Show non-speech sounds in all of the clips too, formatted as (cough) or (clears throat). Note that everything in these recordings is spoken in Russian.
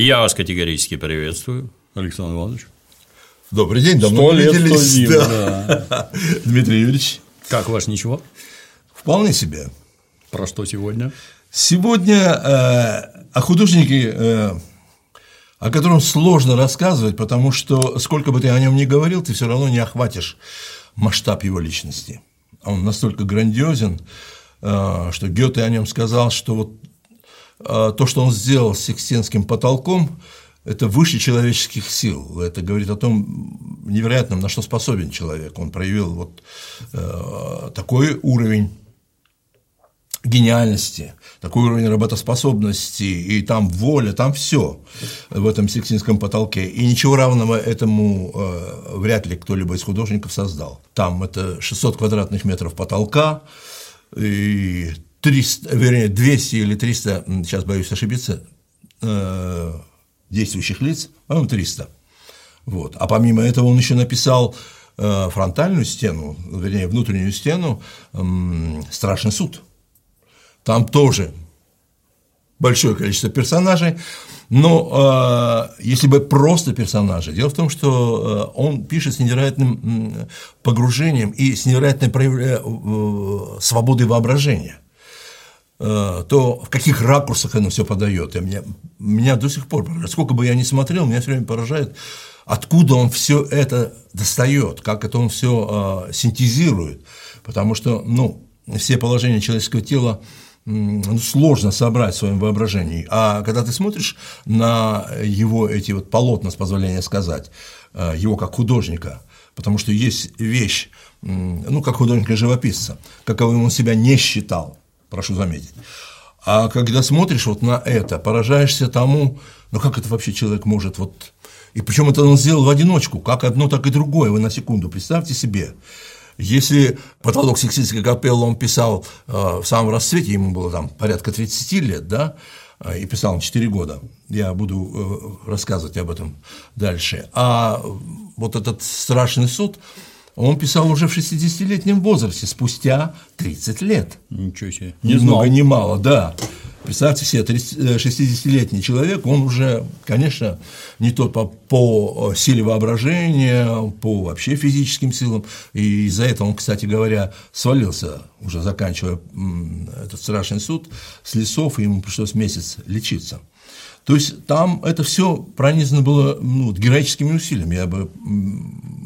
Я вас категорически приветствую, Александр Иванович. Добрый день, давно не лет виделись. вспомним, Да. да. (laughs) Дмитрий Юрьевич, Как ваш ничего? вполне себе. Про что сегодня? Сегодня э, о художнике, э, о котором сложно рассказывать, потому что сколько бы ты о нем ни говорил, ты все равно не охватишь масштаб его личности. Он настолько грандиозен, э, что Гёте о нем сказал, что вот то, что он сделал с Сикстинским потолком, это выше человеческих сил. Это говорит о том невероятном, на что способен человек. Он проявил вот э, такой уровень гениальности, такой уровень работоспособности, и там воля, там все в этом Сикстинском потолке. И ничего равного этому э, вряд ли кто-либо из художников создал. Там это 600 квадратных метров потолка, и 300, вернее, 200 или 300, м, сейчас боюсь ошибиться, э, действующих лиц, по-моему, 300. Вот. А помимо этого он еще написал э, фронтальную стену, вернее, внутреннюю стену «Страшный суд». Там тоже большое количество персонажей, но э, если бы просто персонажи, дело в том, что э, он пишет с невероятным погружением и с невероятной проявля- э, свободой воображения э, то в каких ракурсах оно все подает. И меня, меня до сих пор, поражает. сколько бы я ни смотрел, меня все время поражает, откуда он все это достает, как это он все синтезирует. Потому что, ну, все положения человеческого тела ну, сложно собрать в своем воображении. А когда ты смотришь на его эти вот полотна, с позволения сказать, э, его как художника, потому что есть вещь, ну, как художника-живописца, каковым он себя не считал, прошу заметить. А когда смотришь вот на это, поражаешься тому, ну как это вообще человек может вот… И причем это он сделал в одиночку, как одно, так и другое, вы на секунду представьте себе. Если потолок Сикстинской капеллы он писал э, в самом расцвете, ему было там порядка 30 лет, да, э, и писал он 4 года, я буду э, рассказывать об этом дальше. А вот этот страшный суд, он писал уже в 60-летнем возрасте, спустя 30 лет. Ничего себе. Ни много ни мало, да. Представьте себе, 60-летний человек, он уже, конечно, не тот по, по силе воображения, по вообще физическим силам, и из-за этого он, кстати говоря, свалился, уже заканчивая этот страшный суд, с лесов, и ему пришлось месяц лечиться. То есть там это все пронизано было ну, героическими усилиями, я бы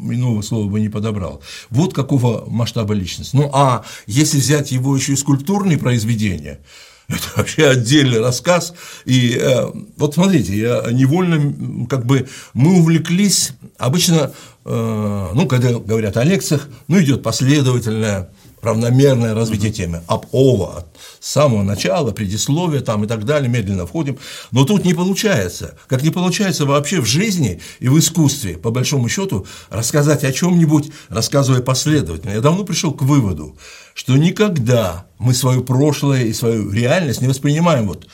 иного слова бы не подобрал. Вот какого масштаба личность. Ну а если взять его еще и скульптурные произведения, это вообще отдельный рассказ. И э, вот смотрите, я невольно, как бы мы увлеклись, обычно, э, ну, когда говорят о лекциях, ну, идет последовательное, равномерное развитие темы, об ова, с самого начала, предисловия там и так далее, медленно входим. Но тут не получается, как не получается вообще в жизни и в искусстве, по большому счету, рассказать о чем-нибудь, рассказывая последовательно. Я давно пришел к выводу, что никогда мы свое прошлое и свою реальность не воспринимаем вот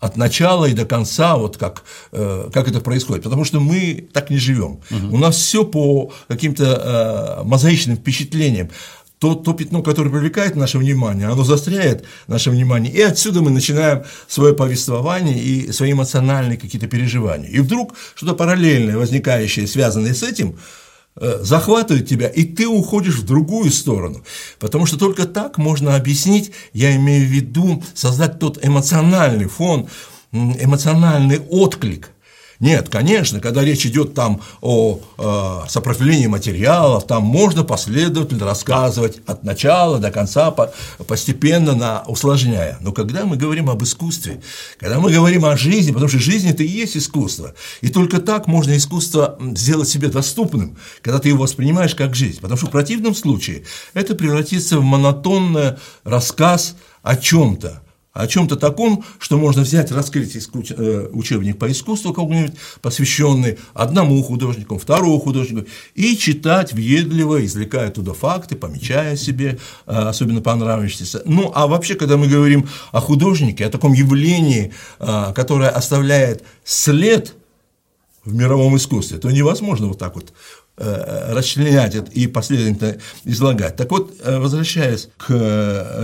от начала и до конца, вот как, э, как это происходит, потому что мы так не живем. Угу. У нас все по каким-то э, мозаичным впечатлениям то, то пятно, которое привлекает наше внимание, оно застряет наше внимание, и отсюда мы начинаем свое повествование и свои эмоциональные какие-то переживания. И вдруг что-то параллельное, возникающее, связанное с этим, захватывает тебя, и ты уходишь в другую сторону. Потому что только так можно объяснить, я имею в виду, создать тот эмоциональный фон, эмоциональный отклик – нет, конечно, когда речь идет там о э, сопротивлении материалов, там можно последовательно рассказывать от начала до конца, по, постепенно на, усложняя. Но когда мы говорим об искусстве, когда мы говорим о жизни, потому что жизнь это и есть искусство, и только так можно искусство сделать себе доступным, когда ты его воспринимаешь как жизнь. Потому что в противном случае это превратится в монотонный рассказ о чем-то о чем-то таком, что можно взять, раскрыть учебник по искусству какой-нибудь, посвященный одному художнику, второму художнику, и читать въедливо, извлекая туда факты, помечая себе особенно понравившиеся. Ну, а вообще, когда мы говорим о художнике, о таком явлении, которое оставляет след в мировом искусстве, то невозможно вот так вот э, расчленять это и последовательно излагать. Так вот, э, возвращаясь к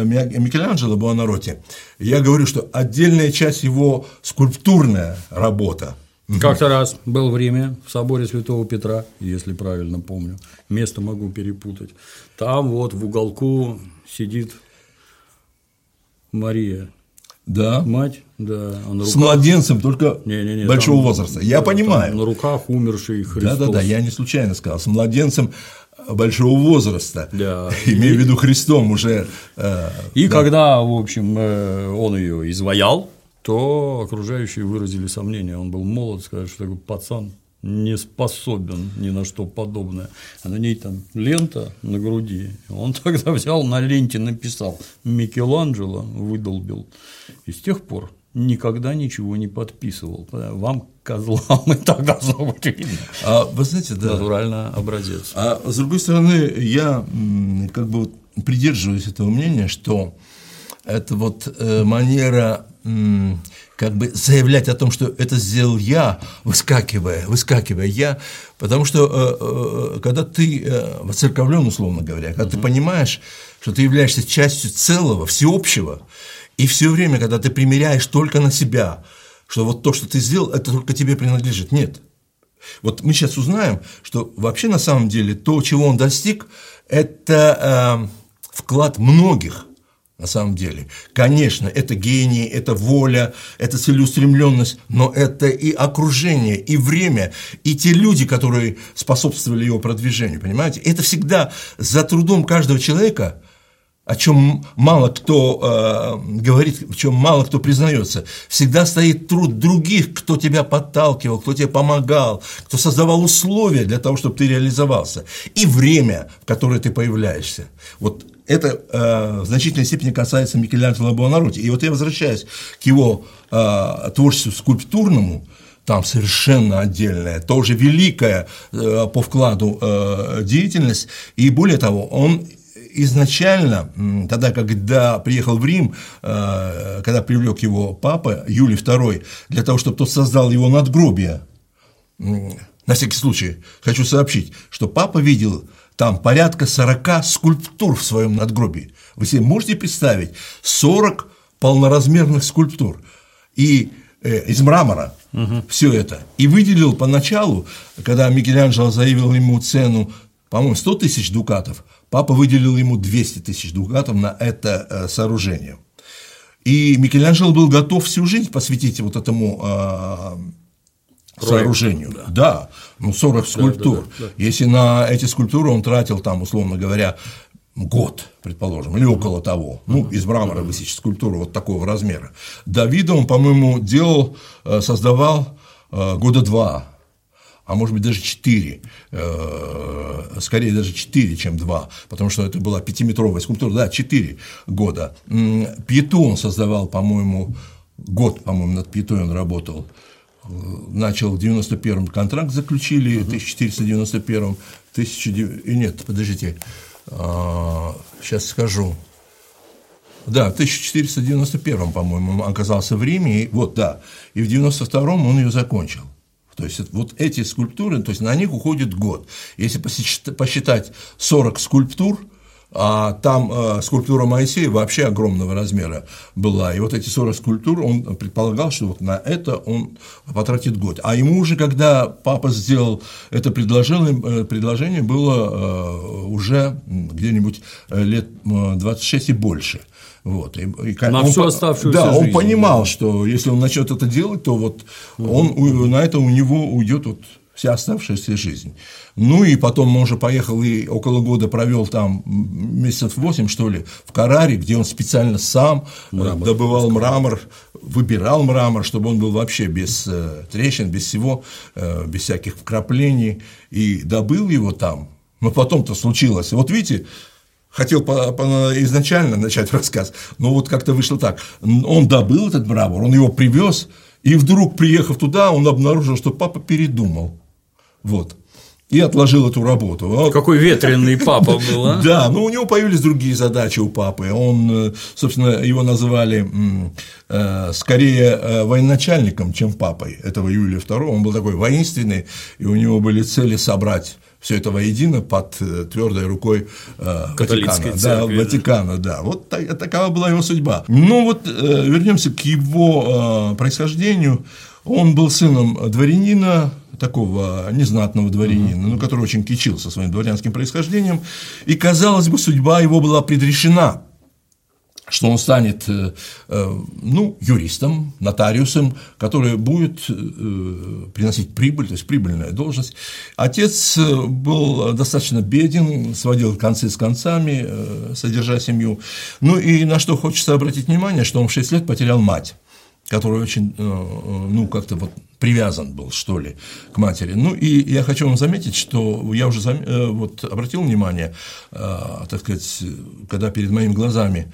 Микеланджело Буонаротти, я говорю, что отдельная часть его скульптурная работа, как-то раз был в Риме, в соборе Святого Петра, если правильно помню, место могу перепутать. Там вот в уголку сидит Мария. Да. Мать, да. А руках... С младенцем, только не, не, не, большого там, возраста. Я да, понимаю. на руках умерший Христос. Да, да, да, я не случайно сказал. С младенцем большого возраста, да. (laughs) имею в виду Христом уже. Э, и да. когда, в общем, э, он ее изваял, то окружающие выразили сомнение. Он был молод, сказали, что такой пацан не способен ни на что подобное. А на ней там лента на груди. Он (laughs) тогда взял на ленте, написал Микеланджело, выдолбил. И с тех пор никогда ничего не подписывал. Вам, козлам, (laughs) и так должно быть видно. А вы знаете, да. Натурально образец. А с другой стороны, я как бы придерживаюсь этого мнения, что это вот э, манера как бы заявлять о том, что это сделал я, выскакивая, выскакивая я, потому что э, э, когда ты э, воцерковлен, условно говоря, когда ты понимаешь, что ты являешься частью целого, всеобщего, и все время, когда ты примеряешь только на себя, что вот то, что ты сделал, это только тебе принадлежит. Нет. Вот мы сейчас узнаем, что вообще на самом деле то, чего он достиг, это э, вклад многих – на самом деле. Конечно, это гений, это воля, это целеустремленность, но это и окружение, и время, и те люди, которые способствовали его продвижению, понимаете? Это всегда за трудом каждого человека, о чем мало кто э, говорит, в чем мало кто признается, всегда стоит труд других, кто тебя подталкивал, кто тебе помогал, кто создавал условия для того, чтобы ты реализовался, и время, в которое ты появляешься. Вот это э, в значительной степени касается Микеланджело Буонаротти. И вот я возвращаюсь к его э, творчеству скульптурному, там совершенно отдельная, тоже великая э, по вкладу э, деятельность. И более того, он изначально, тогда, когда приехал в Рим, э, когда привлек его папа Юлий II, для того, чтобы тот создал его надгробие, на всякий случай хочу сообщить, что папа видел там порядка 40 скульптур в своем надгробии. Вы себе можете представить 40 полноразмерных скульптур и э, из мрамора угу. все это. И выделил поначалу, когда Микеланджело заявил ему цену, по-моему, 100 тысяч дукатов, папа выделил ему 200 тысяч дукатов на это э, сооружение. И Микеланджело был готов всю жизнь посвятить вот этому э, сооружению. Да. да, ну 40 скульптур. Да, да, да, да. Если на эти скульптуры он тратил там, условно говоря, год, предположим, или около того, ну, из мрамора высечь скульптуру вот такого размера. Давида он, по-моему, делал, э, создавал э, года два, а может быть даже четыре, э, скорее даже четыре, чем два, потому что это была пятиметровая скульптура, да, четыре года. Пьету он создавал, по-моему, год, по-моему, над Пьетой он работал, начал в 91-м контракт заключили, в 1491-м, 1900, нет, подождите, а, сейчас скажу, да, в 1491, по-моему, он оказался в Риме, и, вот, да, и в 92-м он ее закончил. То есть вот эти скульптуры, то есть на них уходит год. Если посчитать 40 скульптур, а там э, скульптура Моисея вообще огромного размера была. И вот эти 40 скульптур, он предполагал, что вот на это он потратит год. А ему уже, когда папа сделал это предложение, э, предложение было э, уже где-нибудь э, лет 26 и больше. Вот. И, и, на он, всю оставшуюся Да, жизнь, он понимал, да. что если он начнет это делать, то вот угу. он, на это у него уйдет вот вся оставшаяся жизнь. Ну и потом он уже поехал и около года провел там месяцев восемь, что ли, в Караре, где он специально сам э, мрамор, добывал мрамор, выбирал мрамор, чтобы он был вообще без э, трещин, без всего, э, без всяких вкраплений, и добыл его там. Но потом-то случилось. Вот видите, хотел по, по, изначально начать рассказ, но вот как-то вышло так. Он добыл этот мрамор, он его привез, и вдруг, приехав туда, он обнаружил, что папа передумал. Вот. И отложил эту работу. Вот. Какой ветреный папа (laughs) был, а? Да, но у него появились другие задачи у папы. Он, э, собственно, его называли э, скорее э, военачальником, чем папой этого Юлия II. Он был такой воинственный, и у него были цели собрать все это воедино под э, твердой рукой э, Ватикана. Да, Ватикана, да. Вот такова была его судьба. Ну вот э, вернемся к его происхождению. Он был сыном дворянина, такого незнатного дворянина, ну, который очень кичился своим дворянским происхождением, и, казалось бы, судьба его была предрешена что он станет э, э, ну, юристом, нотариусом, который будет э, приносить прибыль, то есть прибыльная должность. Отец был достаточно беден, сводил концы с концами, содержа семью. Ну и на что хочется обратить внимание, что он в 6 лет потерял мать который очень, ну, как-то вот привязан был, что ли, к матери. Ну, и я хочу вам заметить, что я уже зам... вот обратил внимание, так сказать, когда перед моими глазами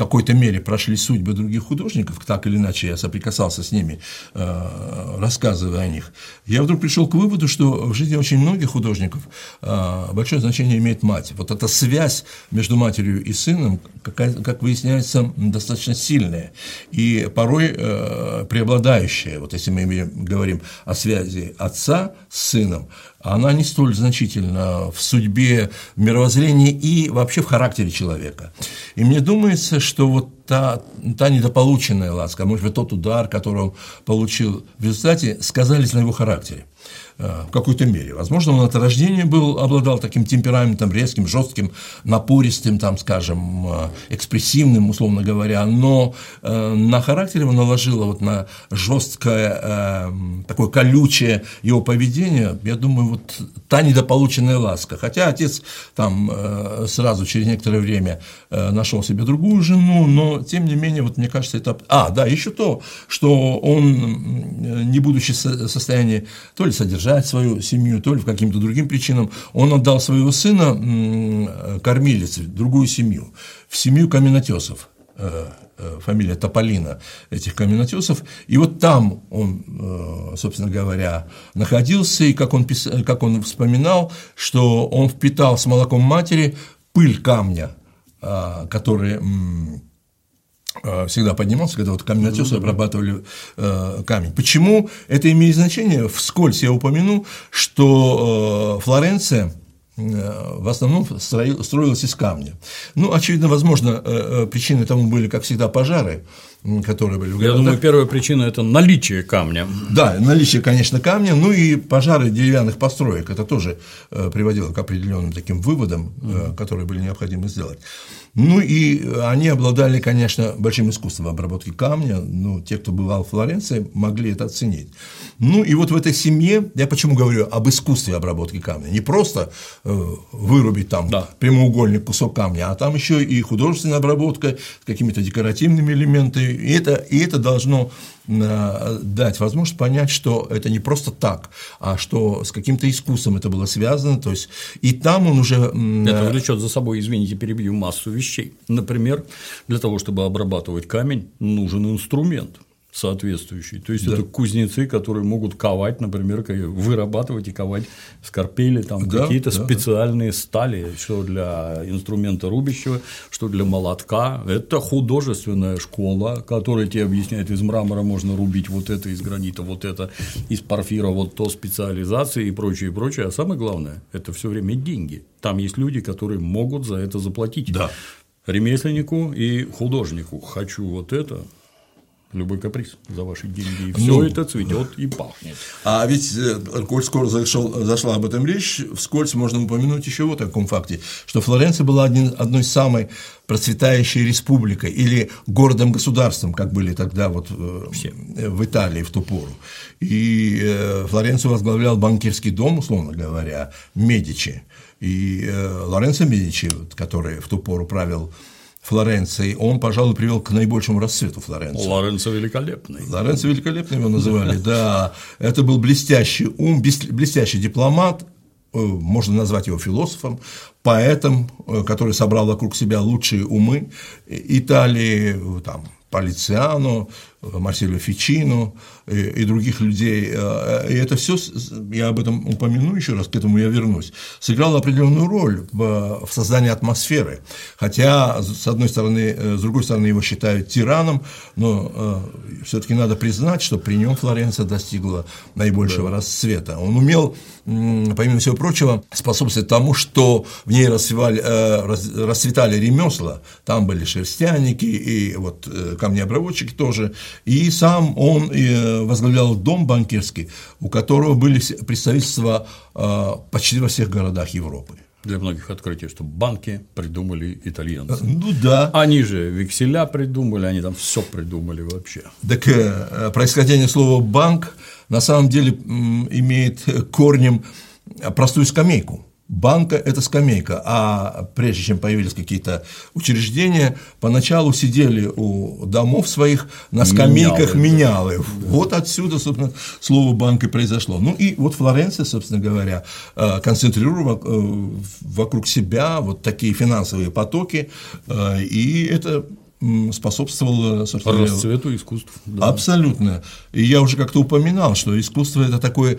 какой-то мере прошли судьбы других художников, так или иначе я соприкасался с ними, э, рассказывая о них, я вдруг пришел к выводу, что в жизни очень многих художников э, большое значение имеет мать. Вот эта связь между матерью и сыном, как выясняется, достаточно сильная и порой э, преобладающая. Вот если мы говорим о связи отца с сыном, она не столь значительна в судьбе, в мировоззрении и вообще в характере человека. И мне думается, что вот та, та недополученная ласка, может быть, тот удар, который он получил в результате, сказались на его характере. Э, в какой-то мере. Возможно, он от рождения был, обладал таким темпераментом резким, жестким, напористым, там, скажем, э, экспрессивным, условно говоря, но э, на характер его наложило вот на жесткое, такое колючее его поведение, я думаю, вот та недополученная ласка. Хотя отец там сразу через некоторое время нашел себе другую жену, но тем не менее, вот мне кажется, это... А, да, еще то, что он, не будучи в состоянии то ли содержать содержать свою семью, то ли по каким-то другим причинам, он отдал своего сына кормилице, другую семью, в семью каменотесов. Э, э, фамилия Тополина этих каменотесов, и вот там он, э, собственно говоря, находился, и как он, пис... как он вспоминал, что он впитал с молоком матери пыль камня, который Э, всегда поднимался, когда вот каменотесы обрабатывали э, камень. Почему это имеет значение? Вскользь я упомяну, что э, Флоренция э, в основном строилась из камня. Ну, очевидно, возможно, э, причиной тому были, как всегда, пожары, которые были в Я думаю, первая причина – это наличие камня. Да, наличие, конечно, камня, ну и пожары деревянных построек, это тоже приводило к определенным таким выводам, которые были необходимы сделать. Ну и они обладали, конечно, большим искусством обработки камня, ну, те, кто бывал в Флоренции, могли это оценить. Ну и вот в этой семье, я почему говорю об искусстве обработки камня, не просто э, вырубить там да. прямоугольный кусок камня, а там еще и художественная обработка с какими-то декоративными элементами, и это, и это должно Э, дать возможность понять, что это не просто так, а что с каким-то искусством это было связано, то есть и там он уже… Это э, влечет за собой, извините, перебью, массу вещей. Например, для того, чтобы обрабатывать камень, нужен инструмент – соответствующий. То есть да. это кузнецы, которые могут ковать, например, вырабатывать и ковать скорпели, там да, какие-то да, специальные да. стали, что для инструмента рубящего, что для молотка. Это художественная школа, которая тебе объясняет, из мрамора можно рубить вот это, из гранита вот это, из порфира вот то специализации и прочее, и прочее. А самое главное, это все время деньги. Там есть люди, которые могут за это заплатить. Да. Ремесленнику и художнику. Хочу вот это, любой каприз за ваши деньги, и все ну, это цветет и пахнет. А ведь, э, коль скоро зашел, зашла об этом речь, вскользь можно упомянуть еще вот о таком факте, что Флоренция была один, одной из самой процветающей республикой или городом-государством, как были тогда вот э, Все. в Италии в ту пору. И э, Флоренцию возглавлял банкирский дом, условно говоря, Медичи. И Лоренцо Медичи, который в ту пору правил Флоренции, он, пожалуй, привел к наибольшему расцвету Флоренции. Лоренцо великолепный. Лоренцо великолепный его называли, да. Это был блестящий ум, блестящий дипломат, э, можно назвать его философом, поэтом, э, который собрал вокруг себя лучшие умы Италии, там, Полициано, Марселю Фичину и, и других людей. И это все, я об этом упомяну еще раз, к этому я вернусь, сыграло определенную роль в, в создании атмосферы. Хотя, с одной стороны, с другой стороны, его считают тираном, но все-таки надо признать, что при нем Флоренция достигла наибольшего да. расцвета. Он умел, помимо всего прочего, способствовать тому, что в ней расцветали, расцветали ремесла, там были шерстяники и вот э, камнеобработчики тоже, и сам он э, возглавлял дом банкирский, у которого были представительства э, почти во всех городах Европы для многих открытий, что банки придумали итальянцы. Ну да. Они же векселя придумали, они там все придумали вообще. Так происхождение слова банк на самом деле имеет корнем простую скамейку. Банка – это скамейка, а прежде чем появились какие-то учреждения, поначалу сидели у домов своих на скамейках менялы. менялы. Да. Вот отсюда, собственно, слово банк и произошло. Ну и вот Флоренция, собственно говоря, э, концентрирует э, вокруг себя вот такие финансовые потоки, э, и это способствовало собственно, расцвету искусств. Да. Абсолютно. И я уже как-то упоминал, что искусство это такое,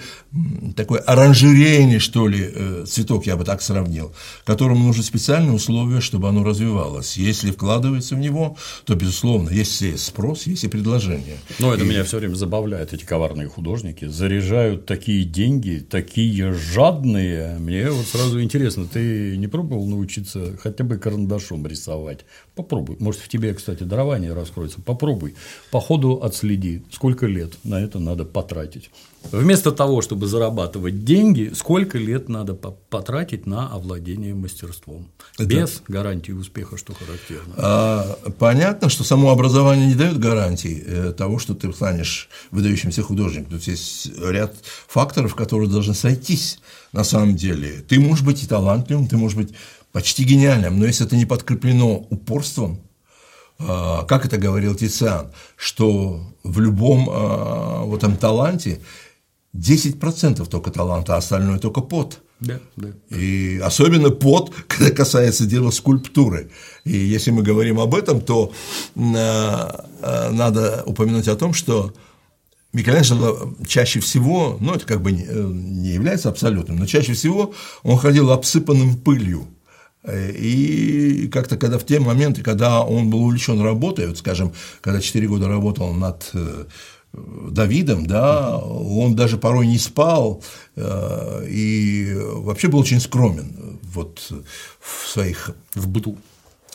такое оранжерейный, что ли, э, цветок, я бы так сравнил, которому нужны специальные условия, чтобы оно развивалось. Если вкладывается в него, то, безусловно, есть и спрос, есть и предложение. Но это и... меня все время забавляет, эти коварные художники заряжают такие деньги, такие жадные. Мне вот сразу интересно, ты не пробовал научиться хотя бы карандашом рисовать? Попробуй. Может, в тебе, кстати, дарование раскроется. Попробуй. По ходу отследи, сколько лет на это надо потратить. Вместо того, чтобы зарабатывать деньги, сколько лет надо потратить на овладение мастерством. Это... Без гарантии успеха, что характерно. А, понятно, что само образование не дает гарантии э, того, что ты станешь выдающимся художником. Тут есть ряд факторов, которые должны сойтись на самом деле. Ты можешь быть и талантливым, ты можешь быть почти гениальным, но если это не подкреплено упорством, как это говорил Тициан, что в любом а, в этом таланте 10% только таланта, а остальное только пот. Да, да. И особенно пот, (laughs) когда касается дела скульптуры. И если мы говорим об этом, то а, надо упомянуть о том, что Микеланджело чаще всего, ну это как бы не является абсолютным, но чаще всего он ходил обсыпанным пылью. И как-то, когда в те моменты, когда он был увлечен работой, вот, скажем, когда 4 года работал над э, Давидом, да, он даже порой не спал э, и вообще был очень скромен вот в своих в быту.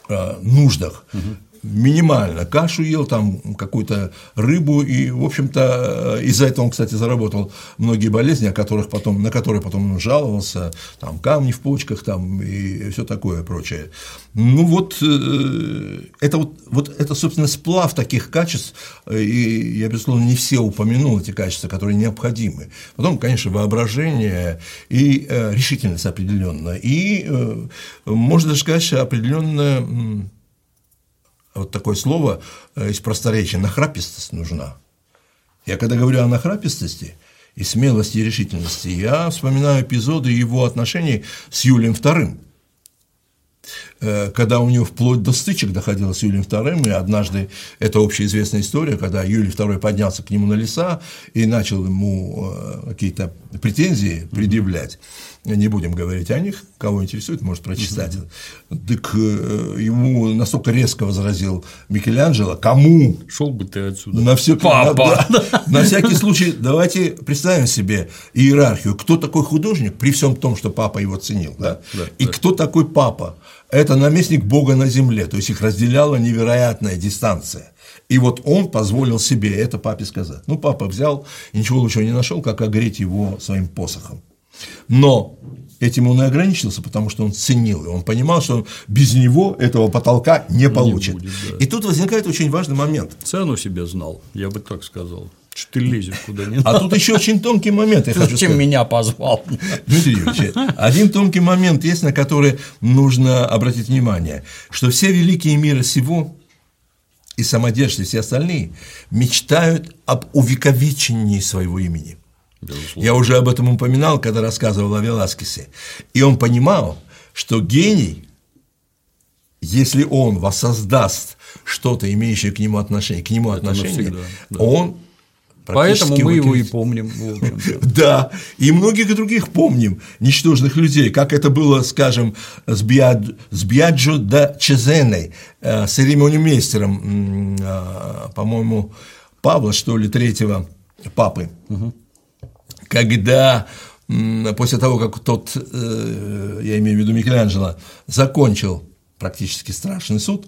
э, нуждах. Угу минимально кашу ел, там какую-то рыбу, и, в общем-то, из-за этого он, кстати, заработал многие болезни, о которых потом, на которые потом он жаловался, там камни в почках там, и все такое прочее. Ну вот, э, это вот, вот это, собственно, сплав таких качеств, и я, безусловно, не все упомянул эти качества, которые необходимы. Потом, конечно, воображение и э, решительность определенная, и, э, можно даже сказать, определенная вот такое слово э, из просторечия, нахрапистость нужна. Я когда говорю о нахрапистости и смелости и решительности, я вспоминаю эпизоды его отношений с Юлием II, когда у него вплоть до стычек доходило с Юлием II, и однажды, это общеизвестная история, когда Юлий II поднялся к нему на леса и начал ему э, какие-то претензии предъявлять, не будем говорить о них, кого интересует, может прочитать. Так э, ему настолько резко возразил Микеланджело, кому? Шел бы ты отсюда. На все, Папа! На, да, на всякий случай, давайте представим себе иерархию. Кто такой художник, при всем том, что папа его ценил, да? да и да. кто такой папа? Это наместник Бога на земле, то есть их разделяла невероятная дистанция. И вот он позволил себе это папе сказать. Ну, папа взял и ничего лучшего не нашел, как огреть его своим посохом. Но этим он и ограничился, потому что он ценил, и он понимал, что он без него этого потолка не получит. Не будет, да. И тут возникает очень важный момент. Цену себе знал, я бы так сказал. Что ты лезешь куда не надо. А тут еще очень тонкий момент. Я ты зачем сказать. меня позвал? Дмитрий Юрьевич, один тонкий момент есть, на который нужно обратить внимание, что все великие мира сего и самодержцы, все остальные мечтают об увековечении своего имени. Безусловно. Я уже об этом упоминал, когда рассказывал о Веласкесе. И он понимал, что гений, если он воссоздаст что-то, имеющее к нему отношение, к нему Это отношение, навсегда, да. он Поэтому мы его и помним. (laughs) Да, и многих других помним, ничтожных людей, как это было, скажем, с, Биад... с Биаджо да Чезеной, э, с церемониумейстером, м, а, по-моему, Павла, что ли, третьего папы, когда после того, как тот, э, я имею в виду Микеланджело, закончил практически страшный суд,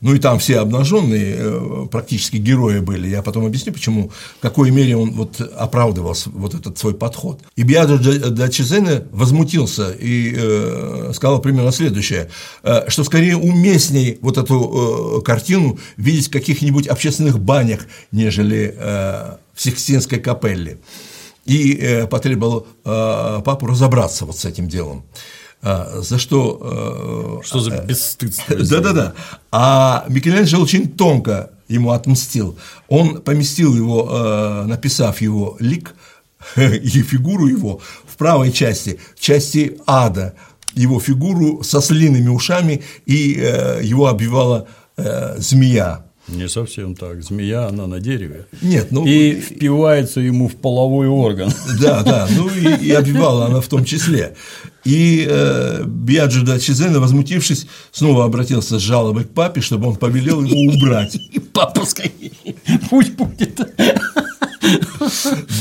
ну и там все обнаженные э, практически герои были. Я потом объясню, почему, в какой мере он вот оправдывал вот этот свой подход. И Биадо да Чезене возмутился и э, сказал примерно следующее, э, что скорее уместней вот эту э, картину видеть в каких-нибудь общественных банях, нежели э, в Сикстинской капелле. И э, потребовал э, папу разобраться вот с этим делом. А, за что э, Что за бесстыдство? да-да-да. А Микеланджело очень тонко ему отмстил. Он поместил его, э, написав его лик (laughs) и фигуру его в правой части, в части ада, его фигуру со слиными ушами, и э, его обвивала э, змея. Не совсем так. Змея, она на дереве. Нет, ну И впивается ему в половой орган. (laughs) Да, да, ну и, и обвивала она в том числе. И э, Биаджо да Чезена, возмутившись, снова обратился с жалобой к папе, чтобы он повелел его убрать. (laughs) И папа скорее. Пусть будет.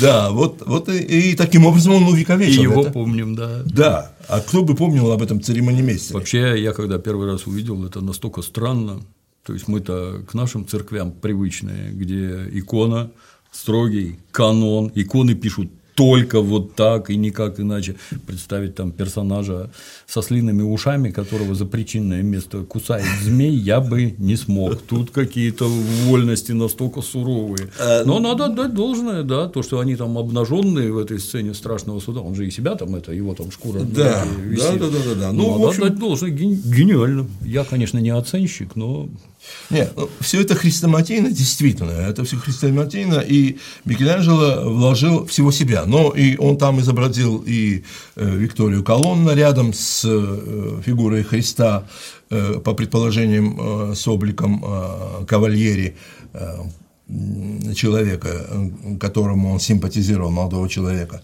Да, вот, вот и, и таким образом он И увековечил его это. помним, да. Да, а кто бы помнил об этом церемонимейстере? Вообще, я когда первый раз увидел, это настолько странно. То есть мы-то к нашим церквям привычные, где икона, строгий канон, иконы пишут только вот так и никак иначе. Представить там персонажа со слиными ушами, которого за причинное место кусает змей, я бы не смог. Тут какие-то вольности настолько суровые. Но надо отдать должное, да, то, что они там обнаженные в этой сцене страшного суда. Он же и себя там, это его там шкура Да, висит. да, да, да, да. Ну, Ну, надо общем- отдать должное, ген- гениально. Я, конечно, не оценщик, но Нет, ну, все это хрестоматийно, действительно, это все хрестоматийно, и Микеланджело вложил всего себя, но и он там изобразил и э, Викторию Колонна рядом с э, фигурой Христа, э, по предположениям, э, с обликом э, кавальери, э, человека, э, которому он симпатизировал, молодого человека.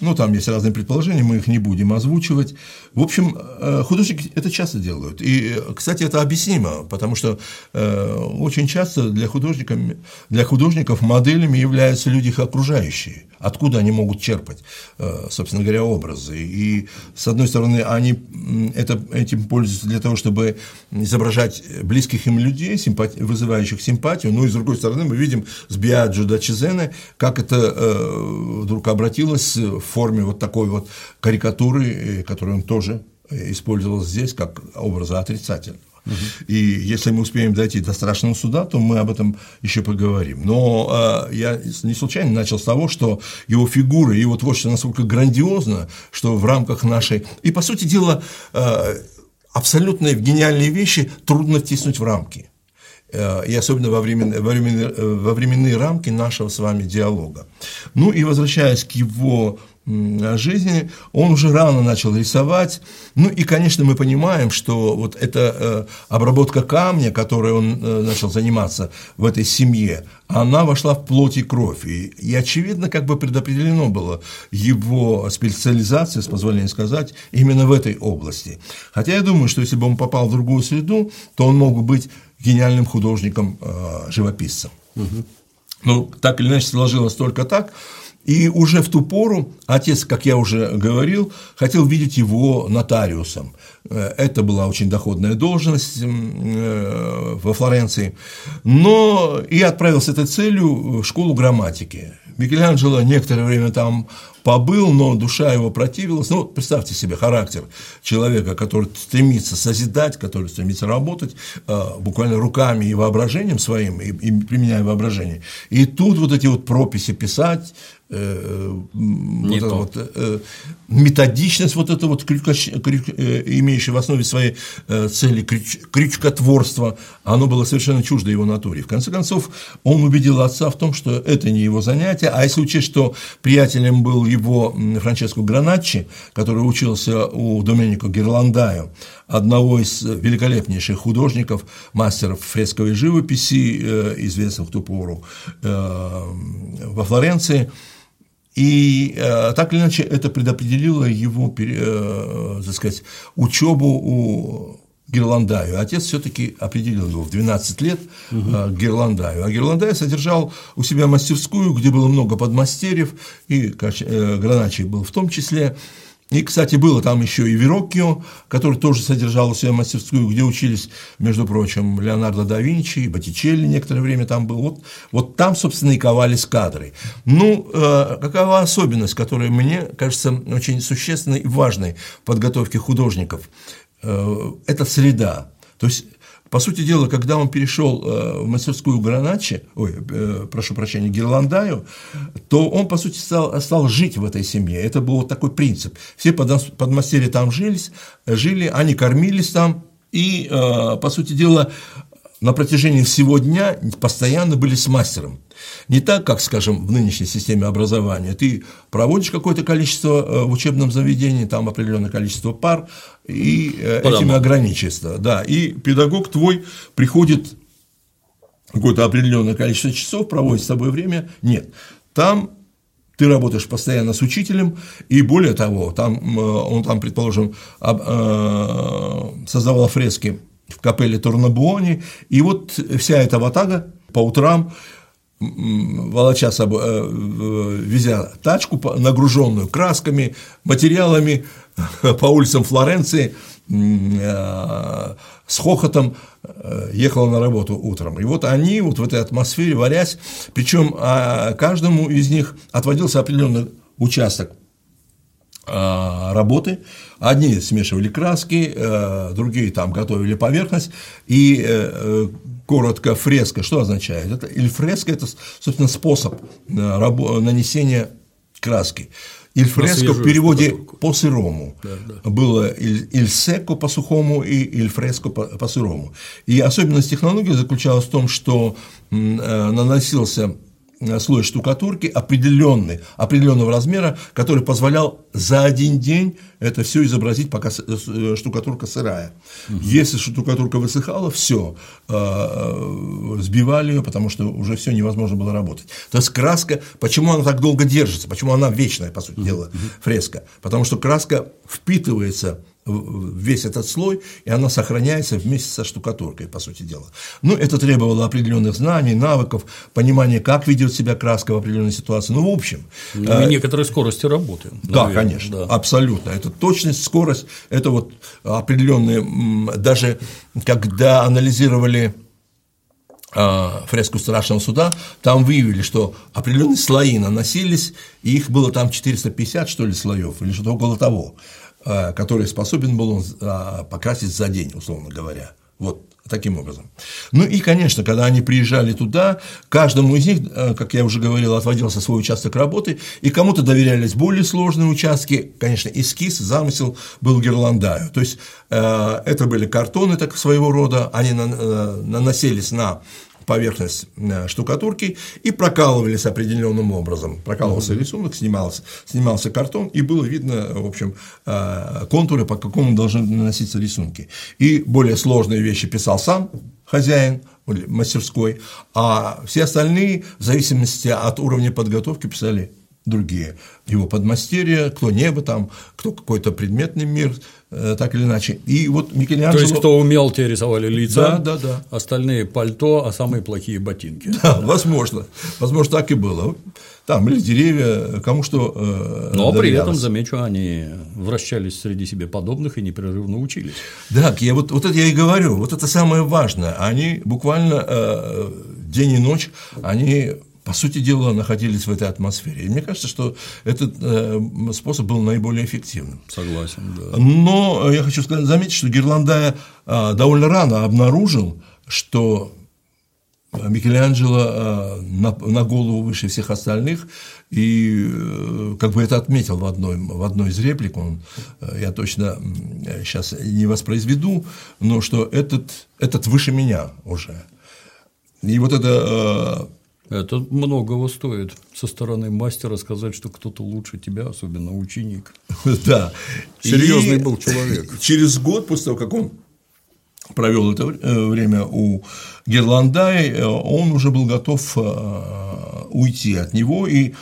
Ну, там есть разные предположения, мы их не будем озвучивать. В общем, э, художники это часто делают. И, кстати, это объяснимо, потому что э, очень часто для художников, для художников моделями являются люди их окружающие. Откуда они могут черпать, э, собственно говоря, образы. И, с одной стороны, они это, этим пользуются для того, чтобы изображать близких им людей, симпати- вызывающих симпатию. Ну и, с другой стороны, мы видим с Биаджо до Чезене, как это вдруг обратилось в форме вот такой вот карикатуры, которую он тоже э, использовал здесь как образа отрицательного. И если мы успеем дойти до страшного суда, то мы об этом еще поговорим. Но э, я не случайно начал с того, что его фигура, его творчество настолько грандиозно, что в рамках нашей... И, по сути дела, э, абсолютно гениальные вещи трудно втиснуть в рамки. Э, И особенно во временные, во, временные, э, во временные рамки нашего с вами диалога. Ну и возвращаясь к его жизни, он уже рано начал рисовать. Ну и, конечно, мы понимаем, что вот эта э, обработка камня, которой он э, начал заниматься в этой семье, она вошла в плоть и кровь. И, и очевидно, как бы предопределено было его специализация, с позволения сказать, именно в этой области. Хотя я думаю, что если бы он попал в другую среду, то он мог бы быть гениальным художником-живописцем. Ну, так или иначе сложилось только так. И уже в ту пору отец, как я уже говорил, хотел видеть его нотариусом. Э, Это была очень доходная должность э, во Флоренции. Но и отправил с этой целью в школу грамматики. Микеланджело некоторое время там побыл, но душа его противилась. Ну, представьте себе характер человека, который стремится созидать, который стремится работать э, буквально руками и воображением своим, и, и применяя воображение. И тут вот эти вот прописи писать, Не вот то. вот, э, методичность вот это вот крючкоч- крюк- э, имеющее в основе своей э, цели крюч- крючкотворство, оно было совершенно чуждо его натуре. В конце концов, он убедил отца в том, что это не его занятие, а если учесть, что приятелем был его Франческо Граначчи, который учился у Доменико Герландаю, одного из великолепнейших художников, мастеров фресковой живописи, э, известных в ту пору э, во Флоренции. И э, так или иначе это предопределило его, так сказать, учебу у Герландаю. Отец все-таки определил его в 12 лет угу. Герландаю. А Герландаю содержал у себя мастерскую, где было много подмастерьев, и Граначи был в том числе. И, кстати, было там еще и Вероккио, который тоже содержал у себя мастерскую, где учились, между прочим, Леонардо да Винчи, и Боттичелли некоторое время там был. Вот, вот там, собственно, и ковались кадры. Ну, э, какова особенность, которая мне кажется очень существенной и важной в подготовке художников? Э, это среда. То есть по сути дела, когда он перешел э, в мастерскую Граначи, ой, э, прошу прощения, Герландаю, то он, по сути, стал, стал жить в этой семье. Это был такой принцип. Все подмастерья там жились, жили, они кормились там, и, по сути дела, на протяжении всего дня постоянно были с мастером. Не так, как, скажем, в нынешней системе образования. Ты проводишь какое-то количество э, в учебном заведении, там определенное количество пар, и э, Потому. этим ограничится. Да, и педагог твой приходит какое-то определенное количество часов, проводит с тобой время. Нет. Там ты работаешь постоянно с учителем, и более того, там, э, он там, предположим, создавал фрески в капелле Торнабуони, и вот вся эта ватага по утрам волоча собой, э, везя тачку, нагруженную красками, материалами (laughs) по улицам Флоренции, э, с хохотом э, ехала на работу утром. И вот они вот в этой атмосфере варясь, причем а, каждому из них отводился определенный участок работы. Одни смешивали краски, э, другие там готовили поверхность. И э, э, коротко фреска, что означает? Это, или фреска – это, собственно, способ нанесения краски. Иль фреско в переводе по сырому. Да, да. Было иль, иль секо по сухому и иль фреско по, по сырому. И особенность технологии заключалась в том, что наносился Э, слой штукатурки определенный, определенного размера, который позволял за один день это все изобразить, пока э, штукатурка сырая. Угу. Если штукатурка высыхала, все, э, сбивали ее, потому что уже все невозможно было работать. То есть краска, почему она так долго держится, почему она вечная, по сути дела, фреска? Потому что краска впитывается весь этот слой, и она сохраняется вместе со штукатуркой, по сути дела. Ну, это требовало определенных знаний, навыков, понимания, как ведет себя краска в определенной ситуации. Ну, в общем. Ну, и э, некоторой скорости работы. Да, конечно, да. абсолютно. Это точность, скорость, это вот определенные, даже когда анализировали а, фреску страшного суда, там выявили, что определенные слои наносились, и их было там 450, что ли, слоев, или что-то около того. Э, который способен был он а, покрасить за день, условно говоря. Вот таким образом. Ну и, конечно, когда они приезжали туда, каждому из них, э, как я уже говорил, отводился свой участок работы, и кому-то доверялись более сложные участки, конечно, эскиз, замысел был Герландаю. То есть, э, это были картоны так своего рода, они наносились на поверхность э, штукатурки и прокалывались определенным образом. Прокалывался рисунок, снимался, снимался картон, и было видно, в общем, э, контуры, по какому должны наноситься рисунки. И более сложные вещи писал сам хозяин мастерской, а все остальные, в зависимости от уровня подготовки, писали другие. Его подмастерья, кто небо там, кто какой-то предметный мир, э, так или иначе. И вот Микеланджело… То есть, кто умел, те рисовали лица, да, да, да. остальные пальто, а самые плохие ботинки. Да, возможно. Возможно, так и было. Там были деревья, кому что э, Но при этом, замечу, они вращались среди себе подобных и непрерывно учились. Да, я вот, вот это я и говорю, вот это самое важное. Они буквально э, день и ночь, они по сути дела, находились в этой атмосфере. И мне кажется, что этот э, способ был наиболее эффективным. Согласен, да. Но я хочу сказать, заметить, что Герландая э, довольно рано обнаружил, что Микеланджело э, на, на голову выше всех остальных, и как бы это отметил в одной, в одной из реплик, он, я точно сейчас не воспроизведу, но что этот, этот выше меня уже. И вот это Это многого стоит со стороны мастера сказать, что кто-то лучше тебя, особенно ученик. (laughs) Да. Серьезный был человек. (laughs) Через год после того, как он провел это э, время у Герландай, э, он уже был готов э, уйти от него, и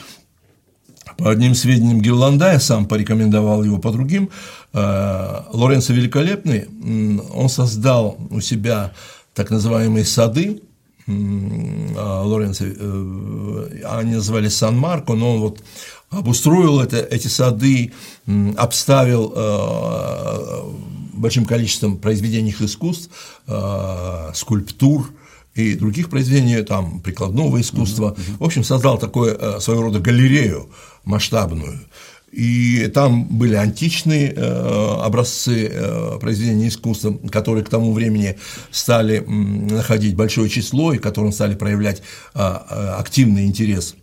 по одним сведениям Герландая, сам порекомендовал его по другим, Лоренцо Великолепный, он создал у себя так называемые сады, Лоренцо, они назывались Сан-Марко, но он вот обустроил это, эти сады, обставил большим количеством произведений искусств, э, скульптур и других произведений, там, прикладного искусства. В общем, создал такое э, своего рода галерею масштабную. И там были античные э, образцы произведений искусства, которые к тому времени стали находить большое число и которым стали проявлять активный интерес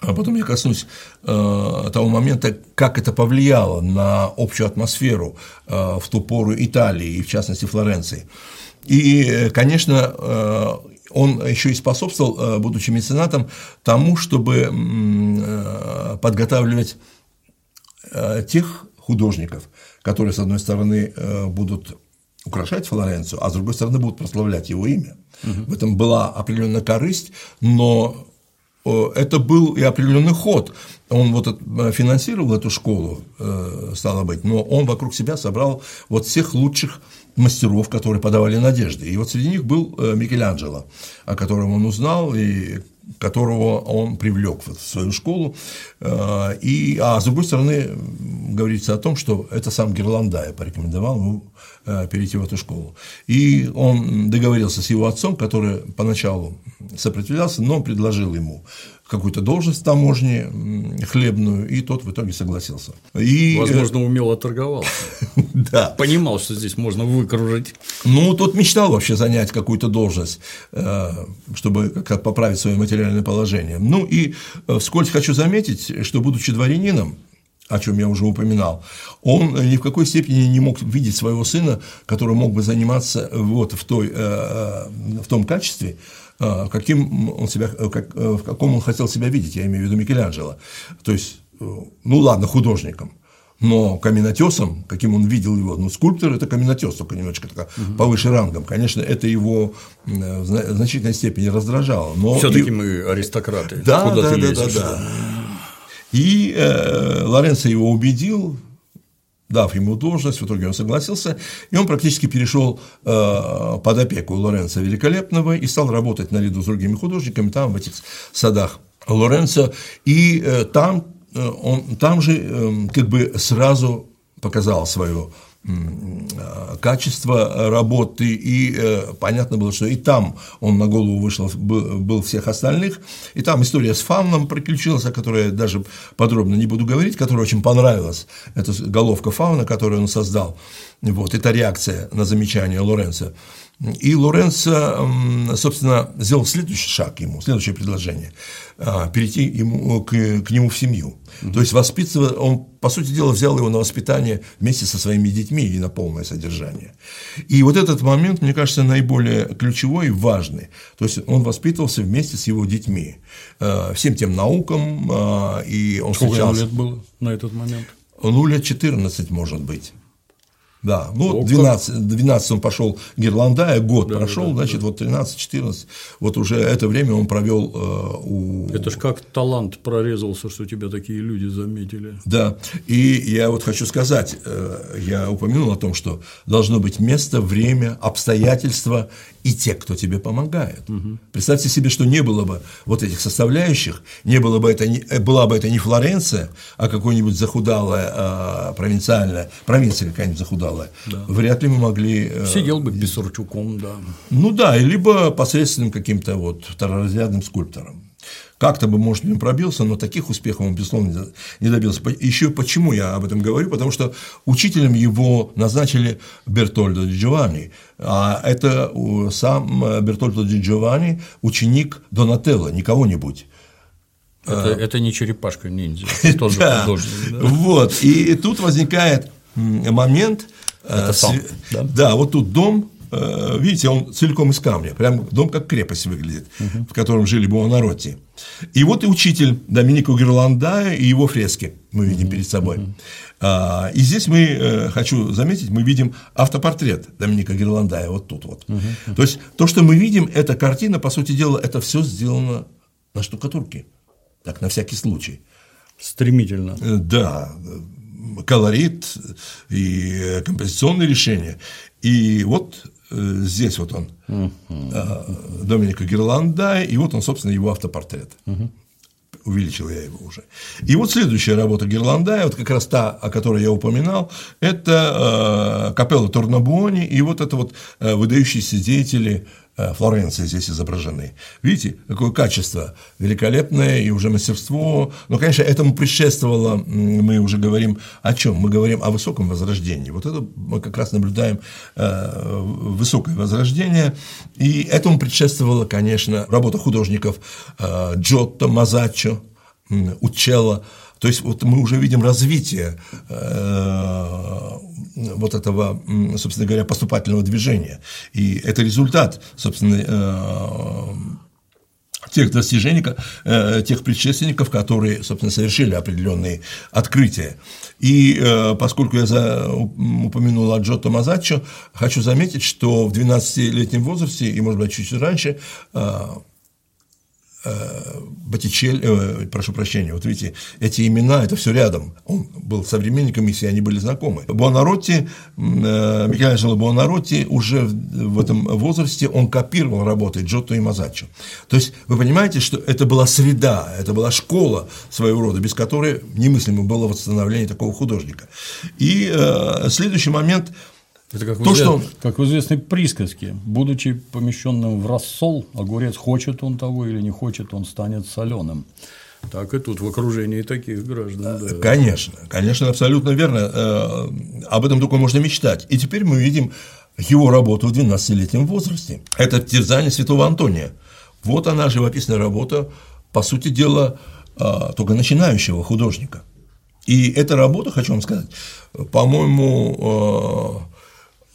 а потом я коснусь э, того момента, как это повлияло на общую атмосферу э, в ту пору Италии, и в частности Флоренции. И, конечно, э, он еще и способствовал, э, будучи меценатом, тому, чтобы э, подготавливать э, тех художников, которые, с одной стороны, будут украшать Флоренцию, а с другой стороны будут прославлять его имя. Угу. В этом была определенная корысть, но это был и определенный ход. Он вот финансировал эту школу, стало быть, но он вокруг себя собрал вот всех лучших мастеров, которые подавали надежды. И вот среди них был Микеланджело, о котором он узнал и которого он привлек в свою школу. И, а с другой стороны, говорится о том, что это сам Герландая порекомендовал ему перейти в эту школу. И он договорился с его отцом, который поначалу сопротивлялся, но предложил ему какую-то должность в таможне хлебную, и тот в итоге согласился. И... Э, Возможно, умело торговался. (laughs) да. Понимал, что здесь можно выкружить. Ну, тот мечтал вообще занять какую-то должность, э, чтобы как-то поправить свое материальное положение. Ну и э, вскользь хочу заметить, что, будучи дворянином, о чем я уже упоминал, он ни в какой степени не мог видеть своего сына, который мог бы заниматься вот в, той, в том качестве, каким он себя, э, как, э, в каком он хотел себя видеть, я имею в виду Микеланджело. То есть, э, ну ладно, художником, но каменотесом, каким он видел его, ну, скульптор – это каменотес, только немножечко так, угу. повыше рангом. Конечно, это его в значительной степени раздражало. Но Все-таки и... мы аристократы. Да, да, да, да, да. И э, Лоренцо его убедил, дав ему должность, в итоге он согласился, и он практически перешел э, под опеку Лоренца Великолепного и стал работать наряду с другими художниками там, в этих садах Лоренца, и э, там, э, он, там же эм, как бы сразу показал свое качество работы, и э, понятно было, что и там он на голову вышел, был всех остальных, и там история с Фауном приключилась, о которой я даже подробно не буду говорить, которая очень понравилась, это головка Фауна, которую он создал, вот, это реакция на замечание Лоренца. И Лоренцо, собственно, сделал следующий шаг ему, следующее предложение а, – перейти ему, к, к нему в семью. Mm-hmm. То есть воспитывать, он, по сути дела, взял его на воспитание вместе со своими детьми и на полное содержание. И вот этот момент, мне кажется, наиболее ключевой и важный. То есть он воспитывался вместе с его детьми, а, всем тем наукам, а, и он Сколько встречался… лет было на этот момент? Ну, лет 14, может быть. Да, ну, 12, 12 он пошел Герландая, год да, прошел, да, значит, да. вот 13-14, вот уже это время он провел э, у. Это ж как талант прорезался, что тебя такие люди заметили. Да, и я вот хочу сказать, э, я упомянул о том, что должно быть место, время, обстоятельства и те, кто тебе помогает. Угу. Представьте себе, что не было бы вот этих составляющих, не было бы это, не, э, была бы это не Флоренция, а какой-нибудь захудалая э, провинциальная, провинция какая-нибудь захудалая, да. вряд ли мы могли… Э, Сидел бы Писарчуком, да. Ну да, либо посредственным каким-то вот второразрядным скульптором как-то бы, может, он пробился, но таких успехов он, безусловно, не добился. Еще почему я об этом говорю? Потому что учителем его назначили Бертольдо Ди Джованни, а это сам Бертольдо Ди Джованни ученик Донателло, не кого-нибудь. Это, а, это не черепашка ниндзя, тоже (laughs) художник. Вот, и тут возникает момент. Это сам, да? да, вот тут дом, э, видите, он целиком из камня, прям дом как крепость выглядит, угу. в котором жили Буонаротти. И вот и учитель Доминико Гирландая и его фрески мы видим угу. перед собой. Угу. А, и здесь мы, э, хочу заметить, мы видим автопортрет Доминика Гирландая вот тут вот. Угу. То есть то, что мы видим, эта картина, по сути дела, это все сделано на штукатурке. Так, на всякий случай. Стремительно. Э, да, колорит и композиционные решения. И вот э, здесь вот он, uh-huh. Доминика Гирланда, и вот он, собственно, его автопортрет. Uh-huh. Увеличил я его уже. И вот следующая работа Гирландая, вот как раз та, о которой я упоминал, это э, капелла Торнабуони, и вот это вот э, выдающиеся деятели Флоренции здесь изображены. Видите, какое качество великолепное и уже мастерство. Но, конечно, этому предшествовало, мы уже говорим о чем? Мы говорим о высоком возрождении. Вот это мы как раз наблюдаем э, высокое возрождение. И этому предшествовала, конечно, работа художников э, Джотто, Мазаччо, Учелло, то есть вот мы уже видим развитие э, вот этого, собственно говоря, поступательного движения. И это результат, собственно, э, тех достижений, э, тех предшественников, которые, собственно, совершили определенные открытия. И поскольку я за, упомянул о Джотто Мазаччо, хочу заметить, что в 12-летнем возрасте, и, может быть, чуть раньше, Э, Боттичелли, э, прошу прощения, вот видите, эти имена, это все рядом. Он был современником, если они были знакомы. Буонаротти, э, Микеланджело Буонаротти уже в этом возрасте он копировал работы Джотто и Мазаччо. То есть вы понимаете, что это была среда, это была школа своего рода, без которой немыслимо было восстановление такого художника. И э, следующий момент – это как, То, в, что... как в известной присказке. Будучи помещенным в рассол, огурец хочет он того или не хочет, он станет соленым. Так и тут в окружении таких граждан. Да. Конечно, конечно, абсолютно верно. Э, об этом только можно мечтать. И теперь мы видим его работу в 12-летнем возрасте. Это терзание святого Антония. Вот она, живописная работа, по сути дела, э, только начинающего художника. И эта работа, хочу вам сказать, по-моему, э,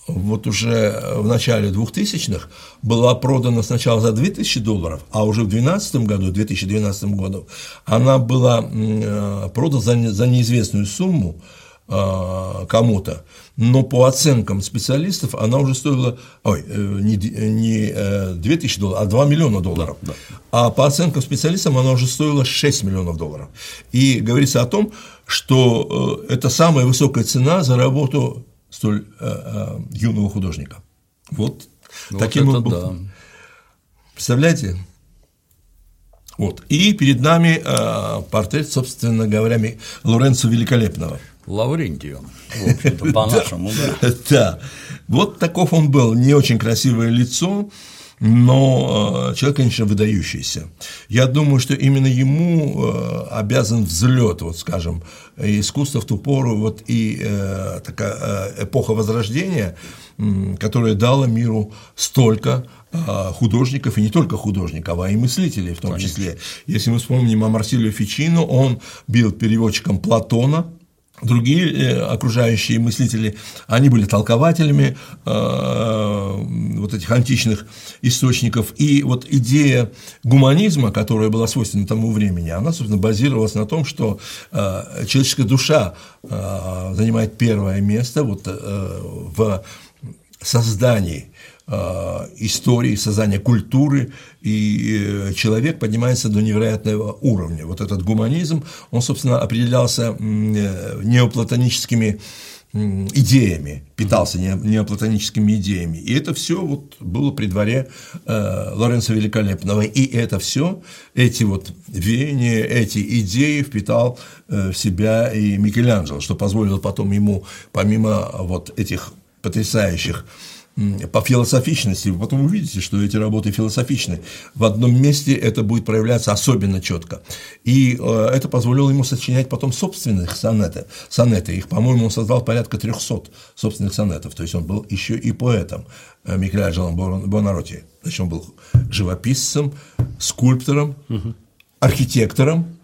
вот уже в начале 2000-х была продана сначала за 2000 долларов, а уже в 2012 году, 2012 году, она была э, продана за, за неизвестную сумму э, кому-то, но по оценкам специалистов она уже стоила, ой, э, не, не 2000 долларов, а 2 миллиона долларов. Да, да. А по оценкам специалистов она уже стоила 6 миллионов долларов. И говорится о том, что это самая высокая цена за работу столь э, э, юного художника. Вот, вот таким он был. Да. Представляете? Вот. И перед нами э, портрет, собственно говоря, Лоренцо Великолепного. Лаврентию, в общем-то, по-нашему, (laughs) да. (laughs) Да. Вот таков он был, не очень красивое лицо, но э, человек, конечно, выдающийся. Я думаю, что именно ему э, обязан взлет, вот скажем, искусства в ту пору, вот и э, такая эпоха Возрождения, которая дала миру столько художников, и не только художников, а и мыслителей в том Конечно. числе. Если мы вспомним о Марсилио Фичино, он был переводчиком Платона, другие э, окружающие мыслители, они были толкователями э, вот этих античных источников, и вот идея гуманизма, которая была свойственна тому времени, она, собственно, базировалась на том, что э, человеческая душа занимает первое место вот в создании истории, создания культуры, и э, человек поднимается до невероятного уровня. Вот этот гуманизм, он, собственно, определялся э, неоплатоническими идеями, питался неоплатоническими идеями. И это все вот было при дворе Лоренцо Великолепного. И это все, эти вот веяния, эти идеи впитал в себя и Микеланджело, что позволило потом ему, помимо вот этих потрясающих по философичности, вы потом увидите, что эти работы философичны. В одном месте это будет проявляться особенно четко. И э, это позволило ему сочинять потом собственных сонеты. сонеты. Их, по-моему, он создал порядка 300 собственных сонетов. То есть он был еще и поэтом э, Микеланджело Бонаротти. Значит, он был живописцем, скульптором, архитектором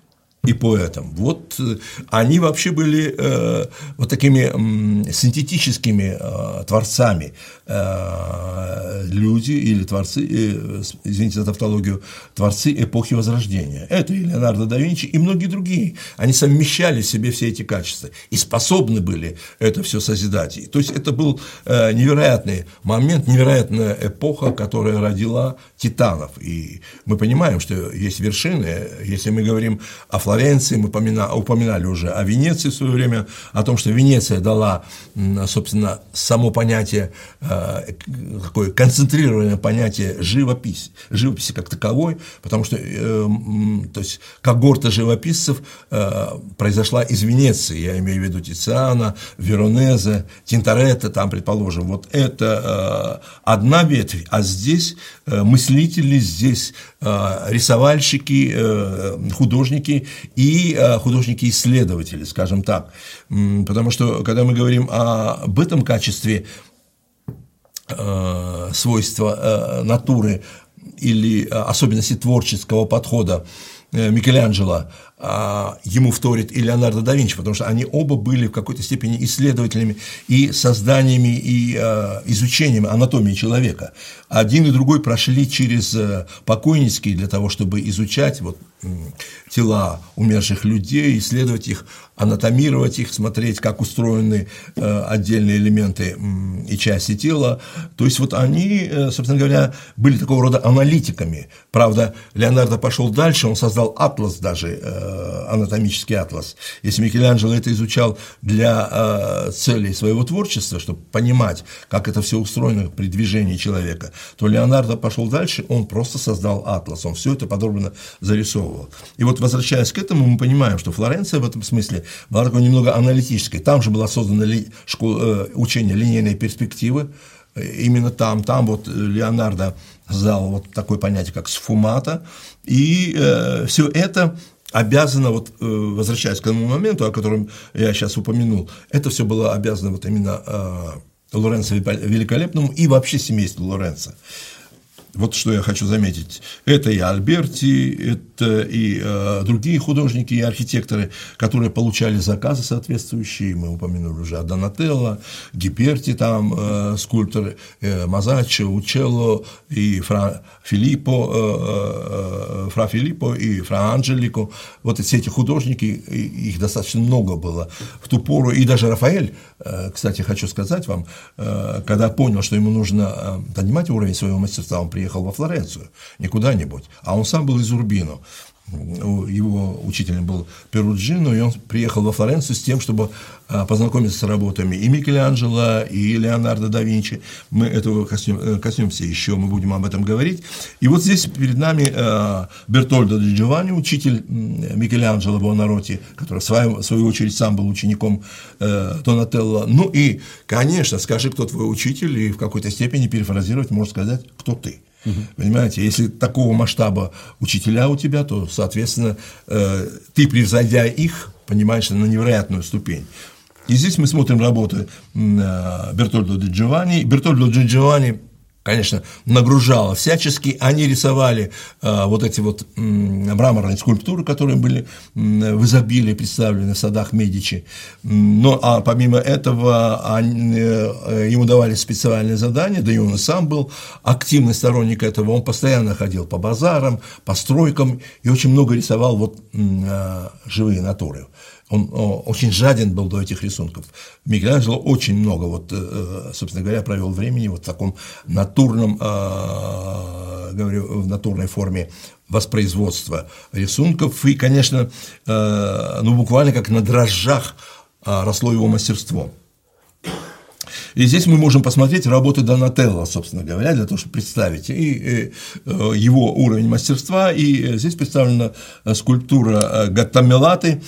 и поэтом. Вот э, они вообще были э, вот такими э, синтетическими э, творцами, э, люди или творцы, э, извините за тавтологию, творцы эпохи Возрождения. Это и Леонардо да Винчи, и многие другие. Они совмещали в себе все эти качества и способны были это все созидать. То есть это был э, невероятный момент, невероятная эпоха, которая родила титанов. И мы понимаем, что есть вершины. Если мы говорим о Флоренции, мы упоминали уже о Венеции в свое время, о том, что Венеция дала, собственно, само понятие, э, такое концентрированное понятие живописи, живописи как таковой, потому что э, то есть, когорта живописцев э, произошла из Венеции, я имею в виду Тициана, Веронезе, Тинторетто, там, предположим, вот это одна ветвь, а здесь мыслители, здесь рисовальщики, художники и художники-исследователи, скажем так, потому что, когда мы говорим об этом качестве э, свойства э, натуры или особенности творческого подхода э, Микеланджело, ему вторит и Леонардо да Винчи, потому что они оба были в какой-то степени исследователями и созданиями, и а, изучением анатомии человека. Один и другой прошли через э, покойницкие для того, чтобы изучать вот, тела умерших людей, исследовать их, анатомировать их, смотреть, как устроены э, отдельные элементы и части тела. То есть вот они, э, собственно говоря, были такого рода аналитиками. Правда, Леонардо пошел дальше, он создал атлас даже Э, анатомический атлас. Если Микеланджело это изучал для целей своего творчества, чтобы понимать, как это все устроено при движении человека, то Леонардо пошел дальше, он просто создал атлас, он все это подробно зарисовывал. И вот возвращаясь к этому, мы понимаем, что Флоренция в этом смысле была такой немного аналитической. Там же была создана ли, школа, э, учение линейной перспективы, именно там, там вот Леонардо создал вот такое понятие, как сфумата, и э, все это обязано, вот, э, возвращаясь к тому моменту, о котором я сейчас упомянул, это все было обязано вот именно э, Лоренцо Великолепному и вообще семейству Лоренцо вот что я хочу заметить, это и Альберти, это и э, другие художники и архитекторы, которые получали заказы соответствующие, мы упомянули уже Донателло, Гиперти там, э, скульптор, э, Мазаччо, Учелло и Фра Филиппо, э, э, Фра Филиппо и Фра Анджелико, вот все эти художники, их достаточно много было в ту пору, и даже Рафаэль, э, кстати, хочу сказать вам, э, когда понял, что ему нужно э, поднимать уровень своего мастерства, он приехал во Флоренцию, не куда-нибудь, а он сам был из Урбино. Его учителем был Перуджино, и он приехал во Флоренцию с тем, чтобы а, познакомиться с работами и Микеланджело, и Леонардо да Винчи. Мы этого э, коснемся еще, мы будем об этом говорить. И вот здесь перед нами а, Бертольдо Ди Джованни, учитель Микеланджело Буонаротти, который в свою, в свою очередь сам был учеником э, Донателло. Ну и, конечно, скажи, кто твой учитель, и в какой-то степени перефразировать можно сказать, кто ты. Угу. Понимаете, если такого масштаба учителя у тебя, то, соответственно, э, ты, превзойдя их, понимаешь, на невероятную ступень. И здесь мы смотрим работы э, Бертольдо Ди Джованни. Бертольдо Ди Джованни конечно, нагружало всячески. Они рисовали э, вот эти вот э, мраморные скульптуры, которые были э, в изобилии представлены в садах Медичи. Но а помимо этого они, э, ему давали специальные задания, да и он и сам был активный сторонник этого. Он постоянно ходил по базарам, по стройкам и очень много рисовал вот э, живые натуры он очень жаден был до этих рисунков. Микеланджело очень много, вот, э, собственно говоря, провел времени вот в таком натурном, э, говорю, в натурной форме воспроизводства рисунков. И, конечно, э, ну, буквально как на дрожжах росло его мастерство. И здесь мы можем посмотреть работы Донателло, собственно говоря, для того, чтобы представить и э, его уровень мастерства. И здесь представлена э, скульптура э, Гаттамелаты,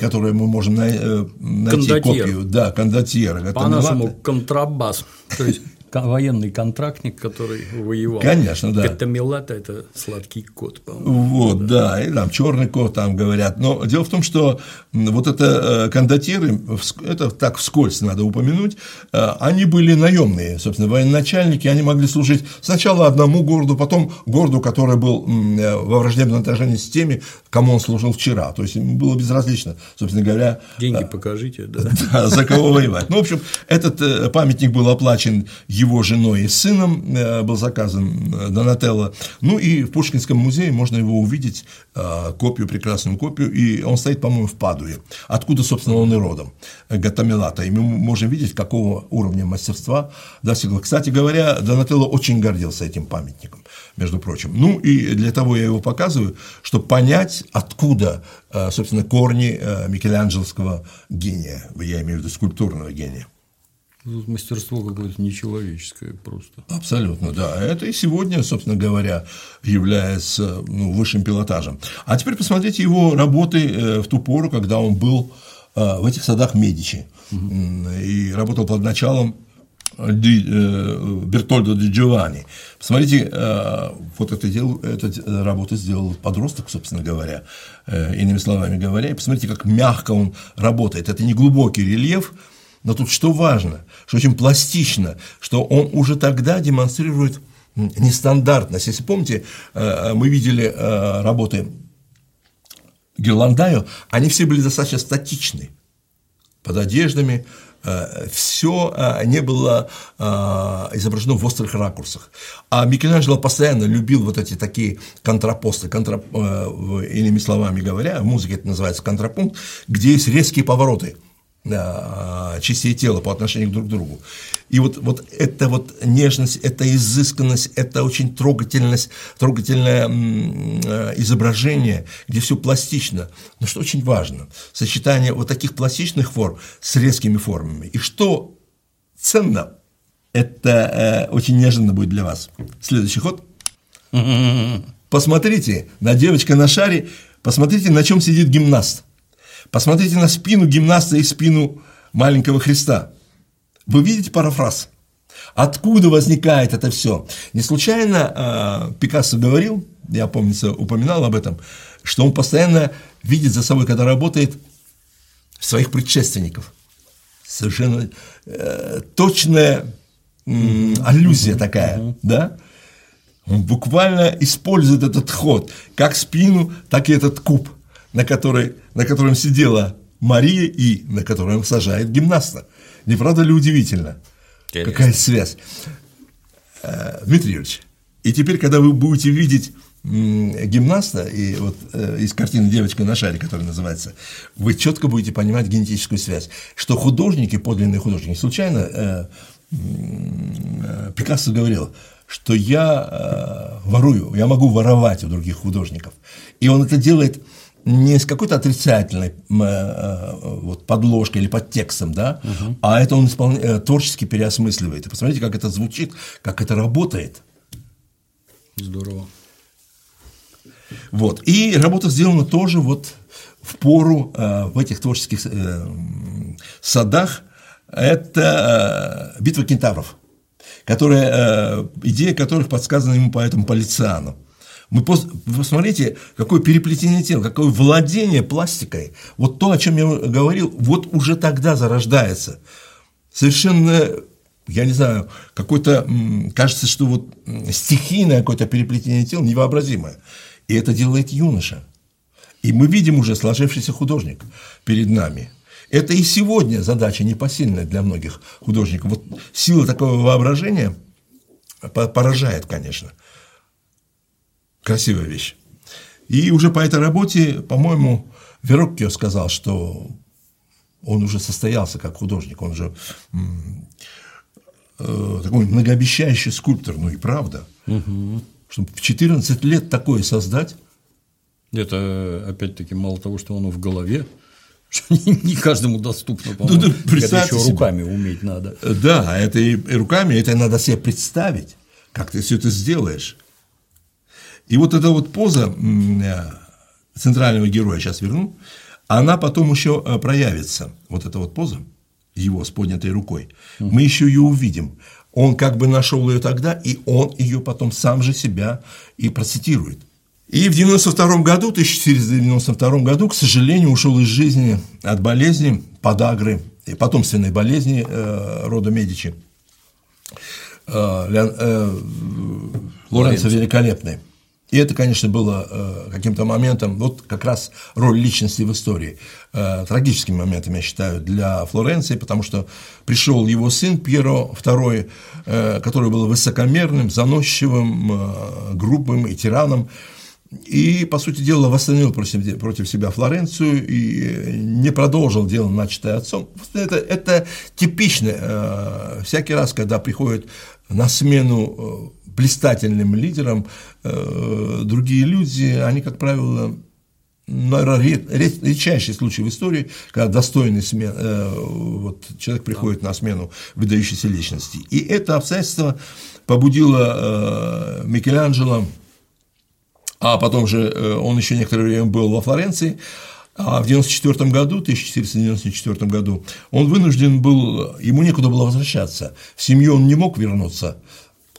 которую мы можем найти кондотьер. копию. Да, кондотьера. По-нашему контрабас. То есть военный контрактник, который воевал. Конечно, да. Катамилата – это сладкий кот, по-моему. Вот, да. да, и там черный кот там говорят. Но дело в том, что вот это э, кондотиры, это так вскользь надо упомянуть, э, они были наемные, собственно, военачальники, они могли служить сначала одному городу, потом городу, который был э, во враждебном отношении с теми, кому он служил вчера. То есть ему было безразлично, собственно говоря. Деньги покажите, да. (laughs) да за кого воевать. Ну, в общем, этот памятник был оплачен его женой и сыном, был заказан Донателло. Ну и в Пушкинском музее можно его увидеть, копию, прекрасную копию, и он стоит, по-моему, в Падуе, откуда, собственно, он и родом, Гатамилата. И мы можем видеть, какого уровня мастерства достигла. Кстати говоря, Донателло очень гордился этим памятником, между прочим. Ну и для того я его показываю, чтобы понять, откуда, э, собственно, корни э, Микеланджелского гения, я имею в виду скульптурного гения. Мастерство какое-то нечеловеческое просто. Абсолютно, да. Это и сегодня, собственно говоря, является ну, высшим пилотажем. А теперь посмотрите его работы э, в ту пору, когда он был в этих садах Медичи угу. и работал под началом Ди, э, Бертольдо Ди Джованни. Посмотрите, вот это, дело, это работу сделал подросток, собственно говоря, иными словами говоря, и посмотрите, как мягко он работает. Это не глубокий рельеф, но тут что важно, что очень пластично, что он уже тогда демонстрирует нестандартность. Если помните, э, мы видели э, работы Герландаю, они все были достаточно статичны, под одеждами, э, все не было изображено в острых ракурсах. А Микеланджело постоянно любил вот эти такие контрапосты, контра, иными словами говоря, в музыке это называется контрапункт, где есть резкие повороты – частей тела по отношению друг к другу. И вот, вот эта вот нежность, эта изысканность, это очень трогательность, трогательное э, изображение, где все пластично. Но что очень важно, сочетание вот таких пластичных форм с резкими формами. И что ценно, это э, очень неожиданно будет для вас. Следующий ход. (laughs) Посмотрите на девочка на шаре, посмотрите, на чем сидит гимнаст. Посмотрите на спину гимнаста и спину маленького Христа. Вы видите парафраз? Откуда возникает это все? Не случайно э, Пикассо говорил, я помнится, упоминал об этом, что он постоянно видит за собой, когда работает, своих предшественников. Совершенно э, точная э, аллюзия такая, да? Он буквально использует этот ход, как спину, так и этот куб – на, которой, на котором сидела Мария и на котором сажает гимнаста. Не правда ли удивительно? Интересно. Какая связь? Э, Дмитрий Юрьевич, и теперь, когда вы будете видеть гимнаста и вот э, из картины «Девочка на шаре», которая называется, вы четко будете понимать генетическую связь, что художники, подлинные художники, случайно э, э, Пикассо говорил, что я э, ворую, я могу воровать у других художников, и он это делает не с какой-то отрицательной э, э, вот, подложкой или подтекстом, да, угу. а это он исполня... Э, творчески переосмысливает. И посмотрите, как это звучит, как это работает. Здорово. Вот. И работа сделана тоже вот в пору в этих творческих садах. Это битва кентавров, которая, идея которых подсказана ему поэтому Полициану. Мы посмотрите, какое переплетение тел, какое владение пластикой. Вот то, о чем я говорил, вот уже тогда зарождается. Совершенно, я не знаю, какое-то, кажется, что вот стихийное какое-то переплетение тел невообразимое. И это делает юноша. И мы видим уже сложившийся художник перед нами. Это и сегодня задача непосильная для многих художников. Вот сила такого воображения поражает, конечно – красивая вещь. И уже по этой работе, по-моему, Вероккио сказал, что он уже состоялся как художник, он же э, такой многообещающий скульптор, ну и правда. Угу. Чтобы в 14 лет такое создать. Это, опять-таки, мало того, что оно в голове, что (laughs) не каждому доступно, по-моему. Ну, да, это еще себе. руками уметь надо. Да, это и руками, это надо себе представить, как ты все это сделаешь. И вот эта вот поза э, центрального героя, сейчас верну, она потом еще э, проявится. Вот эта вот поза его с поднятой рукой. Мы еще ее увидим. Он как бы нашел ее тогда, и он ее потом сам же себя и процитирует. И в 92 году, 1492 году, к сожалению, ушел из жизни от болезни, подагры, и потомственной болезни э, рода Медичи. Э, э, Лоренцо Великолепный. И это, конечно, было э, каким-то моментом, вот как раз роль личности в истории, э, трагическим моментом, я считаю, для Флоренции, потому что пришел его сын Пьеро II, э, который был высокомерным, заносчивым, грубым и тираном, и, по сути дела, восстановил против, себя Флоренцию и не продолжил дело, начатое отцом. Это, это типично. Всякий раз, когда приходит на смену блистательным лидерам, э, другие люди, они, как правило, наверное, редчайший случай в истории, когда достойный смен, вот, человек приходит на смену выдающейся личности. И это обстоятельство побудило Микеланджело а потом же э, он еще некоторое время был во Флоренции, а в 1994 году, 1494 году, он вынужден был, ему некуда было возвращаться, в семью он не мог вернуться,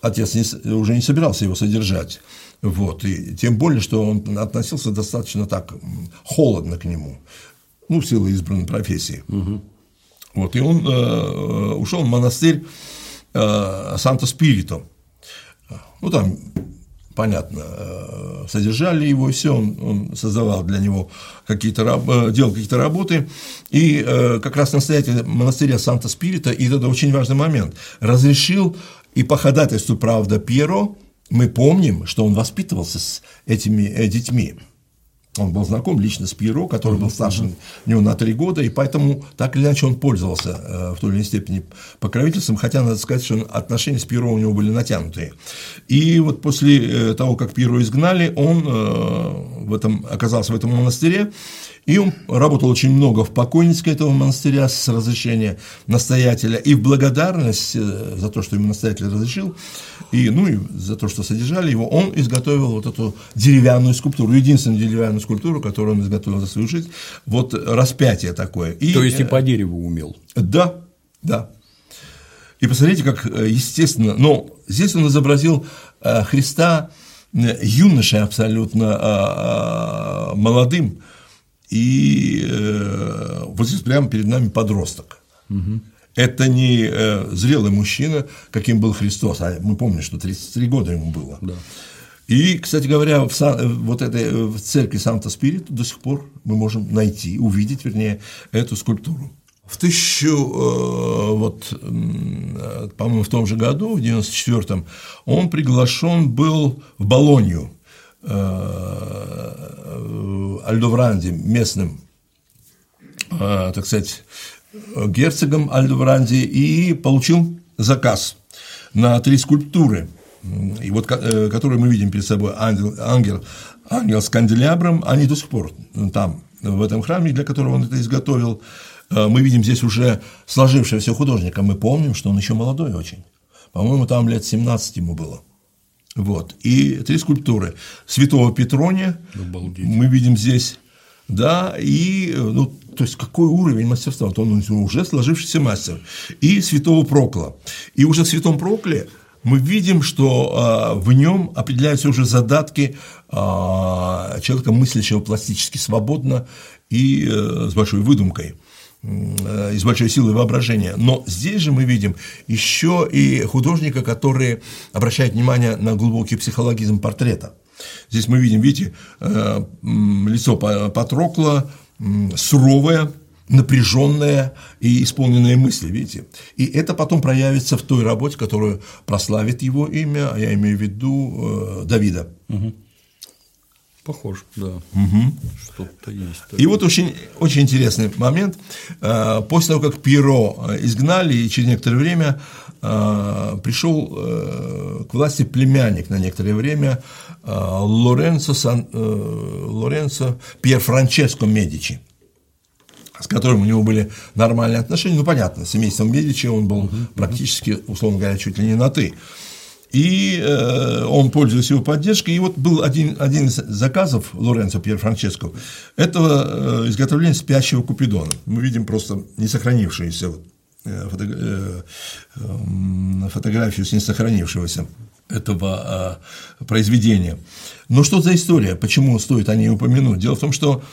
отец не, уже не собирался его содержать, вот, и тем более, что он относился достаточно так холодно к нему, ну, в силу избранной профессии. Угу. Вот, и он э, ушел в монастырь э, Санто-Спирито. Ну, там понятно, э, содержали его, все, он, он создавал для него какие-то, э, делал какие-то работы, и э, как раз настоятель монастыря Санта-Спирита, и это очень важный момент, разрешил и по ходатайству, правда, Пьеро, мы помним, что он воспитывался с этими детьми, он был знаком лично с Пьеро, который был старше него на три года, и поэтому так или иначе он пользовался э, в той или иной степени покровительством, хотя надо сказать, что отношения с Пьеро у него были натянутые. И вот после э, того, как Пьеро изгнали, он э, в этом, оказался в этом монастыре, и он работал очень много в покойнице этого монастыря с разрешения настоятеля. И в благодарность за то, что ему настоятель разрешил, и, ну и за то, что содержали его, он изготовил вот эту деревянную скульптуру, единственную деревянную скульптуру, которую он изготовил за свою жизнь, вот распятие такое. И, то есть и по дереву умел? Да, да. И посмотрите, как э, естественно, но здесь он изобразил э, Христа юношей абсолютно молодым, и э, вот здесь прямо перед нами подросток. Угу. Это не э, зрелый мужчина, каким был Христос, а мы помним, что 33 года ему было. Да. И, кстати говоря, в, вот этой в церкви Санта Спирит до сих пор мы можем найти, увидеть, вернее, эту скульптуру. В тысячу, э, вот, по-моему, в том же году, в 94-м, он приглашен был в Болонью Э, Альдовранди, местным, э, так сказать, герцогом Альдовранди, и получил заказ на три скульптуры, и вот, э, которые мы видим перед собой, ангел, ангел, ангел с канделябром, они до сих пор там, в этом храме, для которого он это изготовил. Мы видим здесь уже сложившегося художника, мы помним, что он еще молодой очень. По-моему, там лет 17 ему было. Вот. И три скульптуры. Святого Петрония Обалдеть. мы видим здесь, да, и, ну, то есть, какой уровень мастерства, вот он уже сложившийся мастер, и святого Прокла. И уже в святом Прокле мы видим, что а, в нем определяются уже задатки а, человека, мыслящего пластически свободно и а, с большой выдумкой из большой силы воображения. Но здесь же мы видим еще и художника, который обращает внимание на глубокий психологизм портрета. Здесь мы видим, видите, э, лицо Патрокла суровое, напряженное и исполненное мысли, видите. И это потом проявится в той работе, которую прославит его имя, а я имею в виду э, Давида. Угу. Похож, да. Угу. Что-то есть. Такое. И вот очень, очень интересный момент. Э, после того, как Пьеро э, изгнали, и через некоторое время пришел к власти племянник на некоторое время Лоренцо, Сан, Лоренцо Пьер Франческо Медичи с которым у него были нормальные отношения, ну, понятно, с семейством Медичи он был угу, практически, условно говоря, чуть ли не на «ты» и э, он пользуется его поддержкой. И вот был один, один из заказов Лоренцо Пьер Франческо – этого э, изготовления спящего Купидона. Мы видим просто не сохранившиеся вот фотографию с несохранившегося этого произведения. Но что за история? Почему стоит о ней упомянуть? Дело в том, что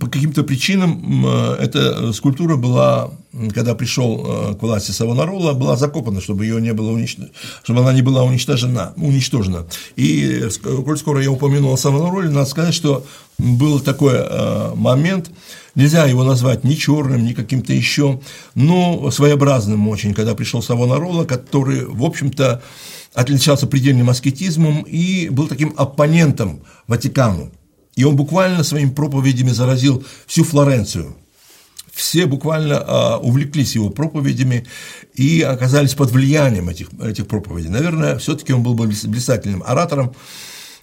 по каким-то причинам эта скульптура была, когда пришел к власти Савонарола, была закопана, чтобы ее не было уничтожена, чтобы она не была уничтожена, уничтожена. И коль скоро я упомянул о Савонароле, надо сказать, что был такой момент, нельзя его назвать ни черным, ни каким-то еще, но своеобразным очень, когда пришел Савонарола, который, в общем-то, отличался предельным аскетизмом и был таким оппонентом Ватикану. И он буквально своими проповедями заразил всю Флоренцию. Все буквально а, увлеклись его проповедями и оказались под влиянием этих, этих проповедей. Наверное, все-таки он был бы блистательным оратором.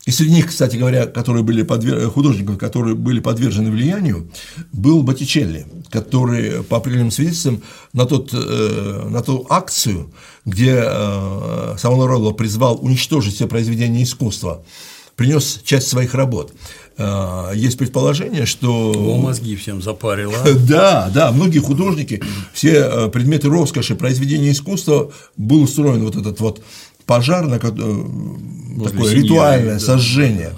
И среди них, кстати говоря, которые были подвер... художников, которые были подвержены влиянию, был Боттичелли, который, по определенным свидетельствам, на, тот, э, на ту акцию, где э, Савонарола призвал уничтожить все произведения искусства, принес часть своих работ. Э, есть предположение, что… Его мозги всем запарило. (laughs) Да, да, многие художники, все э, предметы роскоши, произведения искусства, был устроен вот этот вот пожар, на, такое ритуальное да. сожжение,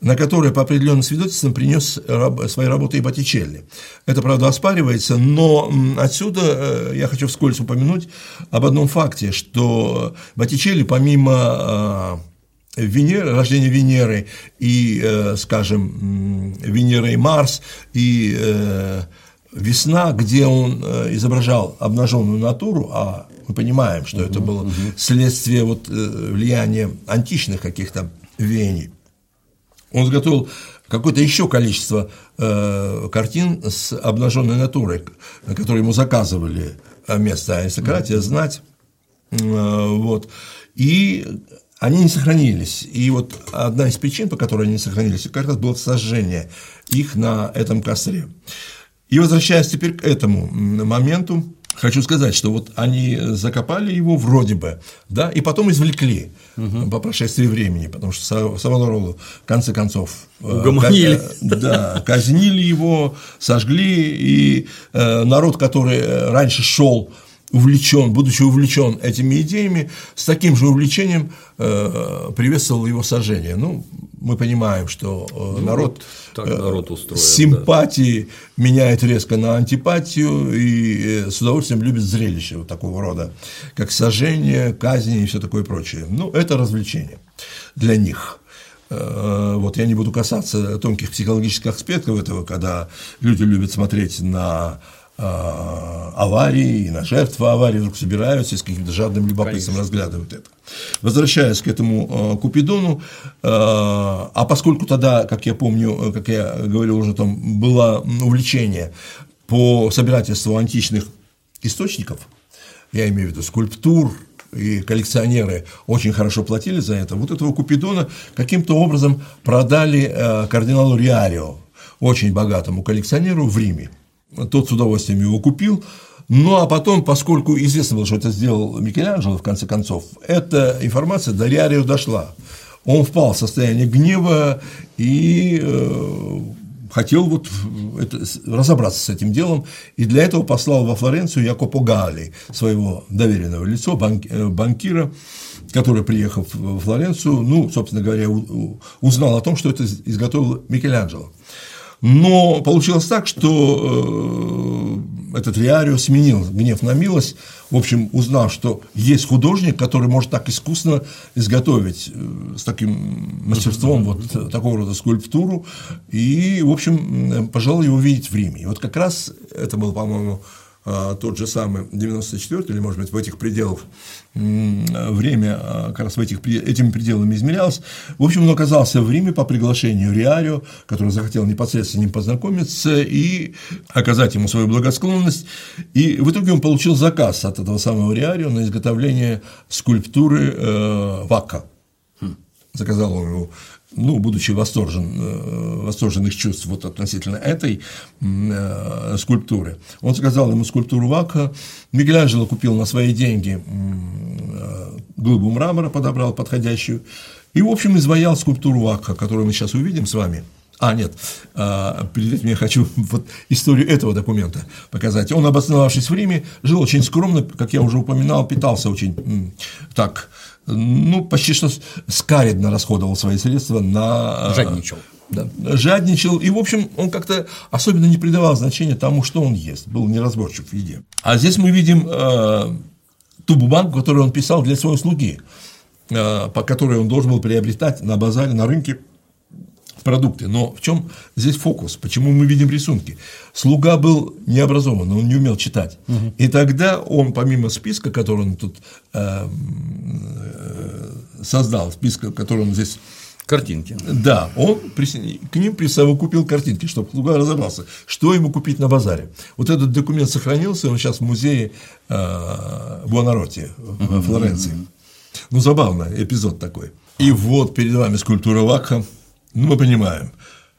на которое по определенным свидетельствам принес свои работы и Боттичелли. Это, правда, оспаривается, но отсюда э, я хочу вскользь упомянуть об одном факте, что Боттичелли, помимо Венеры, рождение Венеры и, э, скажем, Венера и Марс, и э, весна, где он э, изображал обнаженную натуру, а мы понимаем, что это было следствие вот влияния античных каких-то веяний. Он изготовил какое-то еще количество картин с обнаженной натурой, которые ему заказывали место аристократия, знать. Вот. И они не сохранились. И вот одна из причин, по которой они не сохранились, как раз было сожжение их на этом костре. И возвращаясь теперь к этому моменту, хочу сказать, что вот они закопали его вроде бы, да, и потом извлекли угу. по прошествии времени, потому что Савонаролу в конце концов э, Угомонили. да, казнили его, сожгли, и э, народ, который раньше шел увлечен, будучи увлечен этими идеями, с таким же увлечением э, приветствовал его сожжение. Ну, мы понимаем, что э, ну, народ, вот народ устроен, симпатии да. меняет резко на антипатию и э, с удовольствием любит зрелище вот такого рода, как сожжение, казни и все такое прочее. Ну, это развлечение для них. Э, вот я не буду касаться тонких психологических аспектов этого, когда люди любят смотреть на аварии, и на жертвы аварии вдруг собираются и с каким-то жадным любопытством Конечно. разглядывают это. Возвращаясь к этому а, Купидону, а, а поскольку тогда, как я помню, как я говорил уже, там было увлечение по собирательству античных источников, я имею в виду скульптур, и коллекционеры очень хорошо платили за это, вот этого Купидона каким-то образом продали кардиналу Риарио, очень богатому коллекционеру в Риме тот с удовольствием его купил. Ну а потом, поскольку известно было, что это сделал Микеланджело, в конце концов, эта информация до Риарио дошла. Он впал в состояние гнева и э, хотел вот это, разобраться с этим делом, и для этого послал во Флоренцию Якопо Гали, своего доверенного лица, банк, э, банкира, который, приехав в Флоренцию, ну, собственно говоря, узнал о том, что это изготовил Микеланджело. Но получилось так, что э, этот Риарио сменил гнев на милость, в общем, узнав, что есть художник, который может так искусно изготовить э, с таким мастерством вот такого рода скульптуру, и, в общем, пожелал его видеть в Риме. И вот как раз это был, по-моему, тот же самый 94 или, может быть, в этих пределах время а, как раз в этих, этими пределами измерялось. В общем, он оказался в Риме по приглашению Риарио, который захотел непосредственно с ним познакомиться и оказать ему свою благосклонность. И в итоге он получил заказ от этого самого Риарио на изготовление скульптуры э, Вака. Хм. Заказал он его ну, будучи восторжен, э, восторженных чувств вот относительно этой э, скульптуры, он сказал ему скульптуру Вака, Микеланджело купил на свои деньги э, глыбу мрамора, подобрал подходящую, и, в общем, изваял скульптуру Вака, которую мы сейчас увидим с вами. А, нет, перед этим я хочу (laughs) вот историю этого документа показать. Он, обосновавшись в Риме, жил очень скромно, как я уже упоминал, питался очень так, ну, почти что скаридно расходовал свои средства на… А, Жадничал. Да. Жадничал, и, в общем, он как-то особенно не придавал значения тому, что он ест, был неразборчив в еде. А здесь мы видим э, ту бумагу, которую он писал для своей слуги, э, по которой он должен был приобретать на базаре, на рынке продукты. Но в чем здесь фокус? Почему мы видим рисунки? Слуга был необразован, он не умел читать. Угу. И тогда он, помимо списка, который он тут э, э, создал, списка, который он здесь Картинки. Да, он к ним присовокупил картинки, чтобы слуга разобрался, что ему купить на базаре. Вот этот документ сохранился, он сейчас в музее э, Буонаротти в Флоренции. Ну, забавно, эпизод такой. И вот перед вами скульптура Вакха, ну, мы понимаем,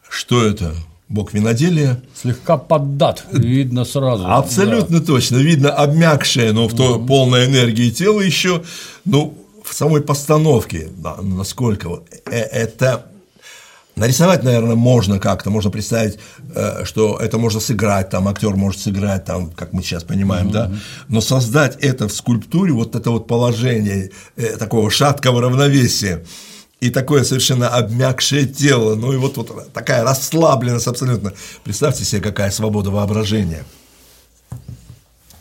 что это бог виноделия. Слегка поддат, видно сразу. Абсолютно да. точно, видно обмякшее, но в то угу. полной энергии тело еще, ну, в самой постановке, да, насколько э, это нарисовать, наверное, можно как-то, можно представить, э, что это можно сыграть, там актер может сыграть, там, как мы сейчас понимаем, mm-hmm. да, но создать это в скульптуре, вот это вот положение э, такого шаткого равновесия, и такое совершенно обмякшее тело, ну и вот, вот такая расслабленность абсолютно. Представьте себе, какая свобода воображения.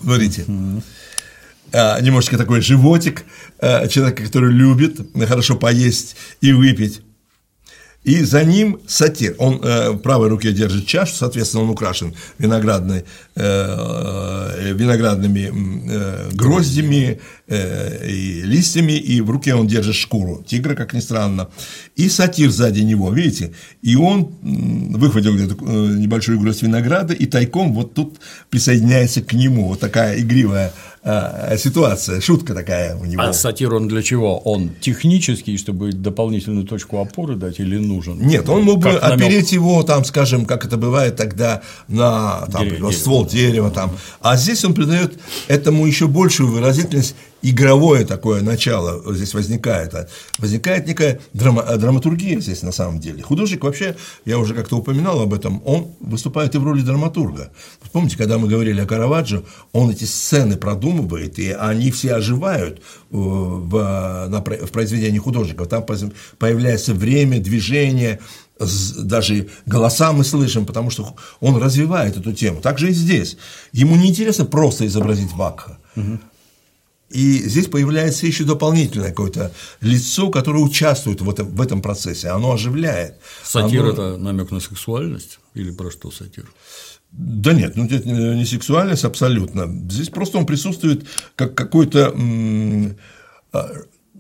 Смотрите. Mm-hmm. немножечко такой животик а, человека, который любит хорошо поесть и выпить и за ним сатир. Он э, в правой руке держит чашу, соответственно, он украшен виноградной, э, э, виноградными э, гроздями э, и листьями, и в руке он держит шкуру тигра, как ни странно, и сатир сзади него, видите, и он выхватил где-то э, небольшую гроздь винограда, и тайком вот тут присоединяется к нему, вот такая игривая а, ситуация, шутка такая у него. А сатир он для чего? Он технический, чтобы дополнительную точку опоры дать или нужен? Нет, он мог бы опереть его, там, скажем, как это бывает тогда на там, Дерево, ствол дерева, там. а здесь он придает этому еще большую выразительность игровое такое начало здесь возникает. А возникает некая драма, драматургия здесь на самом деле. Художник вообще, я уже как-то упоминал об этом, он выступает и в роли драматурга. Помните, когда мы говорили о Караваджо, он эти сцены продумывает, и они все оживают в, на, в произведении художника. Там появляется время, движение, даже голоса мы слышим, потому что он развивает эту тему. Так же и здесь. Ему не интересно просто изобразить Бакха. Угу. И здесь появляется еще дополнительное какое-то лицо, которое участвует в этом, в этом процессе, оно оживляет. Сатир оно... – это намек на сексуальность или про что сатир? Да нет, ну это не сексуальность абсолютно. Здесь просто он присутствует как какой-то а,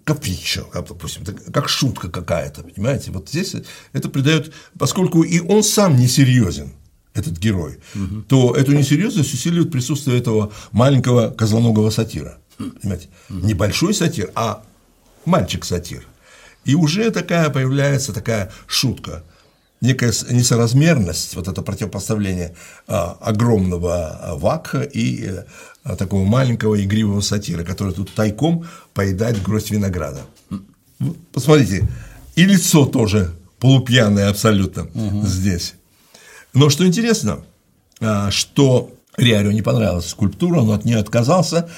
капричо, как, допустим, как шутка какая-то, понимаете? Вот здесь это придает, поскольку и он сам не серьезен, этот герой, угу. то эту несерьезность усиливает присутствие этого маленького козлоногого сатира понимаете, небольшой сатир, а мальчик-сатир. И уже такая появляется такая шутка, некая несоразмерность, вот это противопоставление а, огромного а, вакха и а, такого маленького игривого сатира, который тут тайком поедает гроздь винограда. Посмотрите, и лицо тоже полупьяное абсолютно угу. здесь. Но что интересно, а, что Риарио не понравилась скульптура, он от нее отказался,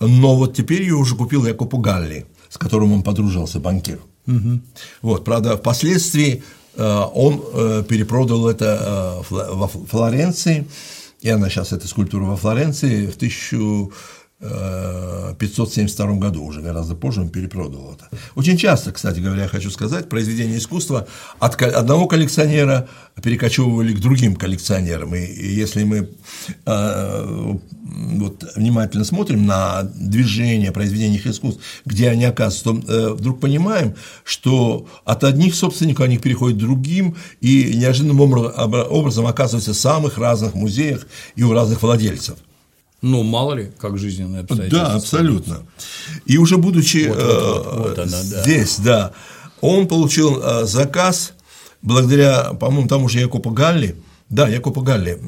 но вот теперь ее уже купил Якопу Галли, с которым он подружился, банкир. Угу. Вот, правда, впоследствии э, он э, перепродал это э, во Флоренции, и она сейчас, эта скульптура во Флоренции, в 1000 572 году, уже гораздо позже он перепродал это. Очень часто, кстати говоря, я хочу сказать, произведения искусства от одного коллекционера перекочевывали к другим коллекционерам. И если мы э, вот, внимательно смотрим на движение произведений искусств, где они оказываются, то э, вдруг понимаем, что от одних собственников они переходят к другим, и неожиданным образом оказываются в самых разных музеях и у разных владельцев. Ну, мало ли, как жизненные обстоятельства. Да, абсолютно. И уже будучи вот, вот, вот, вот она, да. здесь, да, он получил э, заказ благодаря, по-моему, тому же Якопу Галли, да, Якопа Галли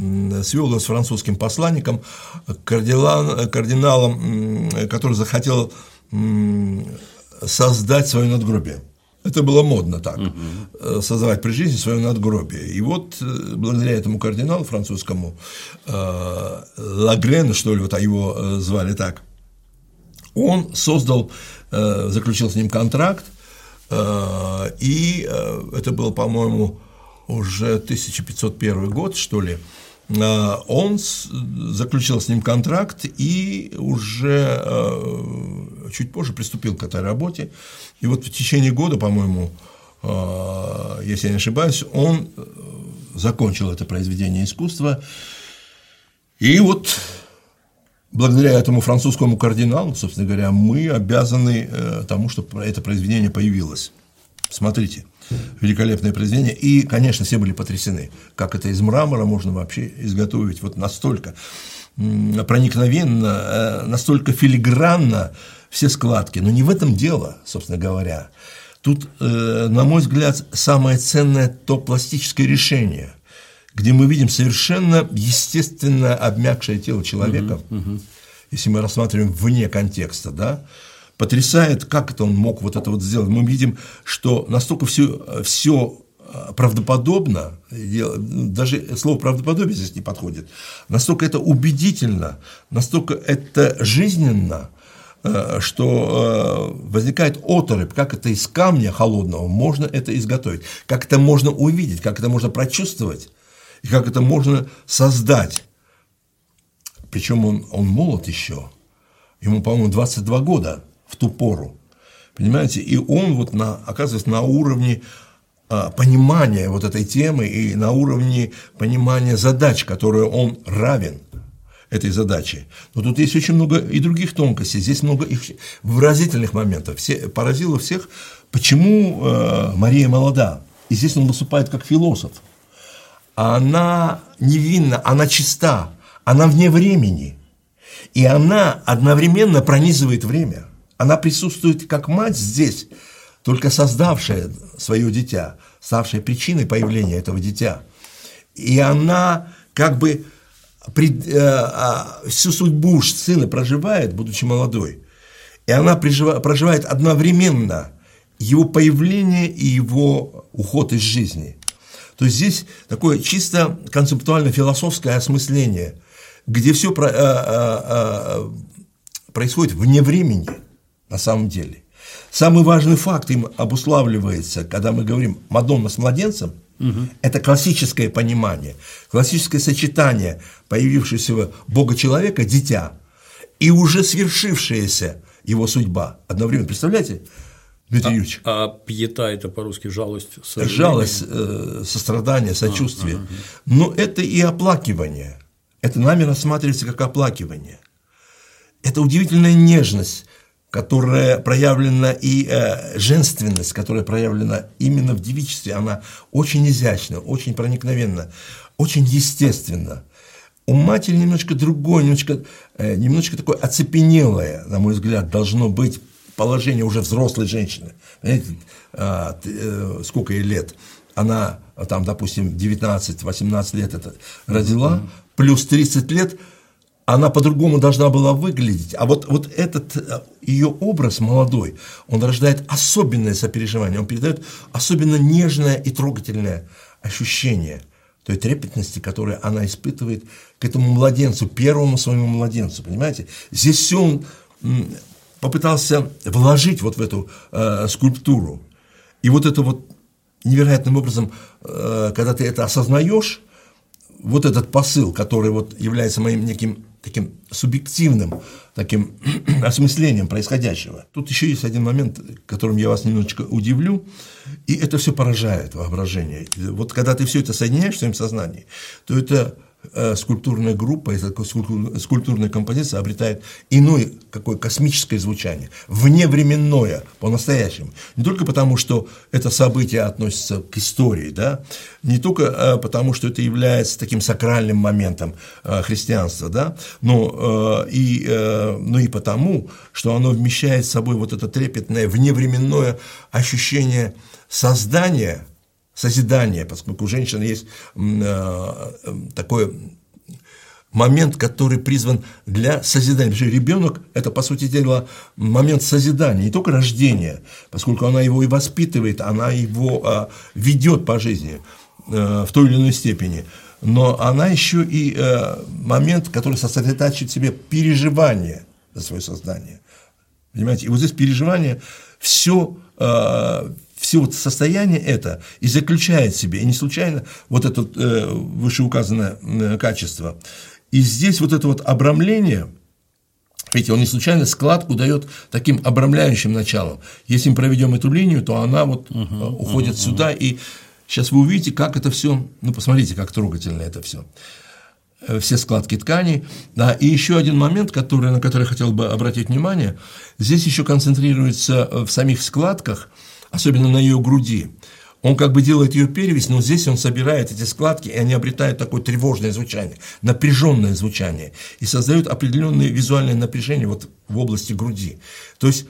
свел его с французским посланником, кардиналом, кардиналом который захотел создать свое надгробие. Это было модно так, угу. создавать при жизни свое надгробие. И вот благодаря этому кардиналу французскому, Лагрен, что ли, вот его звали так, он создал, заключил с ним контракт, и это был, по-моему, уже 1501 год, что ли, Э, он заключил с ним контракт и уже э, чуть позже приступил к этой работе. И вот в течение года, по-моему, э, если я не ошибаюсь, он закончил это произведение искусства. И вот благодаря этому французскому кардиналу, собственно говоря, мы обязаны тому, чтобы это произведение появилось. Смотрите – великолепное произведение. И, конечно, все были потрясены, как это из мрамора можно вообще изготовить вот настолько проникновенно, э, настолько филигранно все складки. Но не в этом дело, собственно говоря. Тут, э, на мой взгляд, самое ценное то пластическое решение, где мы видим совершенно естественно обмякшее тело человека, угу, угу. если мы рассматриваем вне контекста, да, потрясает, как это он мог вот это вот сделать. Мы видим, что настолько все, все а, правдоподобно, даже слово правдоподобие здесь не подходит, настолько это убедительно, настолько это жизненно, э, что э, возникает оторопь, как это из камня холодного можно это изготовить, как это можно увидеть, как это можно прочувствовать, и как это можно создать. Причем он, он молод еще, ему, по-моему, 22 года, в ту пору. Понимаете? И он вот на, оказывается на уровне а, понимания вот этой темы и на уровне понимания задач, которые он равен этой задаче. Но тут есть очень много и других тонкостей, здесь много их выразительных моментов. Все, поразило всех, почему э, Мария молода. И здесь он выступает как философ. Она невинна, она чиста, она вне времени. И она одновременно пронизывает время. Она присутствует как мать здесь, только создавшая свое дитя, ставшая причиной появления этого дитя. И она как бы пред, э, э, всю судьбу сына проживает, будучи молодой. И она проживает, проживает одновременно его появление и его уход из жизни. То есть здесь такое чисто концептуально-философское осмысление, где все про, э, э, э, происходит вне времени – на самом деле. Самый важный факт им обуславливается, когда мы говорим «Мадонна с младенцем», угу. это классическое понимание, классическое сочетание появившегося Бога-человека, дитя, и уже свершившаяся его судьба одновременно. Представляете? Дмитрий а, Юрьевич. А пьета – это по-русски жалость, сожаление? Жалость, э, сострадание, сочувствие. А, ага. Но это и оплакивание. Это нами рассматривается как оплакивание. Это удивительная нежность, которая проявлена и э, женственность, которая проявлена именно в девичестве, она очень изящна, очень проникновенна, очень естественна. У матери немножко другое, немножко, э, немножко такое оцепенелое, на мой взгляд, должно быть положение уже взрослой женщины. Понимаете, э, э, сколько ей лет? Она, там, допустим, 19-18 лет это родила, плюс 30 лет – она по-другому должна была выглядеть. А вот, вот этот э, ее образ молодой, он рождает особенное сопереживание, он передает особенно нежное и трогательное ощущение той трепетности, которую она испытывает к этому младенцу, первому своему младенцу, понимаете? Здесь все он попытался вложить вот в эту э, скульптуру. И вот это вот невероятным образом, э, когда ты это осознаешь, вот этот посыл, который вот является моим неким таким субъективным таким (clears throat) осмыслением происходящего. Тут еще есть один момент, которым я вас немножечко удивлю, и это все поражает воображение. Вот когда ты все это соединяешь в своем сознании, то это скульптурная группа, эта скульптурная композиция обретает иное какое космическое звучание, вневременное, по-настоящему. Не только потому, что это событие относится к истории, да, не только э, потому, что это является таким сакральным моментом э, христианства, да, но и, но и потому, что оно вмещает в собой вот это трепетное вневременное ощущение создания созидание, поскольку у женщины есть э, такое момент, который призван для созидания. Потому что ребенок – это, по сути дела, момент созидания, не только рождения, поскольку она его и воспитывает, она его а, ведет по жизни а, в той или иной степени, но она еще и момент, который сосредотачивает в себе переживание за свое создание. Понимаете? И вот здесь переживание, все, все вот состояние это и заключает в себе, и не случайно вот это э, вышеуказанное э, качество – и здесь вот это вот обрамление, видите, он не случайно складку дает таким обрамляющим началом. Если мы проведем эту линию, то она вот угу, уходит угу, сюда, и сейчас вы увидите, как это все, ну посмотрите, как трогательно это все э, все складки ткани. Да, и еще один момент, который, на который я хотел бы обратить внимание, здесь еще концентрируется в самих складках, особенно на ее груди. Он как бы делает ее перевесь, но здесь он собирает эти складки, и они обретают такое тревожное звучание, напряженное звучание, и создают определенное визуальное напряжение вот в области груди. То есть,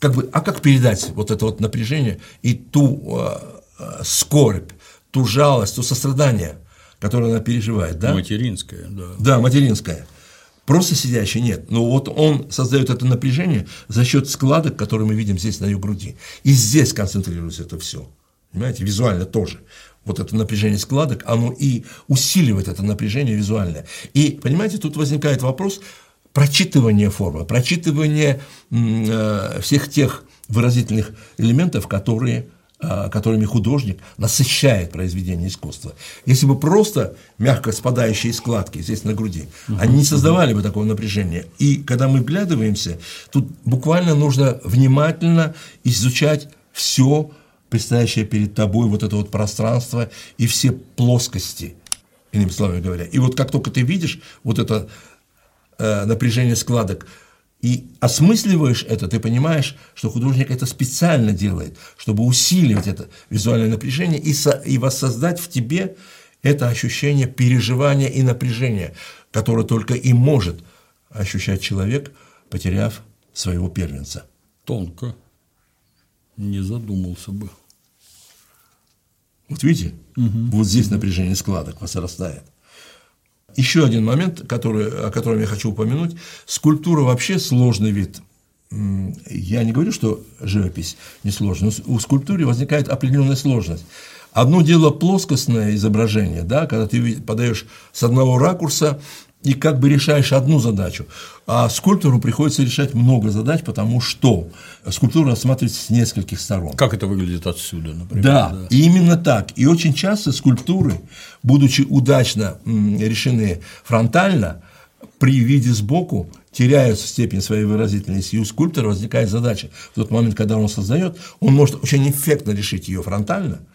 как бы, а как передать вот это вот напряжение и ту э, э, скорбь, ту жалость, то сострадание, которое она переживает, да? Материнское, да. Да, материнское. Просто сидящий нет. Но вот он создает это напряжение за счет складок, которые мы видим здесь на ее груди. И здесь концентрируется это все. Понимаете, визуально тоже. Вот это напряжение складок, оно и усиливает это напряжение визуальное. И, понимаете, тут возникает вопрос прочитывания формы, прочитывания э, всех тех выразительных элементов, которые которыми художник насыщает произведение искусства. Если бы просто мягко спадающие складки здесь на груди, uh-huh, они не создавали бы такого напряжения. И когда мы вглядываемся, тут буквально нужно внимательно изучать все предстоящее перед тобой вот это вот пространство и все плоскости, иными словами говоря. И вот как только ты видишь вот это э, напряжение складок и осмысливаешь это, ты понимаешь, что художник это специально делает, чтобы усиливать это визуальное напряжение и, со, и воссоздать в тебе это ощущение переживания и напряжения, которое только и может ощущать человек, потеряв своего первенца. Тонко не задумался бы. Вот видите, угу. вот здесь напряжение складок возрастает. Еще один момент, который, о котором я хочу упомянуть. Скульптура вообще сложный вид. Я не говорю, что живопись не сложная, но у скульптуры возникает определенная сложность. Одно дело плоскостное изображение, да, когда ты подаешь с одного ракурса и как бы решаешь одну задачу. А скульптору приходится решать много задач, потому что скульптура рассматривается с нескольких сторон. Как это выглядит отсюда, например? Да, да. именно так. И очень часто скульптуры, будучи удачно решены фронтально, при виде сбоку теряют степень своей выразительности, и у скульптора возникает задача. В тот момент, когда он создает, он может очень эффектно решить ее фронтально –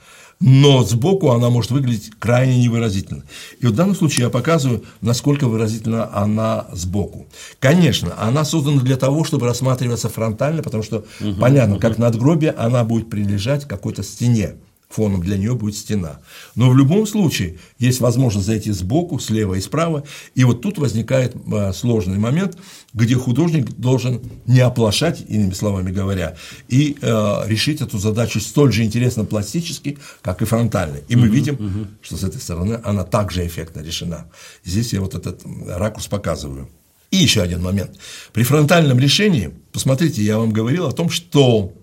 но сбоку она может выглядеть крайне невыразительно. И в данном случае я показываю, насколько выразительна она сбоку. Конечно, она создана для того, чтобы рассматриваться фронтально, потому что угу, понятно, угу. как надгробие она будет принадлежать какой-то стене фоном для нее будет стена. Но в любом случае есть возможность зайти сбоку, слева и справа, и вот тут возникает а, сложный момент, где художник должен не оплошать, иными словами говоря, и э, решить эту задачу столь же интересно пластически, как и фронтально. И мы uh видим, uh что с этой стороны она также эффектно решена. Здесь я вот этот ракурс показываю. И еще один момент. При фронтальном решении, посмотрите, я вам говорил о том, что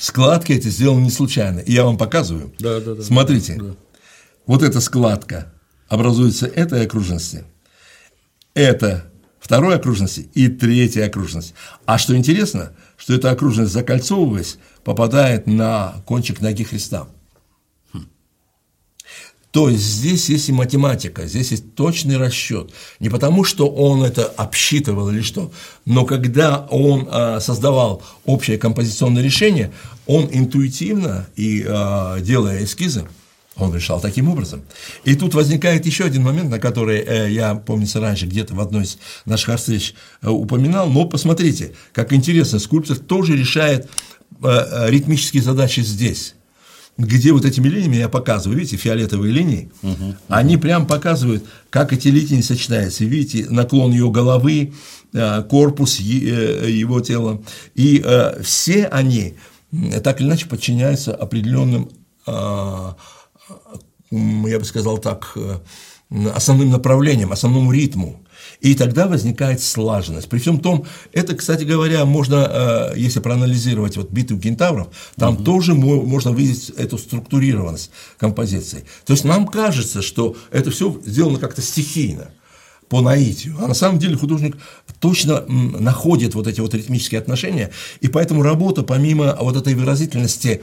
Складки эти сделаны не случайно. И я вам показываю. Да, да, да. Смотрите. Да. Вот эта складка образуется этой окружности, это второй окружности и третьей окружности. А что интересно, что эта окружность, закольцовываясь, попадает на кончик ноги Христа. То есть здесь есть и математика, здесь есть точный расчет. Не потому, что он это обсчитывал или что, но когда он а, создавал общее композиционное решение, он интуитивно и а, делая эскизы, он решал таким образом. И тут возникает еще один момент, на который э, я, помнится, раньше где-то в одной из наших встреч э, упоминал, но посмотрите, как интересно, скульптор тоже решает э, ритмические задачи здесь где вот этими линиями я показываю, видите, фиолетовые линии, угу, они прям показывают, как эти линии сочетаются. Видите, наклон ее головы, э, корпус э, его тела. И э, все они так или иначе подчиняются определенным, я бы сказал так, основным направлением, основному ритму. И тогда возникает слаженность. При всем том, это, кстати говоря, можно, э, если проанализировать вот битву кентавров, там угу. тоже можно видеть эту структурированность композиции. То есть нам кажется, что это все сделано как-то стихийно по наитию. А на самом деле художник точно находит вот эти вот ритмические отношения, и поэтому работа, помимо вот этой выразительности,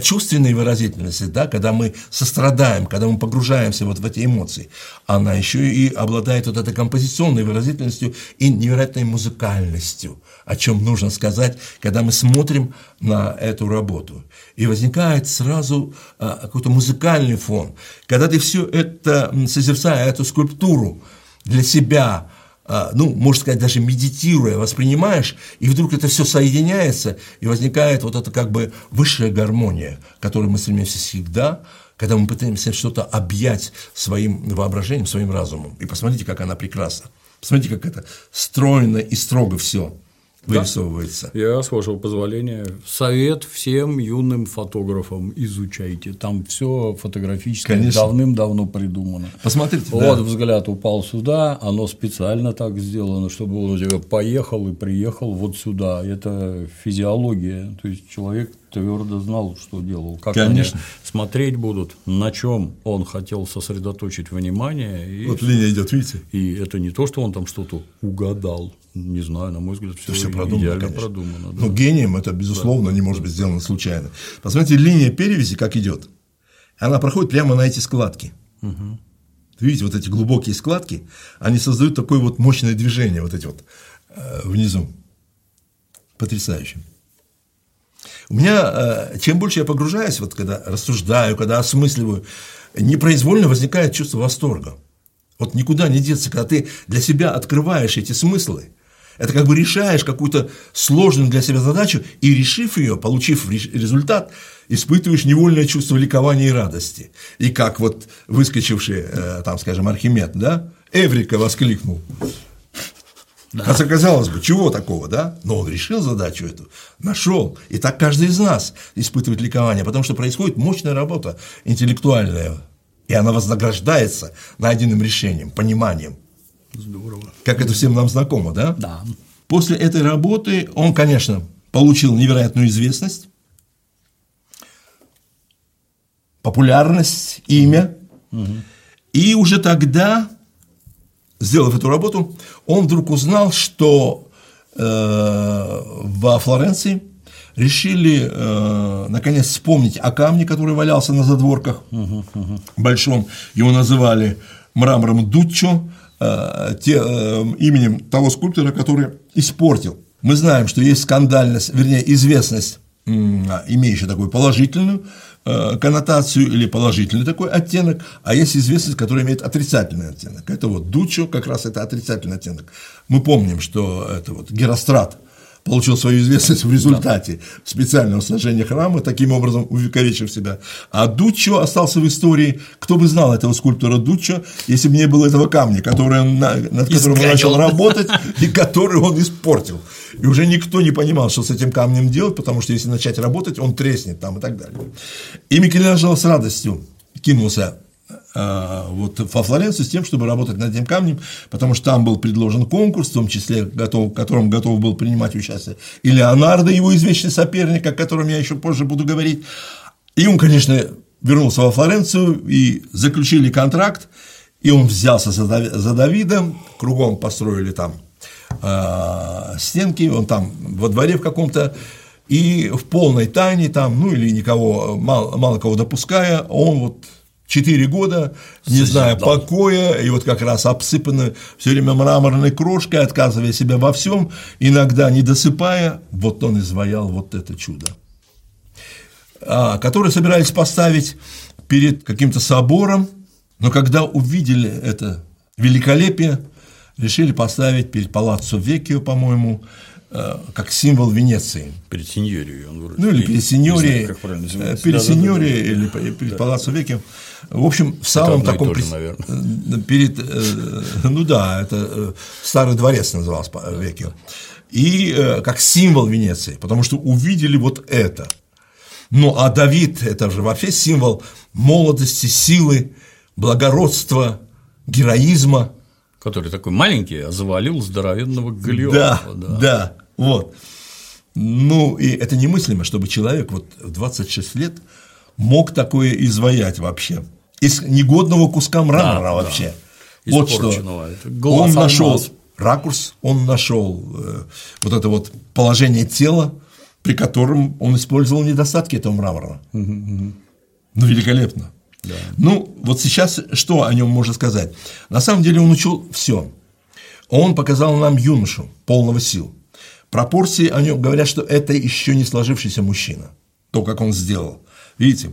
чувственной выразительности, да, когда мы сострадаем, когда мы погружаемся вот в эти эмоции, она еще и обладает вот этой композиционной выразительностью и невероятной музыкальностью, о чем нужно сказать, когда мы смотрим на эту работу. И возникает сразу а, какой-то музыкальный фон. Когда ты все это, созерцая эту скульптуру, для себя, а, ну, можно сказать, даже медитируя, воспринимаешь, и вдруг это все соединяется, и возникает вот эта как бы высшая гармония, к которой мы стремимся всегда, когда мы пытаемся что-то объять своим воображением, своим разумом. И посмотрите, как она прекрасна. Посмотрите, как это стройно и строго все вырисовывается. Да. Я, с вашего позволения, совет всем юным фотографам изучайте. Там все фотографически давным-давно придумано. Посмотрите. Вот да. взгляд упал сюда, оно специально так сделано, чтобы он у тебя поехал и приехал вот сюда. Это физиология. То есть человек твердо знал, что делал. Как Конечно. они смотреть будут, на чем он хотел сосредоточить внимание. И, вот линия идет, видите? И это не то, что он там что-то угадал. Не знаю, на мой взгляд, все, все продумано, идеально конечно. продумано. Да. Но гением это, безусловно, да. не может быть сделано случайно. Посмотрите, линия перевязи как идет. Она проходит прямо на эти складки. Угу. Видите, вот эти глубокие складки, они создают такое вот мощное движение, вот эти вот э, внизу. Потрясающе. У меня, э, чем больше я погружаюсь, вот когда рассуждаю, когда осмысливаю, непроизвольно возникает чувство восторга. Вот никуда не деться, когда ты для себя открываешь эти смыслы, это как бы решаешь какую-то сложную для себя задачу, и решив ее, получив результат, испытываешь невольное чувство ликования и радости. И как вот выскочивший, э, там, скажем, Архимед, да, Эврика воскликнул, да. Хотя, казалось бы, чего такого, да? Но он решил задачу эту, нашел. И так каждый из нас испытывает ликование, потому что происходит мощная работа интеллектуальная, и она вознаграждается найденным решением, пониманием. Здорово. Как это всем нам знакомо, да? Да. После этой работы он, конечно, получил невероятную известность, популярность, имя. Угу. И уже тогда сделав эту работу, он вдруг узнал, что э, во Флоренции решили э, наконец вспомнить о камне, который валялся на задворках угу, угу. большом. Его называли мрамором Дуччо, те, э, именем того скульптора, который испортил. Мы знаем, что есть скандальность, вернее, известность, э, имеющая такую положительную Э, коннотацию или положительный такой оттенок, а есть известность, которая имеет отрицательный оттенок. Это вот Дучо, как раз это отрицательный оттенок. Мы помним, что это вот Герострат получил свою известность в результате специального сложения храма, таким образом увековечив себя. А Дуччо остался в истории. Кто бы знал этого скульптора Дуччо, если бы не было этого камня, который он, над которым он начал работать (laughs) и который он испортил. И уже никто не понимал, что с этим камнем делать, потому что если начать работать, он треснет там и так далее. И Микеланджело с радостью кинулся вот во Флоренцию с тем, чтобы работать над этим камнем, потому что там был предложен конкурс, в том числе, готов, в котором готов был принимать участие и Леонардо, его извечный соперник, о котором я еще позже буду говорить. И он, конечно, вернулся во Флоренцию и заключили контракт, и он взялся за Давида, кругом построили там э, стенки, он там во дворе в каком-то, и в полной тайне там, ну или никого, мало, мало кого допуская, он вот Четыре года, не зная покоя, и вот как раз обсыпаны все время мраморной крошкой, отказывая себя во всем, иногда не досыпая, вот он изваял вот это чудо, а, которое собирались поставить перед каким-то собором, но когда увидели это великолепие, решили поставить перед Палаццо Веккио, по-моему, как символ Венеции. Перед сеньорией он вроде. Ну, или перед сеньорией, э, перед сеньорией или перед да. Палаццо Веки. В общем, в самом это таком... Тоже, наверное. Перед, ну да, это Старый дворец назывался Веки. И как символ Венеции, потому что увидели вот это. Ну, а Давид – это же вообще символ молодости, силы, благородства, героизма. Который такой маленький, а завалил здоровенного Голиафа. Да, да, да, вот. Ну, и это немыслимо, чтобы человек вот в 26 лет мог такое изваять вообще. Из негодного куска мрамора Да, вообще. да. Вот что. Он нашел ракурс, он нашел э, вот это вот положение тела, при котором он использовал недостатки этого мрамора. Ну, великолепно. Ну, вот сейчас что о нем можно сказать? На самом деле он учил все. Он показал нам юношу, полного сил. Пропорции о нем говорят, что это еще не сложившийся мужчина. То, как он сделал. Видите,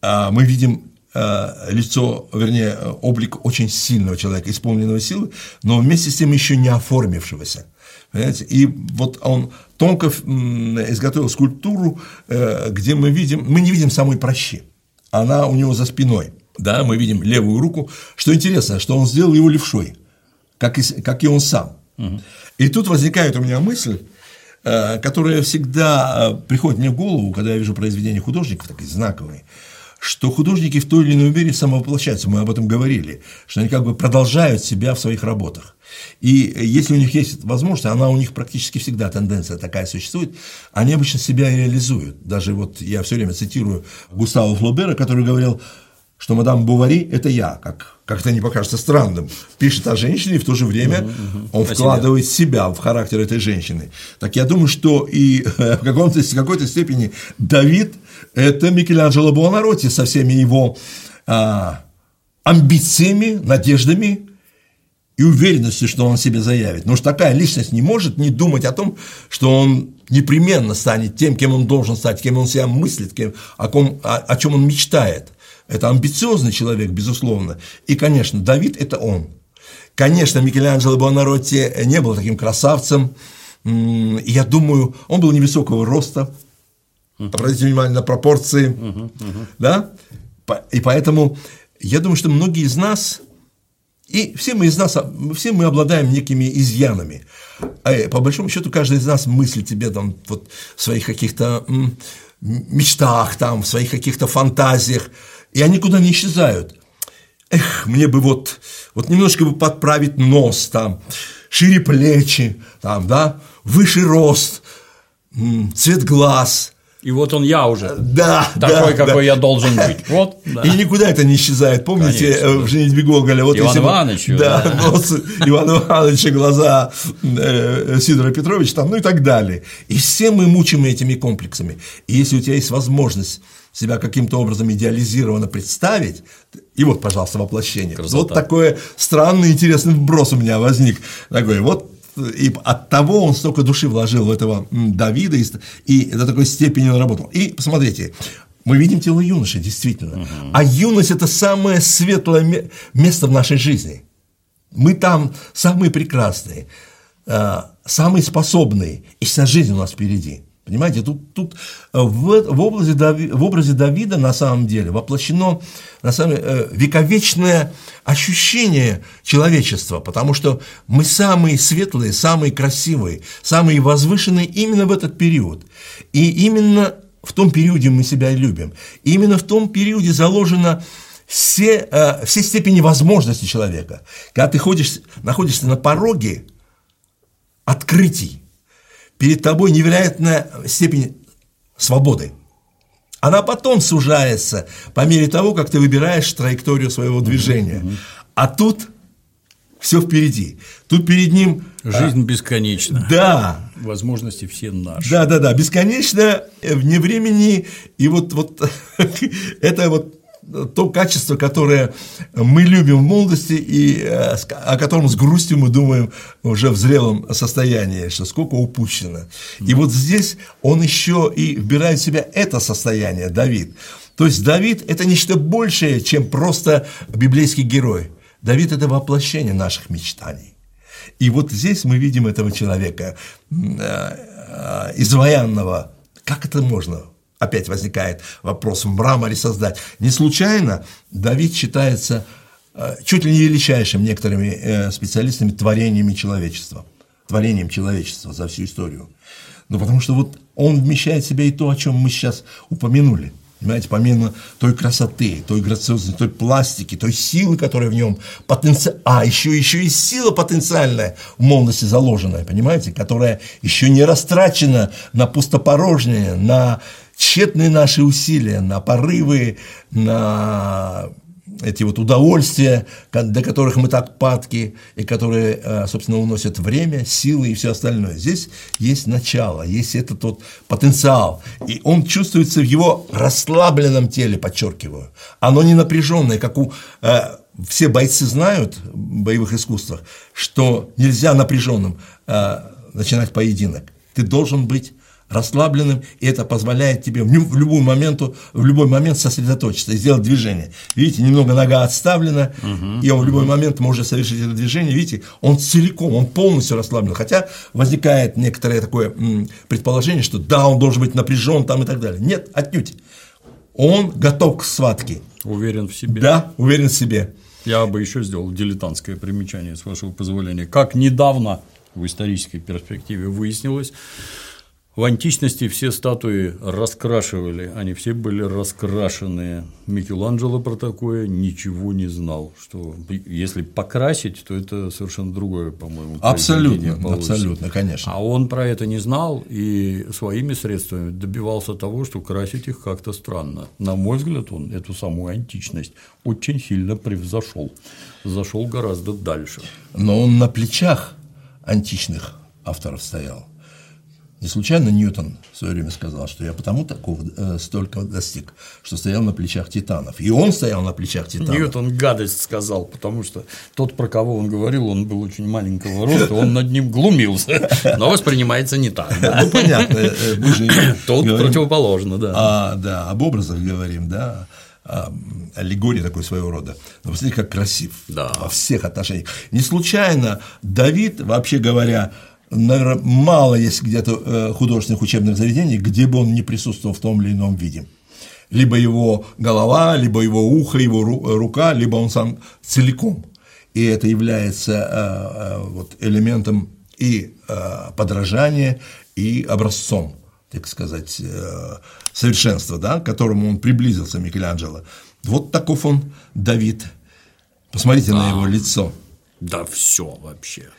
а, мы видим а, лицо, вернее, облик очень сильного человека, исполненного силы, но вместе с тем еще не оформившегося. Понимаете? И вот он тонко изготовил скульптуру, э, где мы видим, мы не видим самой прощи, она у него за спиной. Да, мы видим левую руку. Что интересно, что он сделал его левшой, как и, как и он сам. И тут возникает у меня мысль, э, которая всегда э, приходит мне в голову, когда я вижу произведения художников, такие знаковые, что художники в той или иной мере самовоплощаются, мы об этом говорили, что они как бы продолжают себя в своих работах. И если у них есть возможность, она у них практически всегда тенденция такая существует, они обычно себя реализуют. Даже вот я все время цитирую Густава Флобера, который говорил, что мадам Бувари – это я, как, как это не покажется странным. Пишет о женщине, и в то же время он вкладывает себя в характер этой женщины. Так я думаю, что и э, в, каком-то, какой-то степени Давид – это Микеланджело Буонаротти со всеми его а, амбициями, надеждами и уверенностью, что он себе заявит. Потому что такая личность не может не думать о том, что он непременно станет тем, кем он должен стать, кем он себя мыслит, кем, о, ком, о, о чем он мечтает. Это амбициозный человек, безусловно. И, конечно, Давид – это он. Конечно, Микеланджело Буонаротти не был таким красавцем. Я думаю, он был невысокого роста. Обратите внимание на пропорции. Да? И поэтому я думаю, что многие из нас и все мы из нас, все мы обладаем некими изъянами. А, э, по большому счету, каждый из нас мыслит себе там вот в своих каких-то мечтах, там, в своих каких-то фантазиях, и они никуда не исчезают. Эх, мне бы вот, вот немножко бы подправить нос там, шире плечи, там, да, выше рост, цвет глаз. И вот он я уже. Да, Такой, да, какой да. я должен быть. Вот, да. И никуда это не исчезает. Помните Конечно, э, да. в «Женитьбе Гоголя»? Вот Иван если бы- Ивановичу, Да, да. нос Ивана Ивановича, глаза э, Сидора Петровича, там, ну и так далее. И все мы мучимы этими комплексами. И если у тебя есть возможность себя каким-то образом идеализированно представить, и вот, пожалуйста, воплощение. Красота. Вот такой странный, интересный вброс у меня возник. Такой, вот и от того он столько души вложил в этого Давида, и, и до такой степени он работал. И посмотрите, мы видим тело юноши, действительно. А юность – это самое светлое ме- место в нашей жизни. Мы там самые прекрасные, э, самые способные, и вся жизнь у нас впереди. Понимаете, тут, тут э, в, в, образе Дави- в образе Давида на самом деле воплощено на самом деле, э, вековечное ощущение человечества, потому что мы самые светлые, самые красивые, самые возвышенные именно в этот период. И именно в том периоде мы себя любим. И именно в том периоде заложено все, э, все степени возможностей человека. Когда ты ходишь, находишься на пороге открытий, перед тобой невероятная степень свободы. Она потом сужается по мере того, как ты выбираешь траекторию своего движения. А тут все впереди. Тут перед ним... Жизнь бесконечна. Да, Возможности все наши. да, да, да, бесконечно э, вне времени, и вот, вот (laughs) это вот то качество, которое мы любим в молодости и э, о котором с грустью мы думаем уже в зрелом состоянии, что сколько упущено. И вот здесь он еще и вбирает в себя это состояние, Давид. То есть Давид – это нечто большее, чем просто библейский герой. Давид – это воплощение наших мечтаний. И вот здесь мы видим этого человека, э, э, изваянного. Как это можно? Опять возникает вопрос в мраморе создать. Не случайно Давид считается э, чуть ли не величайшим некоторыми э, специалистами творениями человечества, творением человечества за всю историю. Ну, потому что вот он вмещает в себя и то, о чем мы сейчас упомянули. Понимаете, помимо той красоты, той грациозности, той пластики, той силы, которая в нем потенци... А, еще, еще и сила потенциальная в молодости заложенная, понимаете, которая еще не растрачена на пустопорожнее, на тщетные наши усилия, на порывы, на эти вот удовольствия, до которых мы так падки, и которые, э, собственно, уносят время, силы и все остальное. Здесь есть начало, есть этот вот потенциал, и он чувствуется в его расслабленном теле, подчеркиваю. Оно не напряженное, как у э, все бойцы знают в боевых искусствах, что нельзя напряженным э, начинать поединок. Ты должен быть расслабленным, и это позволяет тебе в, любой, моменту, в любой момент сосредоточиться и сделать движение. Видите, немного нога отставлена, угу, и он в любой угу. момент может совершить это движение. Видите, он целиком, он полностью расслаблен. Хотя возникает некоторое такое предположение, что да, он должен быть напряжен там и так далее. Нет, отнюдь. Он готов к схватке. Уверен в себе. Да, уверен в себе. Я бы еще сделал дилетантское примечание, с вашего позволения. Как недавно в исторической перспективе выяснилось, в античности все статуи раскрашивали, они все были раскрашенные. Микеланджело про такое ничего не знал, что если покрасить, то это совершенно другое, по-моему. Абсолютно, абсолютно, конечно. А он про это не знал и своими средствами добивался того, что красить их как-то странно. На мой взгляд, он эту самую античность очень сильно превзошел, зашел гораздо дальше. Но он на плечах античных авторов стоял. Не случайно Ньютон в свое время сказал, что я потому такого э, столько достиг, что стоял на плечах титанов. И он стоял на плечах титанов. Ньютон гадость сказал, потому что тот, про кого он говорил, он был очень маленького роста, он над ним глумился, но воспринимается не так. Ну, понятно, э, же Тут противоположно, да. А, да, об образах говорим, да, аллегория такой своего рода. Но посмотрите, как красив да. во всех отношениях. Не случайно Давид, вообще говоря, наверное, мало есть где-то э, художественных учебных заведений, где бы он не присутствовал в том или ином виде. Либо его голова, либо его ухо, его рука, либо он сам целиком. И это является э, э, вот, элементом и подражания, и образцом, так сказать, совершенства, да, к которому он приблизился, Микеланджело. Вот таков он, Давид. Посмотрите да. на его лицо. Да все вообще.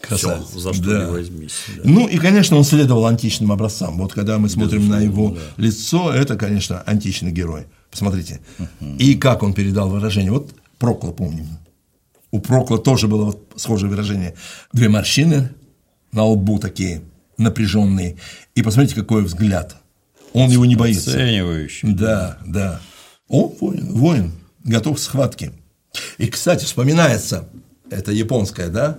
Красавец. Всё, за что да. не возьмись. Да. Ну и, конечно, он следовал античным образцам. Вот когда мы смотрим Безусловно, на его да. лицо, это, конечно, античный герой. Посмотрите. Угу. И как он передал выражение. Вот Прокла помним. У Прокла тоже было вот схожее выражение. Две морщины на лбу такие напряженные. И посмотрите, какой взгляд. Он его не боится. Оценивающий. Да, да. Он воин, воин, готов к схватке. И, кстати, вспоминается, это японская, да,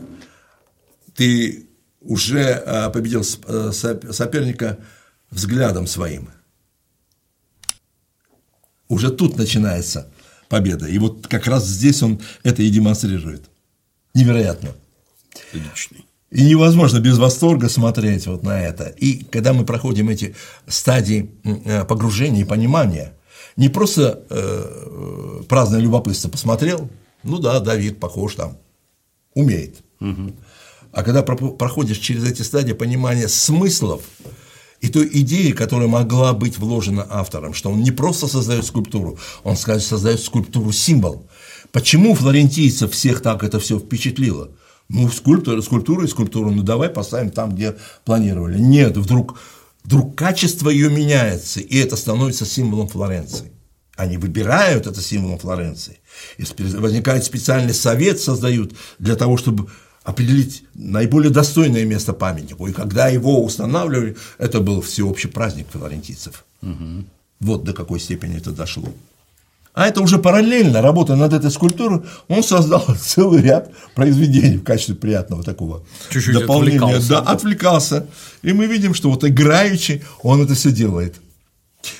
ты уже а, победил э, соперника взглядом своим. Уже тут начинается победа. И вот как раз здесь он это и демонстрирует. Невероятно. Личный. И невозможно без восторга смотреть вот на это. И когда мы проходим эти стадии э, погружения и понимания, не просто э, праздное любопытство посмотрел, ну да, Давид похож там, умеет. Угу. А когда проходишь через эти стадии понимания смыслов и той идеи, которая могла быть вложена автором, что он не просто создает скульптуру, он создает скульптуру-символ. Почему флорентийцев всех так это все впечатлило? Ну, скульптура, скульптура и скульптуру, ну давай поставим там, где планировали. Нет, вдруг, вдруг качество ее меняется, и это становится символом Флоренции. Они выбирают это символом Флоренции. И возникает специальный совет, создают для того, чтобы определить наиболее достойное место памятнику. И когда его устанавливали, это был всеобщий праздник флорентийцев. Угу. Вот до какой степени это дошло. А это уже параллельно, работая над этой скульптурой, он создал (laughs) целый ряд произведений в качестве приятного такого Чуть-чуть дополнения. Отвлекался, да, отвлекался. И мы видим, что вот играючи он это все делает.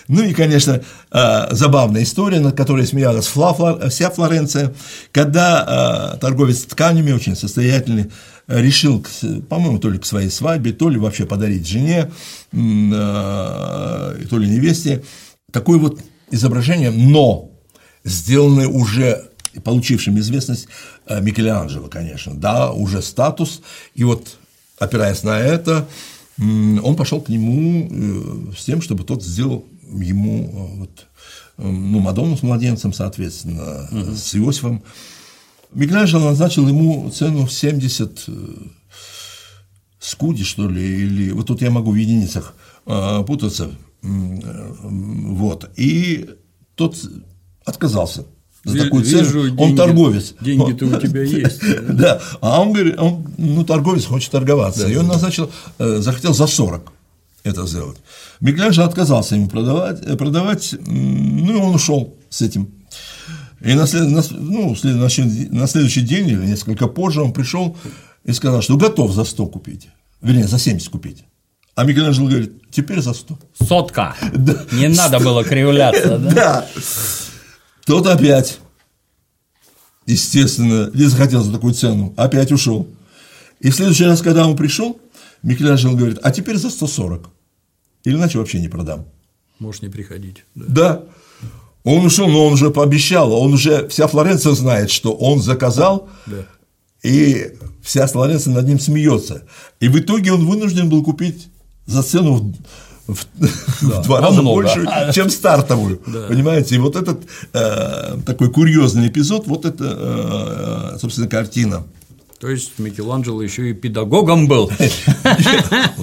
Ну и, конечно, а, забавная история, над которой смеялась вся Флоренция, когда а, торговец тканями, очень состоятельный, решил, по-моему, то ли к своей свадьбе, то ли вообще подарить жене, а, то ли невесте, такое вот изображение, но сделанное уже получившим известность Микеланджело, конечно, да, уже статус, и вот опираясь на это, он пошел к нему э, с тем, чтобы тот сделал ему вот, ну, Мадонну с младенцем, соответственно, угу. с Иосифом. Микеланджело назначил ему цену в 70 скуди, что ли, или вот тут я могу в единицах путаться, вот, и тот отказался за такую цену. Вижу, он деньги, торговец. Деньги-то у (laughs) тебя есть. (laughs) Да, а он говорит, он, ну, торговец хочет торговаться. И он назначил, э, захотел за 40 это сделать. Микеланджело отказался ему продавать, э, продавать, ну, и он ушел с этим. И на, след, на, ну, на следующий день или несколько позже он пришел и сказал, что готов за 100 купить. Вернее, за 70 купить. А Микеланджело говорит, теперь за 100. Сотка. (laughs) Да. Не надо было кривляться, (laughs) да? Да. Тот опять, естественно, не захотел за такую цену, опять ушел. И в следующий раз, когда он пришел, Микеланджело говорит, а теперь за 140. Или иначе вообще не продам. Можешь не приходить. Да. да. Он ушел, но он уже пообещал, он уже, вся Флоренция знает, что он заказал, да. и вся Флоренция над ним смеется. И в итоге он вынужден был купить за цену в, (laughs) да, в два раза много. больше, чем стартовую. Да. Понимаете? И вот этот э, такой курьезный эпизод, вот это, э, собственно, картина. То есть Микеланджело еще и педагогом был. (laughs)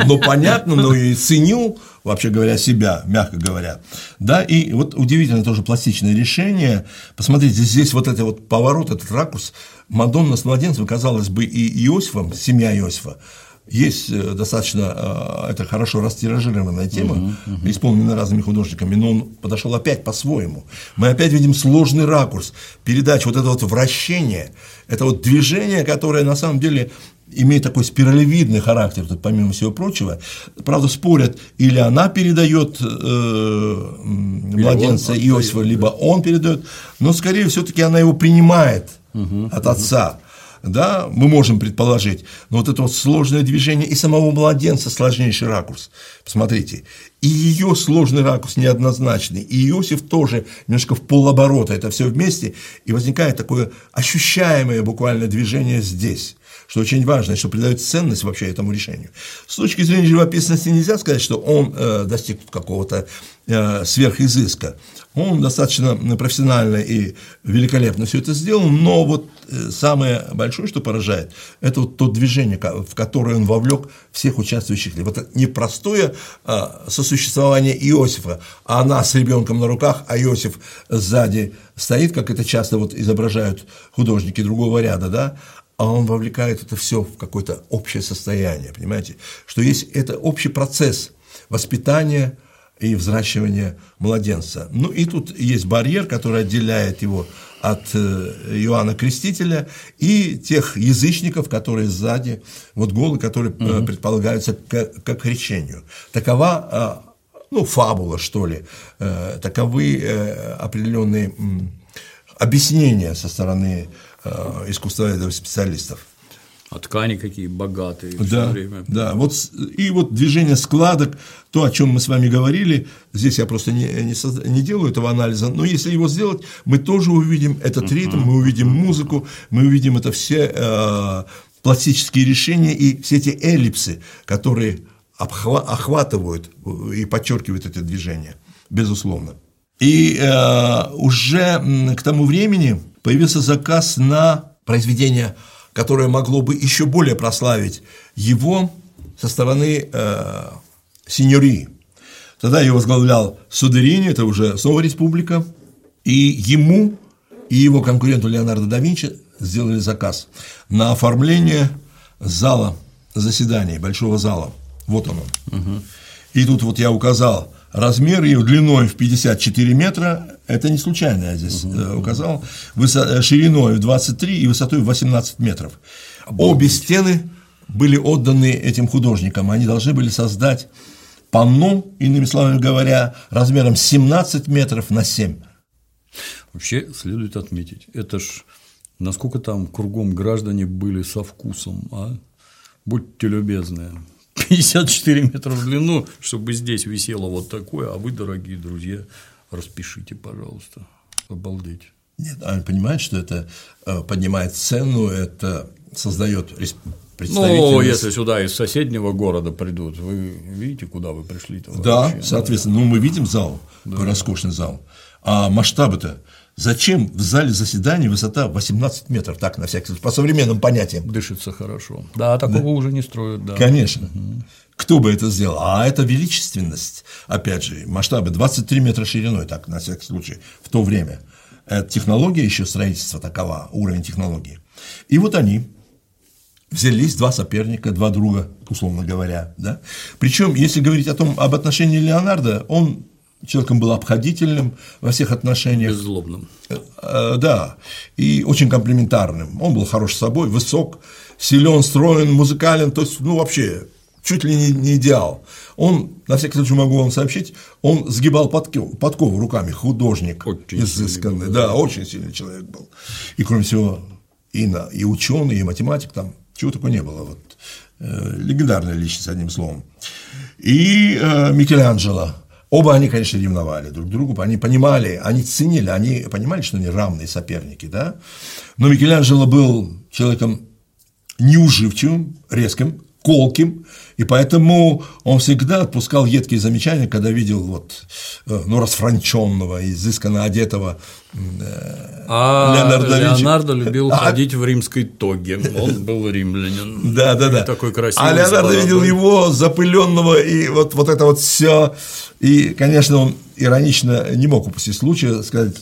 Ну, понятно, но и ценил, вообще говоря, себя, мягко говоря. Да, и вот удивительное тоже пластичное решение. Посмотрите, здесь вот этот вот поворот, этот ракурс. Мадонна с младенцем, казалось бы, и Иосифом, семья Иосифа, есть э, достаточно, э, это хорошо растиражированная тема, uh-huh, uh-huh. исполненная разными художниками, но он подошел опять по-своему. Мы опять видим сложный ракурс, передача, вот это вот вращение, это вот движение, которое на самом деле имеет такой спиралевидный характер, тут, помимо всего прочего. Правда, спорят, или она передает э, младенца Иосифа, либо он передает, но скорее все-таки она его принимает угу, от отца да, мы можем предположить, но вот это вот сложное движение и самого младенца сложнейший ракурс. Посмотрите, и ее сложный ракурс неоднозначный, и Иосиф тоже немножко в полоборота, это все вместе, и возникает такое ощущаемое буквально движение здесь что очень важно, что придает ценность вообще этому решению. С точки зрения живописности нельзя сказать, что он э, достиг какого-то э, сверхизыска. Он достаточно профессионально и великолепно все это сделал, но вот э, самое большое, что поражает, это вот то движение, в которое он вовлек всех участвующих. Вот это непростое а, сосуществование Иосифа, а она с ребенком на руках, а Иосиф сзади стоит, как это часто вот изображают художники другого ряда, да, а он вовлекает это все в какое-то общее состояние, понимаете, что есть это общий процесс воспитания, и взращивания младенца. Ну и тут есть барьер, который отделяет его от э, Иоанна Крестителя и тех язычников, которые сзади, вот голы, которые угу. предполагаются к, к крещению. Такова, ну, фабула, что ли, э, таковы определенные объяснения со стороны искусствоведов специалистов. А ткани какие богатые да, время. Да, вот и вот движение складок, то, о чем мы с вами говорили, здесь я просто не, не, созда, не делаю этого анализа, но если его сделать, мы тоже увидим этот ритм, мы увидим музыку, мы увидим это все э, пластические решения и все эти эллипсы, которые обхва- охватывают и подчеркивают это движение, безусловно. И э, уже к тому времени появился заказ на произведение которое могло бы еще более прославить его со стороны э, синьории. Тогда его возглавлял Судерини, это уже снова республика, и ему и его конкуренту Леонардо да Винчи сделали заказ на оформление зала заседаний, большого зала. Вот он. Угу. И тут вот я указал размер ее длиной в 54 метра, это не случайно я здесь угу. указал, высо- э, шириной в 23 и высотой в 18 метров. Обе стены были отданы этим художникам, они должны были создать панно, иными словами говоря, размером 17 метров на 7. Вообще следует отметить, это ж насколько там кругом граждане были со вкусом, а? Будьте любезны. 54 метра в длину, чтобы здесь висело вот такое, а вы, дорогие друзья, распишите, пожалуйста. Обалдеть. Нет, они понимают, что это э, поднимает цену, это создает ну, если сюда из соседнего города придут, вы видите, куда вы пришли? -то да, соответственно, ну мы видим зал, да. роскошный зал. А масштабы-то Зачем в зале заседаний высота 18 метров, так, на всякий случай, по современным понятиям? Дышится хорошо. Да, такого да. уже не строят, да. Конечно. Угу. Кто бы это сделал? А это величественность, опять же, масштабы 23 метра шириной, так, на всякий случай, в то время. Это технология еще строительства такова, уровень технологии. И вот они взялись два соперника, два друга, условно говоря, да. Причем, если говорить о том, об отношении Леонардо, он человеком был обходительным во всех отношениях. Беззлобным. Э, э, да, и очень комплиментарным. Он был хорош собой, высок, силен, строен, музыкален, то есть, ну, вообще, чуть ли не, не идеал. Он, на всякий случай могу вам сообщить, он сгибал подкову, подкову руками, художник очень изысканный, да, очень сильный человек был. И, кроме всего, и, на, и ученый, и математик там чего такого не было. Вот, э, легендарная личность, одним словом. И э, Микеланджело. Оба они, конечно, ревновали друг другу, они понимали, они ценили, они понимали, что они равные соперники, да. Но Микеланджело был человеком неуживчивым, резким, колким, и поэтому он всегда отпускал едкие замечания, когда видел вот, э, ну, расфранченного, изысканно одетого э, а Леонардо, Леонардо любил а... ходить в римской тоге, он был римлянин. Да, да, да. Такой красивый. А Леонардо видел его запыленного, и вот, вот это вот все. И, конечно, он иронично не мог упустить случая сказать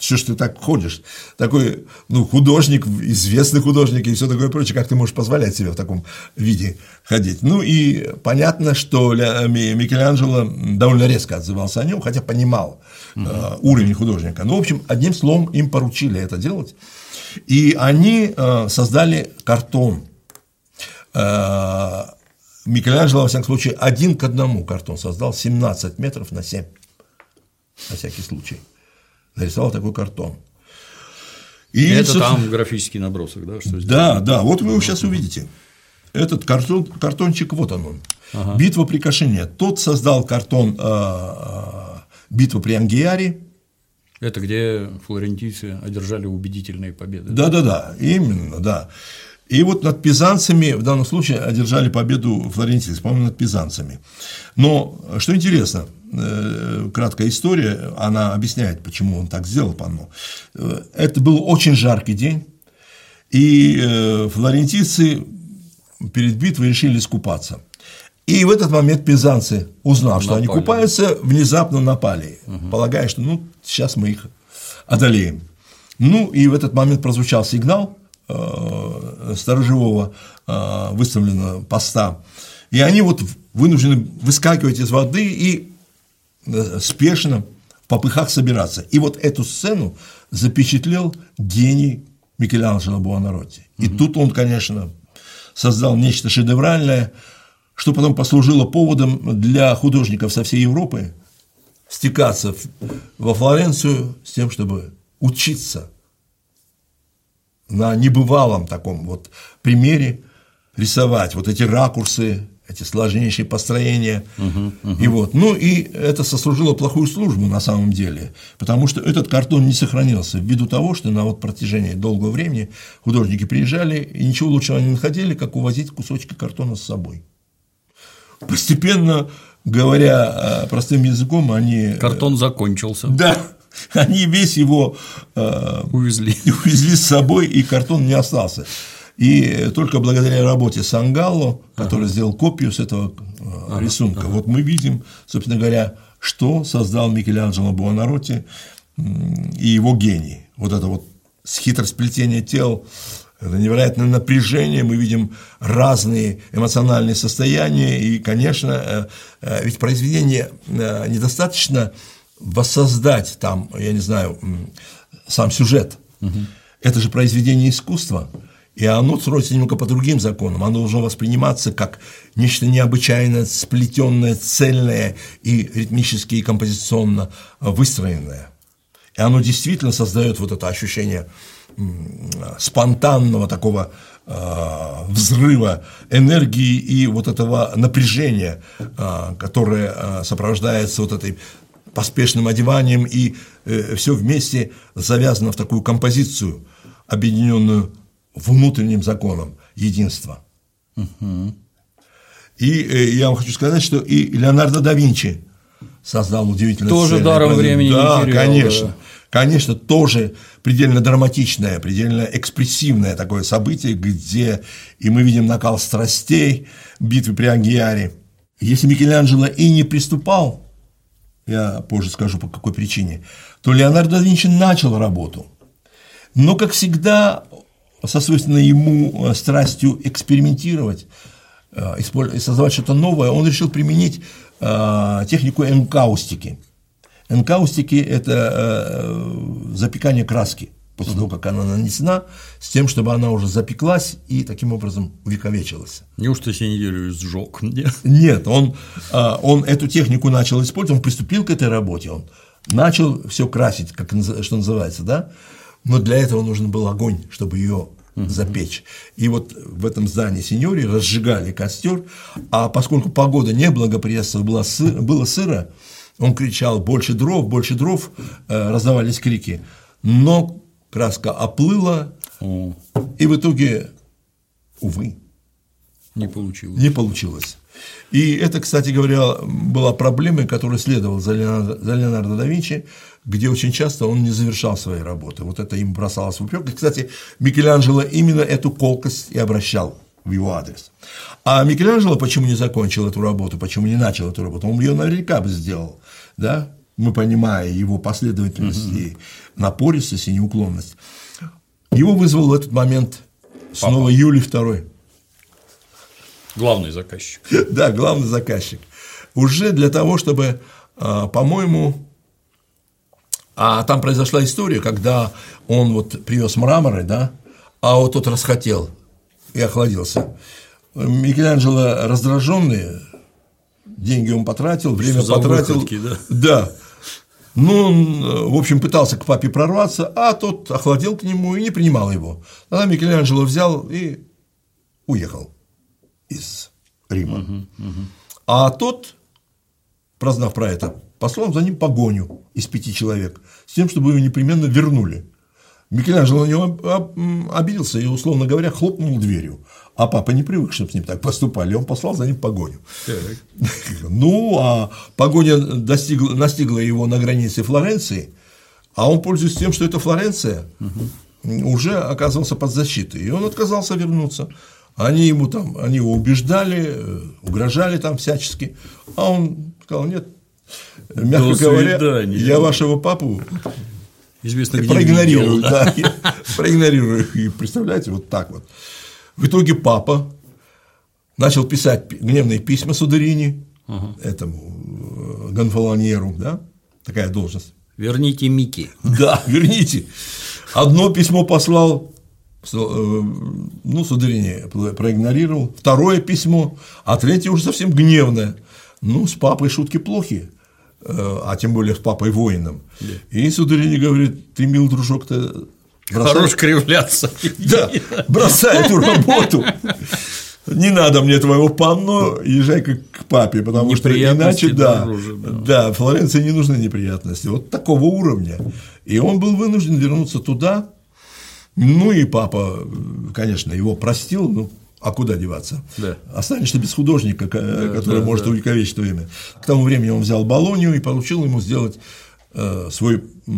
что ж ты так ходишь? Такой, ну, художник, известный художник и все такое прочее, как ты можешь позволять себе в таком виде ходить? Ну, и понятно, что Микеланджело довольно резко отзывался о нем, хотя понимал угу. э, уровень художника. Ну, в общем, одним словом, им поручили это делать, и они э, создали картон. Э, Микеланджело, во всяком случае, один к одному картон создал 17 метров на 7, на всякий случай нарисовал такой картон. И это там графический набросок, да? Что да, да, вот вы его сейчас увидите. Этот картон, картончик, вот он он. Ага. Битва при Кашине. Тот создал картон э, Битва при Ангиаре. Это где флорентийцы одержали убедительные победы. Да, да, да, именно, да. И вот над пизанцами в данном случае одержали победу флорентийцы, по-моему, над пизанцами. Но что интересно, краткая история, она объясняет, почему он так сделал панно. Э, это был очень жаркий день, и э, флорентийцы перед битвой решили искупаться. И в этот момент пизанцы, узнав, напали. что они купаются, внезапно напали, угу. полагая, что ну, сейчас мы их одолеем. Ну, и в этот момент прозвучал сигнал, Э, сторожевого э, выставленного поста. И они вот вынуждены выскакивать из воды и э, спешно в попыхах собираться. И вот эту сцену запечатлел гений Микеланджело Буонаротти. И угу. тут он, конечно, создал нечто шедевральное, что потом послужило поводом для художников со всей Европы стекаться во Флоренцию с тем, чтобы учиться на небывалом таком вот примере рисовать вот эти ракурсы, эти сложнейшие построения. Угу, угу. И вот. Ну и это сослужило плохую службу на самом деле, потому что этот картон не сохранился ввиду того, что на вот протяжении долгого времени художники приезжали и ничего лучшего не находили, как увозить кусочки картона с собой. Постепенно, говоря простым языком, они… Картон закончился. (laughs) Да, Они весь его э, увезли. (laughs) увезли с собой, и картон не остался. И только благодаря работе Сангалло, который ага. сделал копию с этого э, ага. рисунка, ага. вот мы видим, собственно говоря, что создал Микеланджело Буонаротти и его гений. Вот это вот хитросплетение тел, это невероятное напряжение, мы видим разные эмоциональные состояния, и, конечно, э, ведь произведение недостаточно воссоздать там, я не знаю, сам сюжет. Угу. Это же произведение искусства. И оно строится немного по другим законам. Оно должно восприниматься как нечто необычайно сплетенное, цельное и ритмически и композиционно выстроенное. И оно действительно создает вот это ощущение спонтанного такого э, взрыва энергии и вот этого напряжения, э, которое э, сопровождается вот этой поспешным одеванием, и э, все вместе завязано в такую композицию, объединенную внутренним законом единства. Угу. И э, я вам хочу сказать, что и Леонардо да Винчи создал удивительное Тоже сцены. даром времени да, не терял. конечно. Да. Конечно, тоже предельно драматичное, предельно экспрессивное такое событие, где и мы видим накал страстей битвы при Ангиаре. Если Микеланджело и не приступал, я позже скажу по какой причине, то Леонардо да Винчи начал работу. Но, как всегда, со свойственной ему э, страстью экспериментировать, э, создавать что-то новое, он решил применить э, технику энкаустики. Энкаустики – это запекание краски после того, как она нанесена, с тем, чтобы она уже запеклась и таким образом увековечилась. Неужто себе неделю сжег? Нет, Нет он, он эту технику начал использовать, он приступил к этой работе, он начал все красить, как, что называется, да, но для этого нужен был огонь, чтобы ее запечь. И вот в этом здании сеньори разжигали костер, а поскольку погода не благоприятствовала, было, сы, было сыро, он кричал «больше дров, больше дров», э, раздавались крики, но краска оплыла, и в итоге, увы, не получилось. Не получилось. И это, кстати говоря, была проблемой, которая следовала за Леонардо, за Леонардо да Винчи, где очень часто он не завершал свои работы. Вот это им бросалось в упрек. И, кстати, Микеланджело именно эту колкость и обращал в его адрес. А Микеланджело почему не закончил эту работу, почему не начал эту работу? Он ее наверняка бы сделал, да? мы понимая его последовательность и напористость и неуклонность. Его вызвал в этот момент снова Папа. Юлий II. Главный заказчик. (laughs) Да, главный заказчик. Уже для того, чтобы, а, по-моему, а там произошла история, когда он вот привез мраморы, да, а вот тот расхотел и охладился. Микеланджело раздраженный, деньги он потратил, время Что потратил. Выходки, да? да. Ну, он, в общем, пытался к папе прорваться, а тот охладел к нему и не принимал его. Тогда Микеланджело взял и уехал из Рима. Угу, угу. А тот, прознав про это, послал за ним погоню из пяти человек, с тем, чтобы его непременно вернули. Микеланджело на него обиделся и, условно говоря, хлопнул дверью. А папа не привык, чтобы с ним так поступали, он послал за ним погоню. Так. Ну, а погоня достигла, настигла его на границе Флоренции, а он, пользуясь тем, что это Флоренция, угу. уже оказался под защитой, и он отказался вернуться. Они ему там, они его убеждали, э, угрожали там всячески, а он сказал, нет, мягко До говоря, свидания. я вашего папу Известно, где проигнорирую, да, (laughs) проигнорирую. И представляете, вот так вот. В итоге папа начал писать гневные письма Сударини, ага. этому э, Гонфолоньеру, да, такая должность. Верните Мики. Да, верните. Одно письмо послал, э, ну, Сударини проигнорировал, второе письмо, а третье уже совсем гневное. Ну, с папой шутки плохие. Э, а тем более с папой воином. Да. И Сударини говорит, ты, мил дружок-то, бросай... Хорош кривляться. (laughs) Да, бросай эту работу. Не надо мне твоего панно, езжай как к папе, потому что иначе, да, дороже, да, да, Флоренции не нужны неприятности, вот такого уровня. И он был вынужден вернуться туда, ну и папа, конечно, его простил, ну, а куда деваться? Да. Останешься без художника, который да, может да. увековечить то имя. К тому времени он взял Болонию и поручил ему сделать э, свою э,